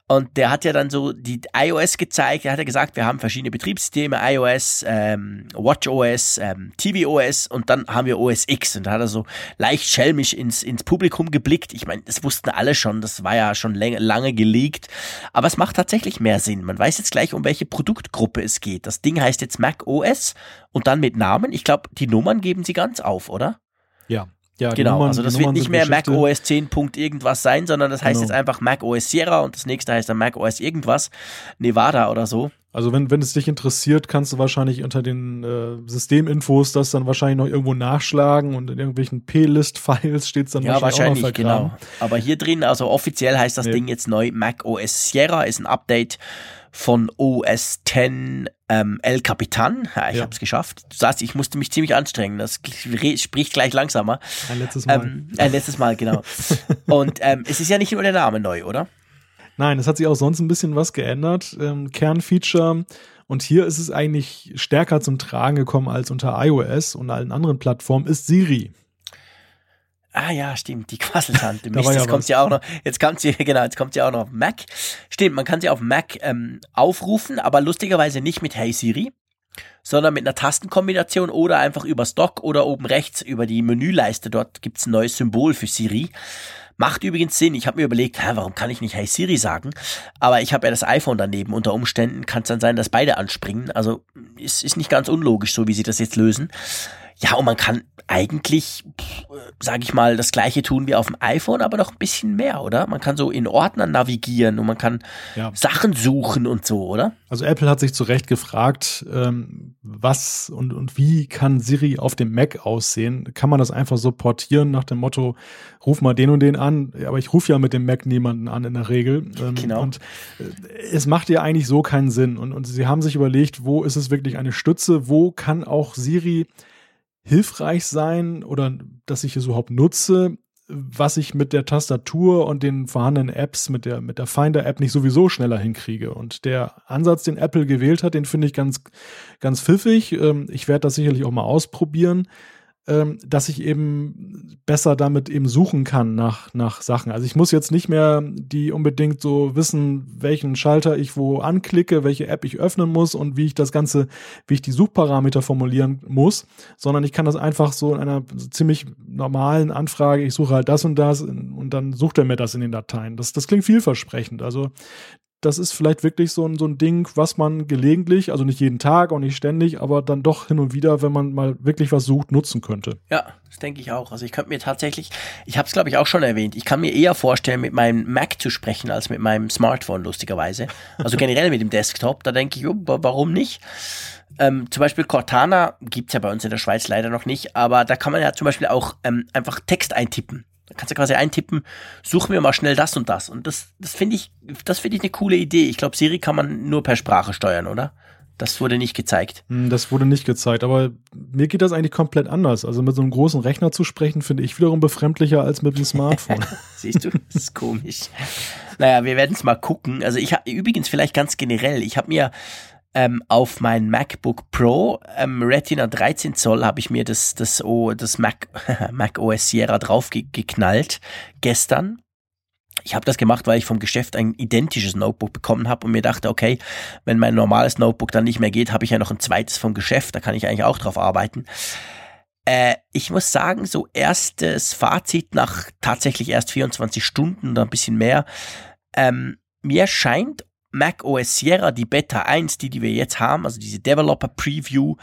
Und der hat ja dann so die iOS gezeigt. Er hat ja gesagt, wir haben verschiedene Betriebssysteme. iOS, ähm, WatchOS, ähm, tvOS und dann haben wir OS X. Und da hat er so leicht schelmisch ins, ins Publikum geblickt. Ich meine, das wussten alle schon. Das war ja schon läng- lange geleakt. Aber es macht tatsächlich mehr Sinn. Man weiß jetzt gleich, um welche Produktgruppe es geht. Das Ding heißt jetzt Mac OS und dann mit Namen. Ich glaube, die Nummern geben sie ganz auf, oder? Ja. ja Genau, Nummern- also das wird Nummern nicht mehr Mac Geschichte. OS 10. Punkt irgendwas sein, sondern das heißt Genau. jetzt einfach Mac OS Sierra und das nächste heißt dann Mac OS irgendwas, Nevada oder so. Also wenn, wenn es dich interessiert, kannst du wahrscheinlich unter den äh, Systeminfos das dann wahrscheinlich noch irgendwo nachschlagen und in irgendwelchen P-List-Files steht es dann Ja, wahrscheinlich, wahrscheinlich, auch noch vergraben. genau. Aber hier drin, also offiziell heißt das Nee. Ding jetzt neu Mac OS Sierra, ist ein Update von OS 10 ähm, El Capitan. Ja, ich Ja. habe es geschafft. Du sagst, ich musste mich ziemlich anstrengen. Das spricht gleich langsamer. Ein letztes Mal. Ähm, ein letztes Mal, genau. [laughs] Und ähm, es ist ja nicht nur der Name neu, oder? Nein, es hat sich auch sonst ein bisschen was geändert. Ähm, Kernfeature. Und hier ist es eigentlich stärker zum Tragen gekommen als unter iOS und allen anderen Plattformen, ist Siri. Ah ja, stimmt, die Quasseltante. [laughs] Da Mist, ja jetzt kommt sie auch noch. Jetzt kommt sie, [laughs] genau, jetzt kommt sie auch noch auf Mac. Stimmt, man kann sie auf Mac ähm, aufrufen, aber lustigerweise nicht mit Hey Siri, sondern mit einer Tastenkombination oder einfach über Stock oder oben rechts über die Menüleiste. Dort gibt's ein neues Symbol für Siri. Macht übrigens Sinn. Ich habe mir überlegt, hä, warum kann ich nicht Hey Siri sagen? Aber ich habe ja das iPhone daneben. Unter Umständen kann es dann sein, dass beide anspringen. Also ist, ist nicht ganz unlogisch, so wie sie das jetzt lösen. Ja, und man kann eigentlich, sage ich mal, das gleiche tun wie auf dem iPhone, aber noch ein bisschen mehr, oder? Man kann so in Ordnern navigieren und man kann Ja. Sachen suchen und so, oder? Also Apple hat sich zu Recht gefragt, ähm, was und, und wie kann Siri auf dem Mac aussehen? Kann man das einfach so portieren nach dem Motto, ruf mal den und den an, aber ich rufe ja mit dem Mac niemanden an in der Regel. Ähm, Genau. Und äh, es macht ja eigentlich so keinen Sinn. Und, und sie haben sich überlegt, wo ist es wirklich eine Stütze, wo kann auch Siri hilfreich sein oder dass ich es überhaupt nutze, was ich mit der Tastatur und den vorhandenen Apps, mit der, mit der Finder-App nicht sowieso schneller hinkriege. Und der Ansatz, den Apple gewählt hat, den finde ich ganz, ganz pfiffig. Ähm, Ich werde das sicherlich auch mal ausprobieren, ähm, dass ich eben besser damit eben suchen kann nach, nach Sachen. Also ich muss jetzt nicht mehr die unbedingt so wissen, welchen Schalter ich wo anklicke, welche App ich öffnen muss und wie ich das Ganze, wie ich die Suchparameter formulieren muss, sondern ich kann das einfach so in einer ziemlich normalen Anfrage, ich suche halt das und das und dann sucht er mir das in den Dateien. Das, das klingt vielversprechend. Also das ist vielleicht wirklich so ein, so ein Ding, was man gelegentlich, also nicht jeden Tag, auch nicht ständig, aber dann doch hin und wieder, wenn man mal wirklich was sucht, nutzen könnte. Ja, das denke ich auch. Also ich könnte mir tatsächlich, ich habe es glaube ich auch schon erwähnt, ich kann mir eher vorstellen, mit meinem Mac zu sprechen, als mit meinem Smartphone, lustigerweise. Also generell mit dem Desktop, da denke ich, oh, wa- warum nicht? Ähm, zum Beispiel Cortana gibt's ja bei uns in der Schweiz leider noch nicht, aber da kann man ja zum Beispiel auch ähm, einfach Text eintippen. Da kannst du quasi eintippen, such mir mal schnell das und das. Und das, das finde ich, das finde ich eine coole Idee. Ich glaube, Siri kann man nur per Sprache steuern, oder? Das wurde nicht gezeigt. Hm, Das wurde nicht gezeigt, aber mir geht das eigentlich komplett anders. Also mit so einem großen Rechner zu sprechen, finde ich wiederum befremdlicher als mit dem [laughs] Smartphone. [laughs] Siehst du, das ist komisch. Naja, wir werden es mal gucken. Also ich habe übrigens vielleicht ganz generell, ich habe mir ähm, auf mein MacBook Pro ähm, Retina 13 Zoll habe ich mir das das o, das Mac [laughs] Mac OS Sierra drauf ge geknallt gestern. Ich habe das gemacht, weil ich vom Geschäft ein identisches Notebook bekommen habe und mir dachte, okay, wenn mein normales Notebook dann nicht mehr geht, habe ich ja noch ein zweites vom Geschäft, da kann ich eigentlich auch drauf arbeiten. Äh, ich muss sagen, so erstes Fazit nach tatsächlich erst 24 Stunden oder ein bisschen mehr. Ähm, mir scheint Mac OS Sierra, die Beta 1, die, die wir jetzt haben, also diese Developer Preview,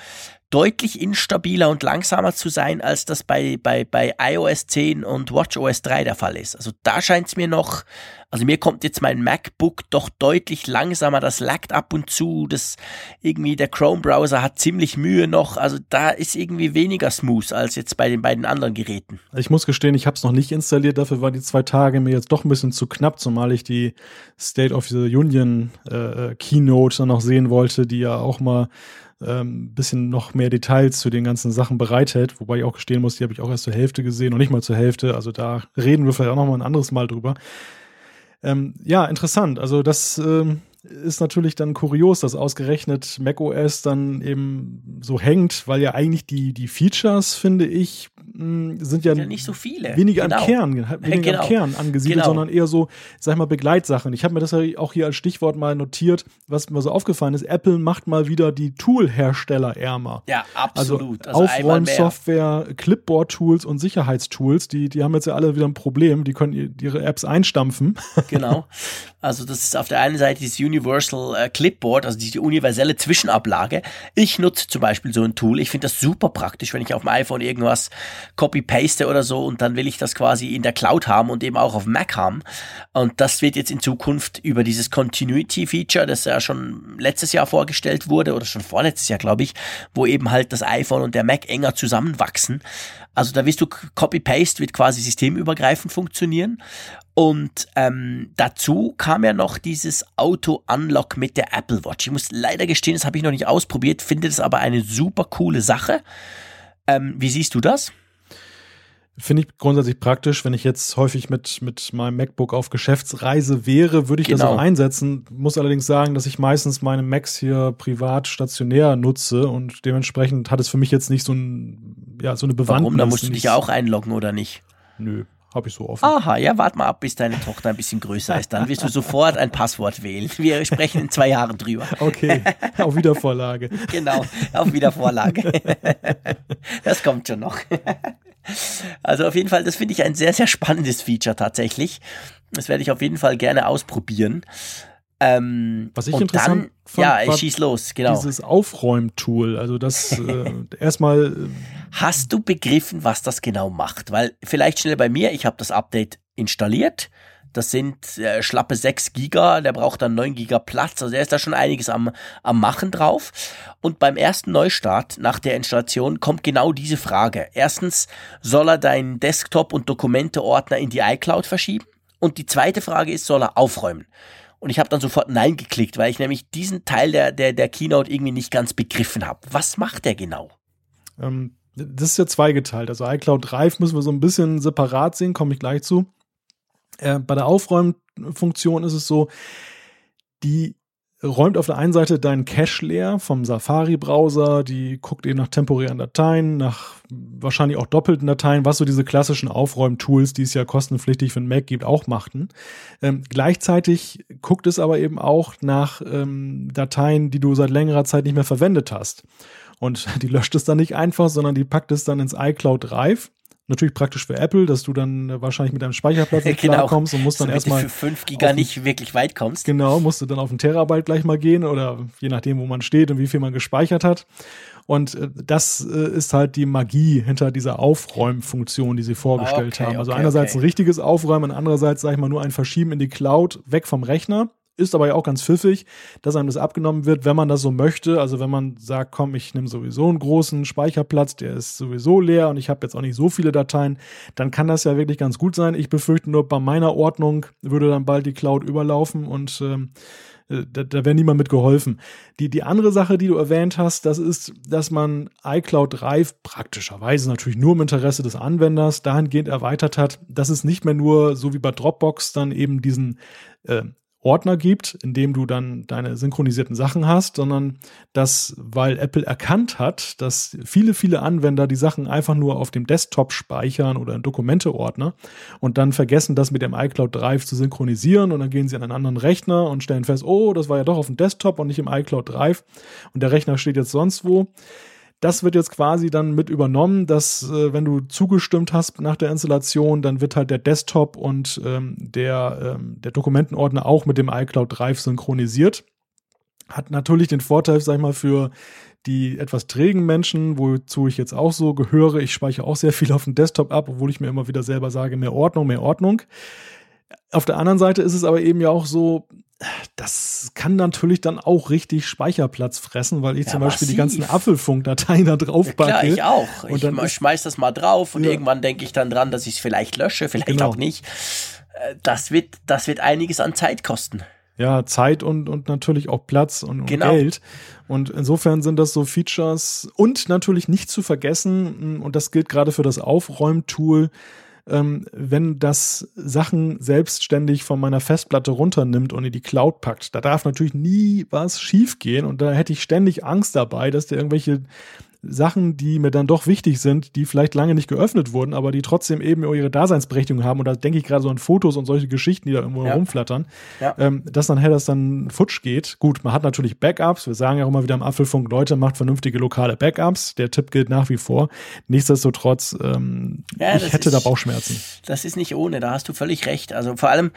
deutlich instabiler und langsamer zu sein, als das bei, bei, bei iOS 10 und WatchOS 3 der Fall ist. Also da scheint es mir noch, also mir kommt jetzt mein MacBook doch deutlich langsamer, das laggt ab und zu, das irgendwie der Chrome-Browser hat ziemlich Mühe noch, also da ist irgendwie weniger smooth als jetzt bei den beiden anderen Geräten. Ich muss gestehen, ich habe es noch nicht installiert, dafür war die zwei Tage mir jetzt doch ein bisschen zu knapp, zumal ich die State of the Union äh, Keynote dann noch sehen wollte, die ja auch mal ähm, bisschen noch mehr Details zu den ganzen Sachen bereithält, wobei ich auch gestehen muss, die habe ich auch erst zur Hälfte gesehen und nicht mal zur Hälfte. Also da reden wir vielleicht auch noch mal ein anderes Mal drüber. Ähm, ja, interessant. Also das ähm, ist natürlich dann kurios, dass ausgerechnet macOS dann eben so hängt, weil ja eigentlich die, die Features, finde ich, hm, sind ja, ja nicht so viele. Weniger genau. [laughs] am Kern, weniger genau. am Kern angesiedelt, genau. sondern eher so, sag ich mal, Begleitsachen. Ich habe mir das ja auch hier als Stichwort mal notiert, was mir so aufgefallen ist. Apple macht mal wieder die Tool-Hersteller ärmer. Ja, absolut. Also, also Aufräumsoftware, Clipboard-Tools und Sicherheitstools, die, die haben jetzt ja alle wieder ein Problem. Die können ihre Apps einstampfen. Genau. [laughs] Also das ist auf der einen Seite dieses Universal äh, Clipboard, also die universelle Zwischenablage. Ich nutze zum Beispiel so ein Tool. Ich finde das super praktisch, wenn ich auf dem iPhone irgendwas copy-paste oder so und dann will ich das quasi in der Cloud haben und eben auch auf Mac haben. Und das wird jetzt in Zukunft über dieses Continuity-Feature, das ja schon letztes Jahr vorgestellt wurde oder schon vorletztes Jahr, glaube ich, wo eben halt das iPhone und der Mac enger zusammenwachsen. Also da wirst du Copy-Paste wird quasi systemübergreifend funktionieren. Und ähm, dazu kam ja noch dieses Auto-Unlock mit der Apple Watch. Ich muss leider gestehen, das habe ich noch nicht ausprobiert, finde das aber eine super coole Sache. Ähm, wie siehst du das? Finde ich grundsätzlich praktisch. Wenn ich jetzt häufig mit, mit meinem MacBook auf Geschäftsreise wäre, würde ich genau. das auch einsetzen. Muss allerdings sagen, dass ich meistens meine Macs hier privat stationär nutze und dementsprechend hat es für mich jetzt nicht so, ein, ja, so eine Bewandtnis. Warum? Da musst du dich ja auch einloggen, oder nicht? Nö. Habe ich so offen. Aha, ja, warte mal ab, bis deine Tochter ein bisschen größer ist. Dann wirst du sofort ein Passwort wählen. Wir sprechen in zwei Jahren drüber. Okay, auf Wiedervorlage. [laughs] genau, auf Wiedervorlage. Das kommt schon noch. Also auf jeden Fall, das finde ich ein sehr, sehr spannendes Feature tatsächlich. Das werde ich auf jeden Fall gerne ausprobieren. Ähm, Was ich interessant dann, fand, ja, ich schieß los, genau. Dieses Aufräumtool, also das [laughs] äh, erstmal. Äh, Hast du begriffen, was das genau macht? Weil vielleicht schnell bei mir, ich habe das Update installiert. Das sind äh, schlappe 6 Giga, der braucht dann 9 Giga Platz, also er ist da schon einiges am, am Machen drauf. Und beim ersten Neustart nach der Installation kommt genau diese Frage. Erstens, soll er deinen Desktop- und Dokumente-Ordner in die iCloud verschieben? Und die zweite Frage ist, soll er aufräumen? Und ich habe dann sofort Nein geklickt, weil ich nämlich diesen Teil der, der, der Keynote irgendwie nicht ganz begriffen habe. Was macht der genau? Ähm, das ist ja zweigeteilt. Also iCloud Drive müssen wir so ein bisschen separat sehen, komme ich gleich zu. Äh, bei der Aufräumfunktion ist es so, die räumt auf der einen Seite deinen Cache leer vom Safari-Browser, die guckt eben nach temporären Dateien, nach wahrscheinlich auch doppelten Dateien, was so diese klassischen Aufräumtools, die es ja kostenpflichtig für den Mac gibt, auch machten. Ähm, gleichzeitig guckt es aber eben auch nach ähm, Dateien, die du seit längerer Zeit nicht mehr verwendet hast. Und [laughs] die löscht es dann nicht einfach, sondern die packt es dann ins iCloud Drive Natürlich praktisch für Apple, dass du dann äh, wahrscheinlich mit deinem Speicherplatz nicht [laughs] genau. klarkommst und musst dann erstmal. für 5 Giga nicht wirklich weit kommst. Genau, musst du dann auf einen Terabyte gleich mal gehen oder je nachdem, wo man steht und wie viel man gespeichert hat. Und äh, das äh, ist halt die Magie hinter dieser Aufräumfunktion, die sie vorgestellt okay, haben. Also okay, einerseits okay. ein richtiges Aufräumen, andererseits, sag ich mal, nur ein Verschieben in die Cloud, weg vom Rechner. Ist aber ja auch ganz pfiffig, dass einem das abgenommen wird, wenn man das so möchte. Also wenn man sagt, komm, ich nehme sowieso einen großen Speicherplatz, der ist sowieso leer und ich habe jetzt auch nicht so viele Dateien, dann kann das ja wirklich ganz gut sein. Ich befürchte nur, bei meiner Ordnung würde dann bald die Cloud überlaufen und ähm, äh, da, da wäre niemand mit geholfen. Die, die andere Sache, die du erwähnt hast, das ist, dass man iCloud Drive praktischerweise natürlich nur im Interesse des Anwenders dahingehend erweitert hat, dass es nicht mehr nur so wie bei Dropbox dann eben diesen äh, Ordner gibt, in dem du dann deine synchronisierten Sachen hast, sondern dass, weil Apple erkannt hat, dass viele, viele Anwender die Sachen einfach nur auf dem Desktop speichern oder in Dokumente-Ordner und dann vergessen, das mit dem iCloud Drive zu synchronisieren und dann gehen sie an einen anderen Rechner und stellen fest, oh, das war ja doch auf dem Desktop und nicht im iCloud Drive und der Rechner steht jetzt sonst wo das wird jetzt quasi dann mit übernommen, dass äh, wenn du zugestimmt hast nach der Installation, dann wird halt der Desktop und ähm, der, ähm, der Dokumentenordner auch mit dem iCloud Drive synchronisiert. Hat natürlich den Vorteil, sag ich mal, für die etwas trägen Menschen, wozu ich jetzt auch so gehöre, ich speichere auch sehr viel auf dem Desktop ab, obwohl ich mir immer wieder selber sage, mehr Ordnung, mehr Ordnung. Auf der anderen Seite ist es aber eben ja auch so, das kann natürlich dann auch richtig Speicherplatz fressen, weil ich ja, zum Beispiel massiv. die ganzen Apfelfunkdateien da drauf packe. Ja, klar, ich auch. Und ich dann schmeiß das mal drauf und ja. irgendwann denke ich dann dran, dass ich es vielleicht lösche, vielleicht genau. auch nicht. Äh, das wird, das wird einiges an Zeit kosten. Ja, Zeit und, und natürlich auch Platz und, und genau. Geld. Und insofern sind das so Features und natürlich nicht zu vergessen, und das gilt gerade für das Aufräumtool, ähm, wenn das Sachen selbstständig von meiner Festplatte runternimmt und in die Cloud packt. Da darf natürlich nie was schiefgehen und da hätte ich ständig Angst dabei, dass der irgendwelche Sachen, die mir dann doch wichtig sind, die vielleicht lange nicht geöffnet wurden, aber die trotzdem eben ihre Daseinsberechtigung haben. Und da denke ich gerade so an Fotos und solche Geschichten, die da irgendwo ja. rumflattern, ja. ähm, dass dann das dann futsch geht. Gut, man hat natürlich Backups. Wir sagen ja auch immer wieder im Apfelfunk, Leute, macht vernünftige lokale Backups. Der Tipp gilt nach wie vor. Nichtsdestotrotz, ähm, ja, ich hätte ist, da Bauchschmerzen. Das ist nicht ohne, da hast du völlig recht. Also vor allem,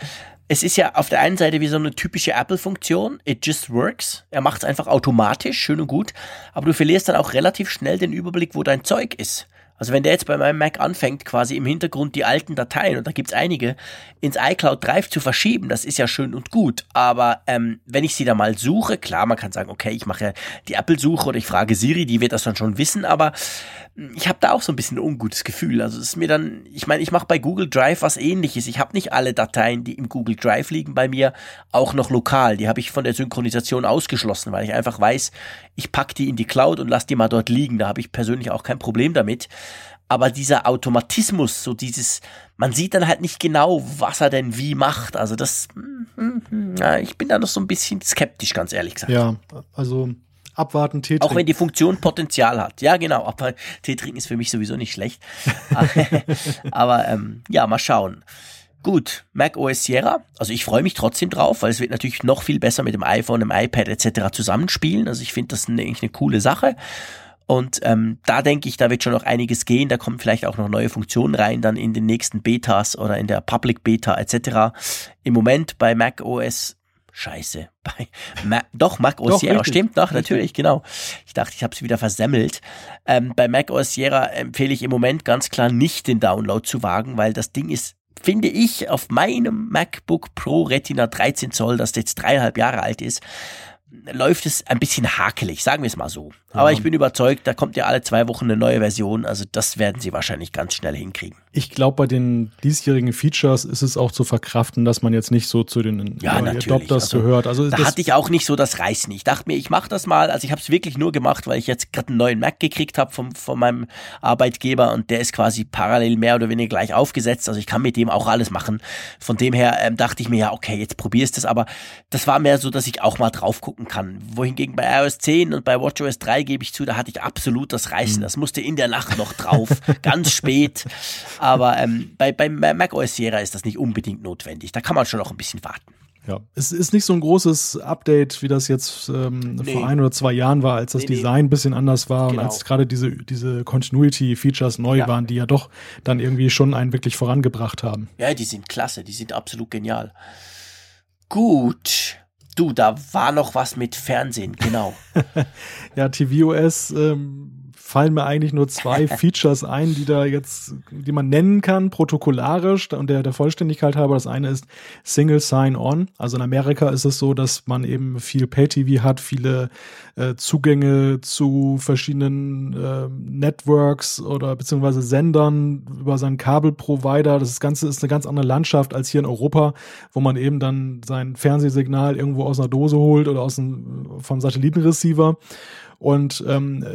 es ist ja auf der einen Seite wie so eine typische Apple-Funktion. It just works. Er macht es einfach automatisch, schön und gut. Aber du verlierst dann auch relativ schnell den Überblick, wo dein Zeug ist. Also wenn der jetzt bei meinem Mac anfängt, quasi im Hintergrund die alten Dateien, und da gibt's einige, ins iCloud Drive zu verschieben, das ist ja schön und gut. Aber ähm, wenn ich sie da mal suche, klar, man kann sagen, okay, ich mache die Apple-Suche oder ich frage Siri, die wird das dann schon wissen, aber hm, ich habe da auch so ein bisschen ein ungutes Gefühl. Also es ist mir dann, ich meine, ich mache bei Google Drive was ähnliches. Ich habe nicht alle Dateien, die im Google Drive liegen bei mir, auch noch lokal. Die habe ich von der Synchronisation ausgeschlossen, weil ich einfach weiß, ich pack die in die Cloud und lass die mal dort liegen. Da habe ich persönlich auch kein Problem damit aber dieser Automatismus, so dieses, man sieht dann halt nicht genau, was er denn wie macht. Also das, ja, ich bin da noch so ein bisschen skeptisch, ganz ehrlich gesagt. Ja, also abwarten, Tee trinken. Auch wenn die Funktion Potenzial hat. Ja, genau, aber Tee trinken ist für mich sowieso nicht schlecht. [laughs] [laughs] aber ähm, ja, mal schauen. Gut, Mac OS Sierra. Also ich freue mich trotzdem drauf, weil es wird natürlich noch viel besser mit dem iPhone, dem iPad etc. zusammenspielen. Also ich finde das eigentlich eine coole Sache. Und ähm, da denke ich, da wird schon noch einiges gehen. Da kommen vielleicht auch noch neue Funktionen rein, dann in den nächsten Betas oder in der Public Beta etc. Im Moment bei Mac OS Scheiße. [laughs] Bei Ma doch, Mac OS Sierra, stimmt doch, natürlich, genau. Ich dachte, ich habe sie wieder versemmelt. Ähm, bei Mac OS Sierra empfehle ich im Moment ganz klar nicht den Download zu wagen, weil das Ding ist, finde ich, auf meinem MacBook Pro Retina 13 Zoll, das jetzt dreieinhalb Jahre alt ist, läuft es ein bisschen hakelig, sagen wir es mal so. Aber ich bin überzeugt, da kommt ja alle zwei Wochen eine neue Version. Also das werden sie wahrscheinlich ganz schnell hinkriegen. Ich glaube, bei den diesjährigen Features ist es auch zu verkraften, dass man jetzt nicht so zu den ja, Adopters also, gehört. Also da hatte ich auch nicht so das Reißen. Ich dachte mir, ich mache das mal. Also ich habe es wirklich nur gemacht, weil ich jetzt gerade einen neuen Mac gekriegt habe von meinem Arbeitgeber und der ist quasi parallel mehr oder weniger gleich aufgesetzt. Also ich kann mit dem auch alles machen. Von dem her ähm, dachte ich mir ja, okay, jetzt probierst du es. Aber das war mehr so, dass ich auch mal drauf gucken kann. Wohingegen bei iOS 10 und bei WatchOS 3 2 gebe ich zu, da hatte ich absolut das Reißen. Mhm. Das musste in der Nacht noch drauf, [laughs] ganz spät. Aber ähm, bei, bei Mac OS Sierra ist das nicht unbedingt notwendig. Da kann man schon noch ein bisschen warten. Ja, es ist nicht so ein großes Update, wie das jetzt ähm, nee. vor ein oder zwei Jahren war, als das nee, Design ein bisschen anders war genau. und als gerade diese, diese Continuity-Features neu ja. waren, die ja doch dann irgendwie schon einen wirklich vorangebracht haben. Ja, die sind klasse, die sind absolut genial. Gut. Du, da war noch was mit Fernsehen, genau. [laughs] ja, tvOS ähm, fallen mir eigentlich nur zwei [laughs] Features ein, die da jetzt, die man nennen kann, protokollarisch und der, der Vollständigkeit halber. Das eine ist Single Sign-On. Also in Amerika ist es so, dass man eben viel Pay-TV hat, viele äh, Zugänge zu verschiedenen äh, Networks oder beziehungsweise Sendern über seinen Kabelprovider. Das Ganze ist eine ganz andere Landschaft als hier in Europa, wo man eben dann sein Fernsehsignal irgendwo aus einer Dose holt oder aus einem, vom Satellitenreceiver. Und ähm,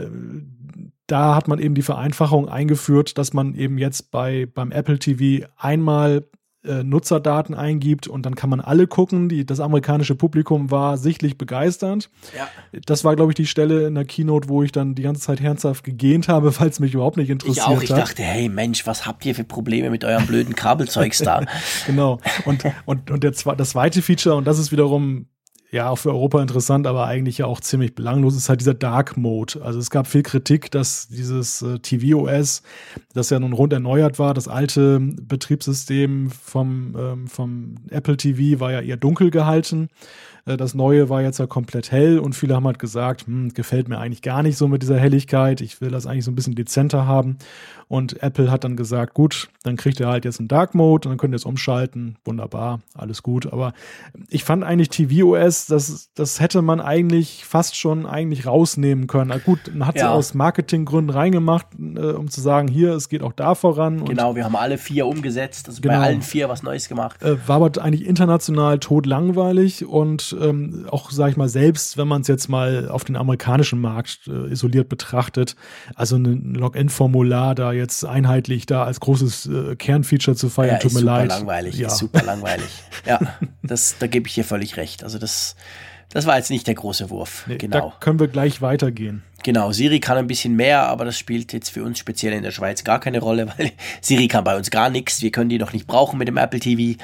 da hat man eben die Vereinfachung eingeführt, dass man eben jetzt bei beim Apple TV einmal äh, Nutzerdaten eingibt und dann kann man alle gucken. Die, das amerikanische Publikum war sichtlich begeistert. Ja. Das war, glaube ich, die Stelle in der Keynote, wo ich dann die ganze Zeit herzhaft gegähnt habe, [laughs] weil es mich überhaupt nicht interessiert ich auch. Ich hat. dachte, hey Mensch, was habt ihr für Probleme mit eurem blöden Kabelzeugs da? [laughs] genau. Und, und, und der, das zweite Feature, und das ist wiederum ja auch für Europa interessant, aber eigentlich ja auch ziemlich belanglos, ist halt dieser Dark Mode. Also es gab viel Kritik, dass dieses äh, tvOS, das ja nun rund erneuert war, das alte Betriebssystem vom, ähm, vom Apple TV war ja eher dunkel gehalten. Äh, das neue war jetzt ja komplett hell und viele haben halt gesagt, hm, gefällt mir eigentlich gar nicht so mit dieser Helligkeit. Ich will das eigentlich so ein bisschen dezenter haben. Und Apple hat dann gesagt, gut, dann kriegt ihr halt jetzt einen Dark Mode und dann könnt ihr es umschalten. Wunderbar, alles gut. Aber ich fand eigentlich tvOS, das, das hätte man eigentlich fast schon eigentlich rausnehmen können. Na gut, man hat ja. sie aus Marketinggründen reingemacht, äh, um zu sagen, hier, es geht auch da voran. Genau, wir haben alle vier umgesetzt, also genau, bei allen vier was Neues gemacht. Äh, war aber eigentlich international totlangweilig und ähm, auch, sag ich mal, selbst wenn man es jetzt mal auf den amerikanischen Markt äh, isoliert betrachtet, also ein Login-Formular da jetzt einheitlich da als großes äh, Kernfeature zu feiern, ja, tut mir leid. Langweilig, ja. Ist super langweilig. ja, das, da gebe ich dir völlig recht. Also das, das war jetzt nicht der große Wurf. Nee, genau. Da können wir gleich weitergehen. Genau, Siri kann ein bisschen mehr, aber das spielt jetzt für uns speziell in der Schweiz gar keine Rolle, [laughs] weil Siri kann bei uns gar nichts. Wir können die noch nicht brauchen mit dem Apple TV.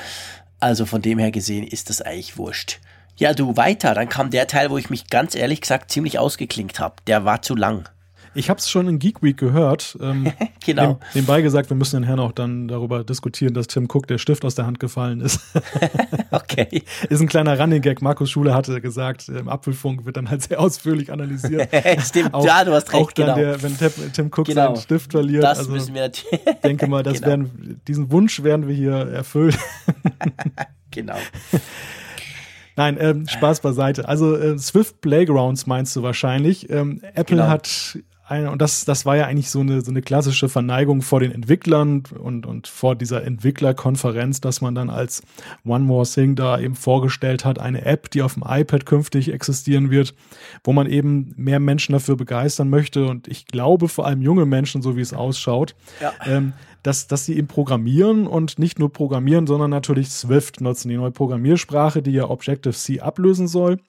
Also von dem her gesehen ist das eigentlich wurscht. Ja, du weiter. Dann kam der Teil, wo ich mich ganz ehrlich gesagt ziemlich ausgeklinkt habe. Der war zu lang. Ich habe es schon in Geek Week gehört. Ähm, [laughs] genau. nebenbei gesagt, wir müssen den Herrn auch dann darüber diskutieren, dass Tim Cook der Stift aus der Hand gefallen ist. [laughs] okay. [laughs] Ist ein kleiner Running Gag. Markus Schule hatte gesagt, im Apfelfunk wird dann halt sehr ausführlich analysiert. Stimmt, auch, ja, du hast recht. Auch dann, genau. der, wenn Tim, Tim Cook genau. seinen Stift verliert. Das also, müssen wir natürlich. denke mal, das genau. werden, diesen Wunsch werden wir hier erfüllen. genau. Nein, ähm, Spaß beiseite. Also äh, Swift Playgrounds meinst du wahrscheinlich. Ähm, Apple genau. hat und das, das war ja eigentlich so eine, so eine klassische Verneigung vor den Entwicklern und, und vor dieser Entwicklerkonferenz, dass man dann als One More Thing da eben vorgestellt hat, eine App, die auf dem iPad künftig existieren wird, wo man eben mehr Menschen dafür begeistern möchte. Und ich glaube vor allem junge Menschen, so wie es ausschaut, ja. ähm, dass, dass sie eben programmieren und nicht nur programmieren, sondern natürlich Swift nutzen, die neue Programmiersprache, die ja Objective-C ablösen soll.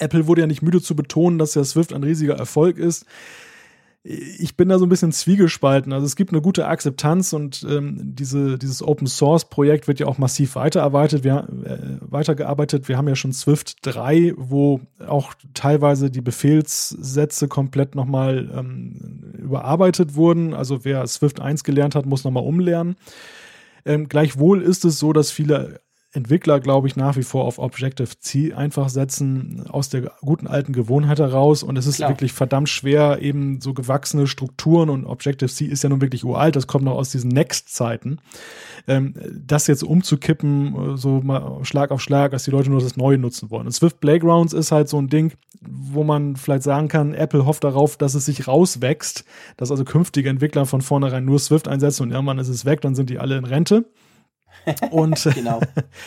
Apple wurde ja nicht müde zu betonen, dass ja Swift ein riesiger Erfolg ist ich bin da so ein bisschen zwiegespalten. Also es gibt eine gute Akzeptanz und ähm, diese, dieses Open Source Projekt wird ja auch massiv weiterarbeitet. Wir, äh, weitergearbeitet. Wir haben ja schon Swift 3, wo auch teilweise die Befehlssätze komplett nochmal ähm, überarbeitet wurden. Also wer Swift 1 gelernt hat, muss nochmal umlernen. Ähm, gleichwohl ist es so, dass viele Entwickler, glaube ich, nach wie vor auf Objective-C einfach setzen, aus der guten alten Gewohnheit heraus. Und es ist Klar. wirklich verdammt schwer, eben so gewachsene Strukturen und Objective-C ist ja nun wirklich uralt, das kommt noch aus diesen Next-Zeiten. Ähm, das jetzt umzukippen, so mal Schlag auf Schlag, dass die Leute nur das Neue nutzen wollen. Und Swift Playgrounds ist halt so ein Ding, wo man vielleicht sagen kann, Apple hofft darauf, dass es sich rauswächst, dass also künftige Entwickler von vornherein nur Swift einsetzen und irgendwann ist es weg, dann sind die alle in Rente. [laughs] Und genau.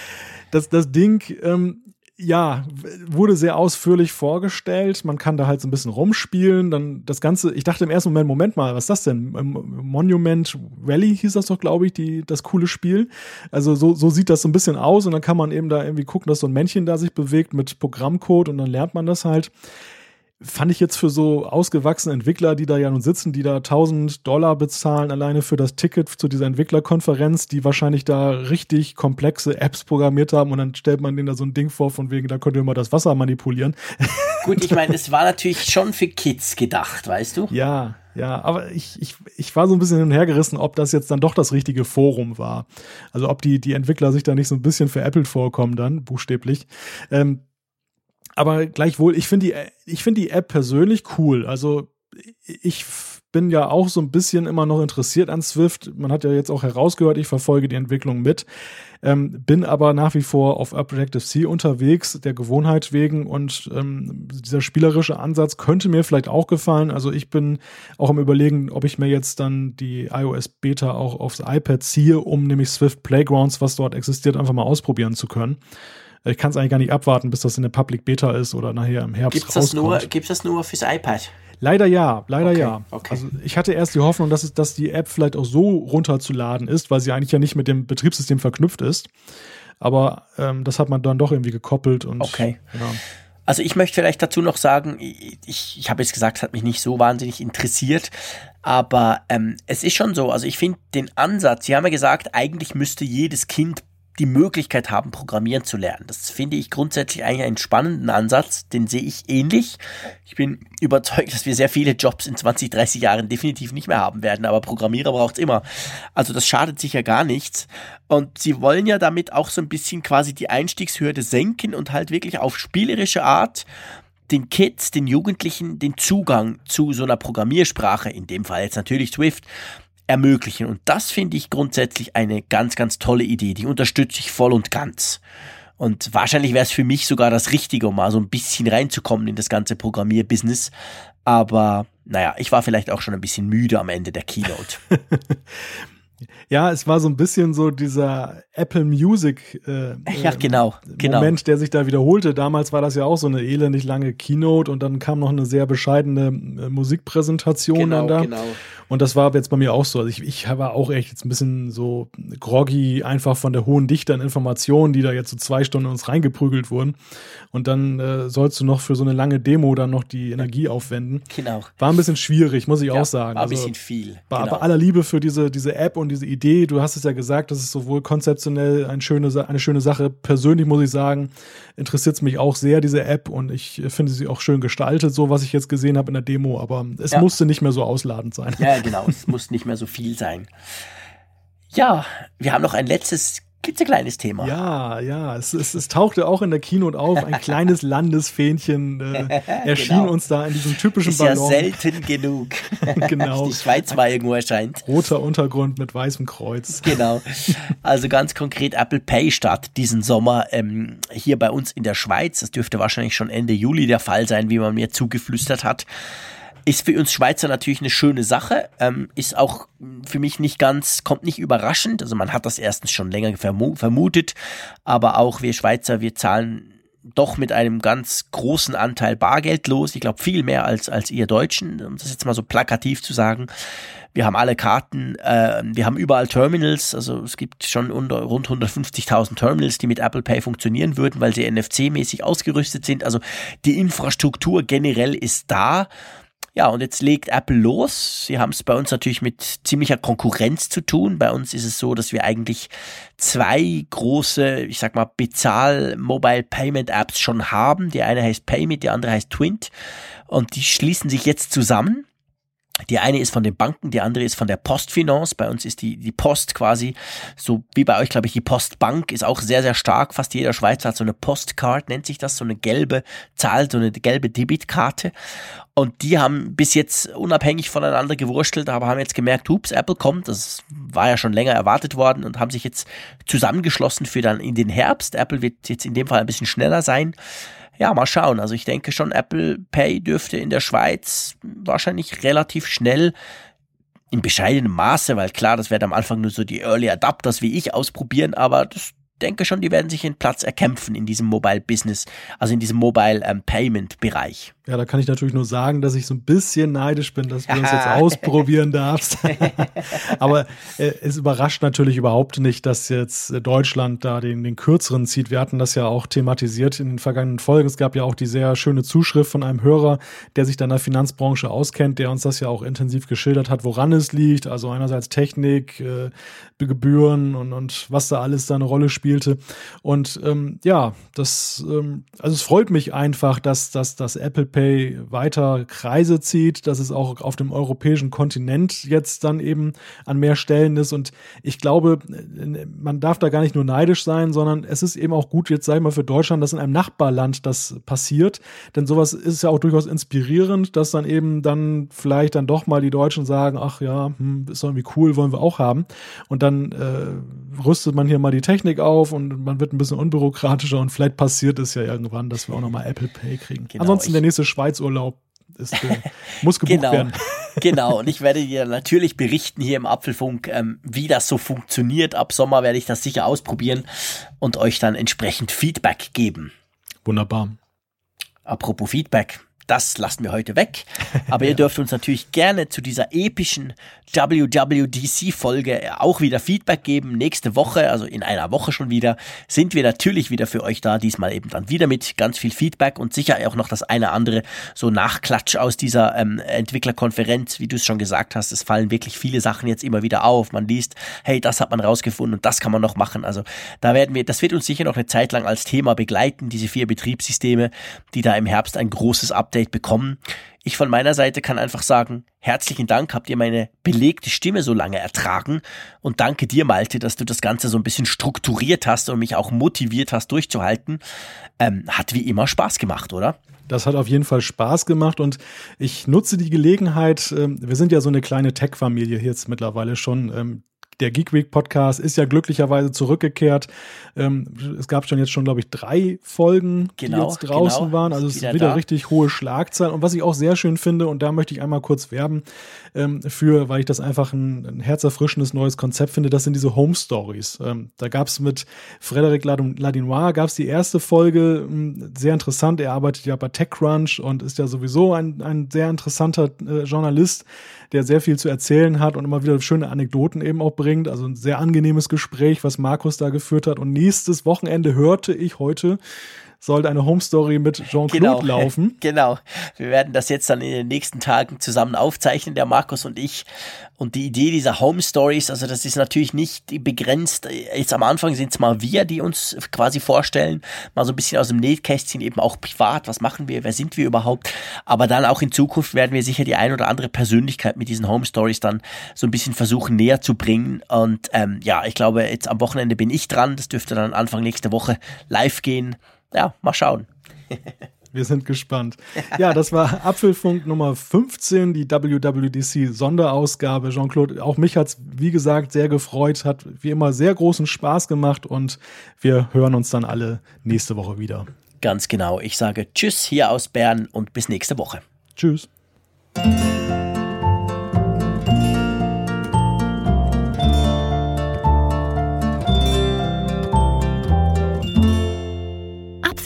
[laughs] das, das Ding, ähm, ja, wurde sehr ausführlich vorgestellt. Man kann da halt so ein bisschen rumspielen. Dann das Ganze, ich dachte im ersten Moment, Moment mal, was ist das denn? Ähm, Monument Valley hieß das doch, glaube ich, die, das coole Spiel. Also so, so sieht das so ein bisschen aus und dann kann man eben da irgendwie gucken, dass so ein Männchen da sich bewegt mit Programmcode und dann lernt man das halt fand ich jetzt für so ausgewachsene Entwickler, die da ja nun sitzen, die da 1000 Dollar bezahlen alleine für das Ticket zu dieser Entwicklerkonferenz, die wahrscheinlich da richtig komplexe Apps programmiert haben und dann stellt man denen da so ein Ding vor von wegen, da könnt ihr mal das Wasser manipulieren. [laughs] Gut, ich meine, es war natürlich schon für Kids gedacht, weißt du? Ja, ja, aber ich, ich, ich war so ein bisschen hin und her gerissen, ob das jetzt dann doch das richtige Forum war. Also ob die, die Entwickler sich da nicht so ein bisschen veräppelt vorkommen dann, buchstäblich. Ähm, aber gleichwohl, ich finde die, ich finde die App persönlich cool. Also ich bin ja auch so ein bisschen immer noch interessiert an Swift. Man hat ja jetzt auch herausgehört, ich verfolge die Entwicklung mit, ähm, bin aber nach wie vor auf Objective-C unterwegs, der Gewohnheit wegen und ähm, dieser spielerische Ansatz könnte mir vielleicht auch gefallen. Also ich bin auch am überlegen, ob ich mir jetzt dann die iOS Beta auch aufs iPad ziehe, um nämlich Swift Playgrounds, was dort existiert, einfach mal ausprobieren zu können. Ich kann es eigentlich gar nicht abwarten, bis das in der Public Beta ist oder nachher im Herbst gibt's das Nur, Gibt es das nur fürs iPad? Leider ja, leider okay, ja. Okay. Also ich hatte erst die Hoffnung, dass, es, dass die App vielleicht auch so runterzuladen ist, weil sie eigentlich ja nicht mit dem Betriebssystem verknüpft ist. Aber ähm, das hat man dann doch irgendwie gekoppelt und okay. Ja. Also ich möchte vielleicht dazu noch sagen, ich, ich habe jetzt gesagt, es hat mich nicht so wahnsinnig interessiert, aber ähm, es ist schon so, also ich finde den Ansatz, Sie haben ja gesagt, eigentlich müsste jedes Kind die Möglichkeit haben, programmieren zu lernen. Das finde ich grundsätzlich eigentlich einen spannenden Ansatz, den sehe ich ähnlich. Ich bin überzeugt, dass wir sehr viele Jobs in 20, 30 Jahren definitiv nicht mehr haben werden, aber Programmierer braucht es immer. Also das schadet sicher gar nichts. Und sie wollen ja damit auch so ein bisschen quasi die Einstiegshürde senken und halt wirklich auf spielerische Art den Kids, den Jugendlichen, den Zugang zu so einer Programmiersprache, in dem Fall jetzt natürlich Swift, ermöglichen. Und das finde ich grundsätzlich eine ganz, ganz tolle Idee. Die unterstütze ich voll und ganz. Und wahrscheinlich wäre es für mich sogar das Richtige, um mal so ein bisschen reinzukommen in das ganze Programmierbusiness. Aber naja, ich war vielleicht auch schon ein bisschen müde am Ende der Keynote. [laughs] Ja, es war so ein bisschen so dieser Apple Music äh, ja, genau, genau. Moment, der sich da wiederholte. Damals war das ja auch so eine elendig lange Keynote und dann kam noch eine sehr bescheidene äh, Musikpräsentation genau, dann da. Genau. Und das war jetzt bei mir auch so. Also ich, ich war auch echt jetzt ein bisschen so groggy, einfach von der hohen Dichte an Informationen, die da jetzt so zwei Stunden uns reingeprügelt wurden. Und dann äh, sollst du noch für so eine lange Demo dann noch die Energie aufwenden. Genau. War ein bisschen schwierig, muss ich ja, auch sagen. War ein also, bisschen viel. Bei, genau. bei aller Liebe für diese, diese App und diese Idee, du hast es ja gesagt, das ist sowohl konzeptionell eine schöne, eine schöne Sache. Persönlich muss ich sagen, interessiert es mich auch sehr, diese App. Und ich finde sie auch schön gestaltet, so was ich jetzt gesehen habe in der Demo. Aber es ja. musste nicht mehr so ausladend sein. Ja, genau. es muss nicht mehr so viel sein. Ja, wir haben noch ein letztes klitzekleines Thema. Ja, ja, es, es, es tauchte auch in der Keynote auf. Ein kleines [laughs] Landesfähnchen äh, [laughs] erschien genau. uns da in diesem typischen Ist Ballon. ja selten genug. [laughs] genau. Die Schweiz mal irgendwo erscheint. Roter Untergrund mit weißem Kreuz. Genau. Also ganz konkret Apple Pay Start diesen Sommer ähm, hier bei uns in der Schweiz. Das dürfte wahrscheinlich schon Ende Juli der Fall sein, wie man mir zugeflüstert hat. Ist für uns Schweizer natürlich eine schöne Sache, ähm, ist auch für mich nicht ganz, kommt nicht überraschend. Also man hat das erstens schon länger vermutet, aber auch wir Schweizer, wir zahlen doch mit einem ganz großen Anteil Bargeld los. Ich glaube viel mehr als, als ihr Deutschen, um das jetzt mal so plakativ zu sagen. Wir haben alle Karten, äh, wir haben überall Terminals, also es gibt schon unter, rund 150.000 Terminals, die mit Apple Pay funktionieren würden, weil sie NFC-mäßig ausgerüstet sind. Also die Infrastruktur generell ist da. Ja, und jetzt legt Apple los. Sie haben es bei uns natürlich mit ziemlicher Konkurrenz zu tun. Bei uns ist es so, dass wir eigentlich zwei große, ich sag mal, Bezahl-Mobile-Payment-Apps schon haben. Die eine heißt Payment, die andere heißt Twint. Und die schließen sich jetzt zusammen. Die eine ist von den Banken, die andere ist von der Postfinance. Bei uns ist die, die Post quasi, so wie bei euch, glaube ich, die Postbank ist auch sehr, sehr stark. Fast jeder Schweizer hat so eine Postcard, nennt sich das, so eine gelbe Zahl, so eine gelbe Debitkarte. Und die haben bis jetzt unabhängig voneinander gewurstelt, aber haben jetzt gemerkt, hups, Apple kommt, das war ja schon länger erwartet worden und haben sich jetzt zusammengeschlossen für dann in den Herbst. Apple wird jetzt in dem Fall ein bisschen schneller sein ja, mal schauen. Also ich denke schon, Apple Pay dürfte in der Schweiz wahrscheinlich relativ schnell in bescheidenem Maße, weil klar, das werden am Anfang nur so die Early Adapters wie ich ausprobieren, aber das denke schon, die werden sich einen Platz erkämpfen in diesem Mobile Business, also in diesem Mobile ähm, Payment Bereich. Ja, da kann ich natürlich nur sagen, dass ich so ein bisschen neidisch bin, dass du uns jetzt [laughs] ausprobieren darfst. [laughs] Aber äh, es überrascht natürlich überhaupt nicht, dass jetzt Deutschland da den, den kürzeren zieht. Wir hatten das ja auch thematisiert in den vergangenen Folgen. Es gab ja auch die sehr schöne Zuschrift von einem Hörer, der sich dann in der Finanzbranche auskennt, der uns das ja auch intensiv geschildert hat, woran es liegt. Also einerseits Technik, äh, Gebühren und, und was da alles da eine Rolle spielte. Und ähm, ja, das, ähm, also es freut mich einfach, dass, dass dass Apple Pay weiter Kreise zieht, dass es auch auf dem europäischen Kontinent jetzt dann eben an mehr Stellen ist. Und ich glaube, man darf da gar nicht nur neidisch sein, sondern es ist eben auch gut, jetzt sag ich mal, für Deutschland, dass in einem Nachbarland das passiert. Denn sowas ist ja auch durchaus inspirierend, dass dann eben dann vielleicht dann doch mal die Deutschen sagen, ach ja, hm, ist irgendwie cool, wollen wir auch haben. Und dann äh, rüstet man hier mal die Technik auf und man wird ein bisschen unbürokratischer und vielleicht passiert es ja irgendwann, dass wir auch nochmal Apple Pay kriegen. Genau, Ansonsten der nächste Schweizurlaub ist, äh, [laughs] muss gebucht genau, werden. [laughs] genau, und ich werde dir natürlich berichten hier im Apfelfunk, ähm, wie das so funktioniert. Ab Sommer werde ich das sicher ausprobieren und euch dann entsprechend Feedback geben. Wunderbar. Apropos Feedback. Das lassen wir heute weg. [laughs] Aber ihr dürft uns natürlich gerne zu dieser epischen WWDC-Folge auch wieder Feedback geben. Nächste Woche, also in einer Woche schon wieder, sind wir natürlich wieder für euch da. Diesmal eben dann wieder mit ganz viel Feedback und sicher auch noch das eine andere so Nachklatsch aus dieser ähm, Entwicklerkonferenz, wie du es schon gesagt hast. Es fallen wirklich viele Sachen jetzt immer wieder auf. Man liest, hey, das hat man rausgefunden und das kann man noch machen. Also da werden wir, das wird uns sicher noch eine Zeit lang als Thema begleiten, diese vier Betriebssysteme, die da im Herbst ein großes Update bekommen. Ich von meiner Seite kann einfach sagen, herzlichen Dank, habt ihr meine belegte Stimme so lange ertragen und danke dir, Malte, dass du das Ganze so ein bisschen strukturiert hast und mich auch motiviert hast, durchzuhalten. Ähm, hat wie immer Spaß gemacht, oder? Das hat auf jeden Fall Spaß gemacht und ich nutze die Gelegenheit, ähm, wir sind ja so eine kleine Tech-Familie jetzt mittlerweile schon, ähm, der Geek Week Podcast ist ja glücklicherweise zurückgekehrt. Ähm, es gab schon jetzt schon, glaube ich, drei Folgen, genau, die jetzt draußen genau. waren. Also es ist wieder, wieder richtig hohe Schlagzeilen. Und was ich auch sehr schön finde, und da möchte ich einmal kurz werben ähm, für, weil ich das einfach ein, ein herzerfrischendes neues Konzept finde, das sind diese Home Stories. Ähm, da gab es mit Frederic Ladinois gab es die erste Folge, ähm, sehr interessant. Er arbeitet ja bei TechCrunch und ist ja sowieso ein, ein sehr interessanter äh, Journalist der sehr viel zu erzählen hat und immer wieder schöne Anekdoten eben auch bringt. Also ein sehr angenehmes Gespräch, was Markus da geführt hat. Und nächstes Wochenende hörte ich heute sollte eine Home Story mit Jean-Claude genau, [laughs] laufen. Genau. Wir werden das jetzt dann in den nächsten Tagen zusammen aufzeichnen, der Markus und ich. Und die Idee dieser Home Stories, also das ist natürlich nicht begrenzt. Jetzt am Anfang sind es mal wir, die uns quasi vorstellen, mal so ein bisschen aus dem Nähkästchen eben auch privat. Was machen wir? Wer sind wir überhaupt? Aber dann auch in Zukunft werden wir sicher die ein oder andere Persönlichkeit mit diesen Home Stories dann so ein bisschen versuchen näher zu bringen. Und ähm, ja, ich glaube, jetzt am Wochenende bin ich dran. Das dürfte dann Anfang nächste Woche live gehen ja, mal schauen. [laughs] Wir sind gespannt. Ja, das war Apfelfunk Nummer 15, die WWDC Sonderausgabe. Jean-Claude, auch mich hat es, wie gesagt, sehr gefreut, hat wie immer sehr großen Spaß gemacht und wir hören uns dann alle nächste Woche wieder. Ganz genau. Ich sage Tschüss hier aus Bern und bis nächste Woche. Tschüss.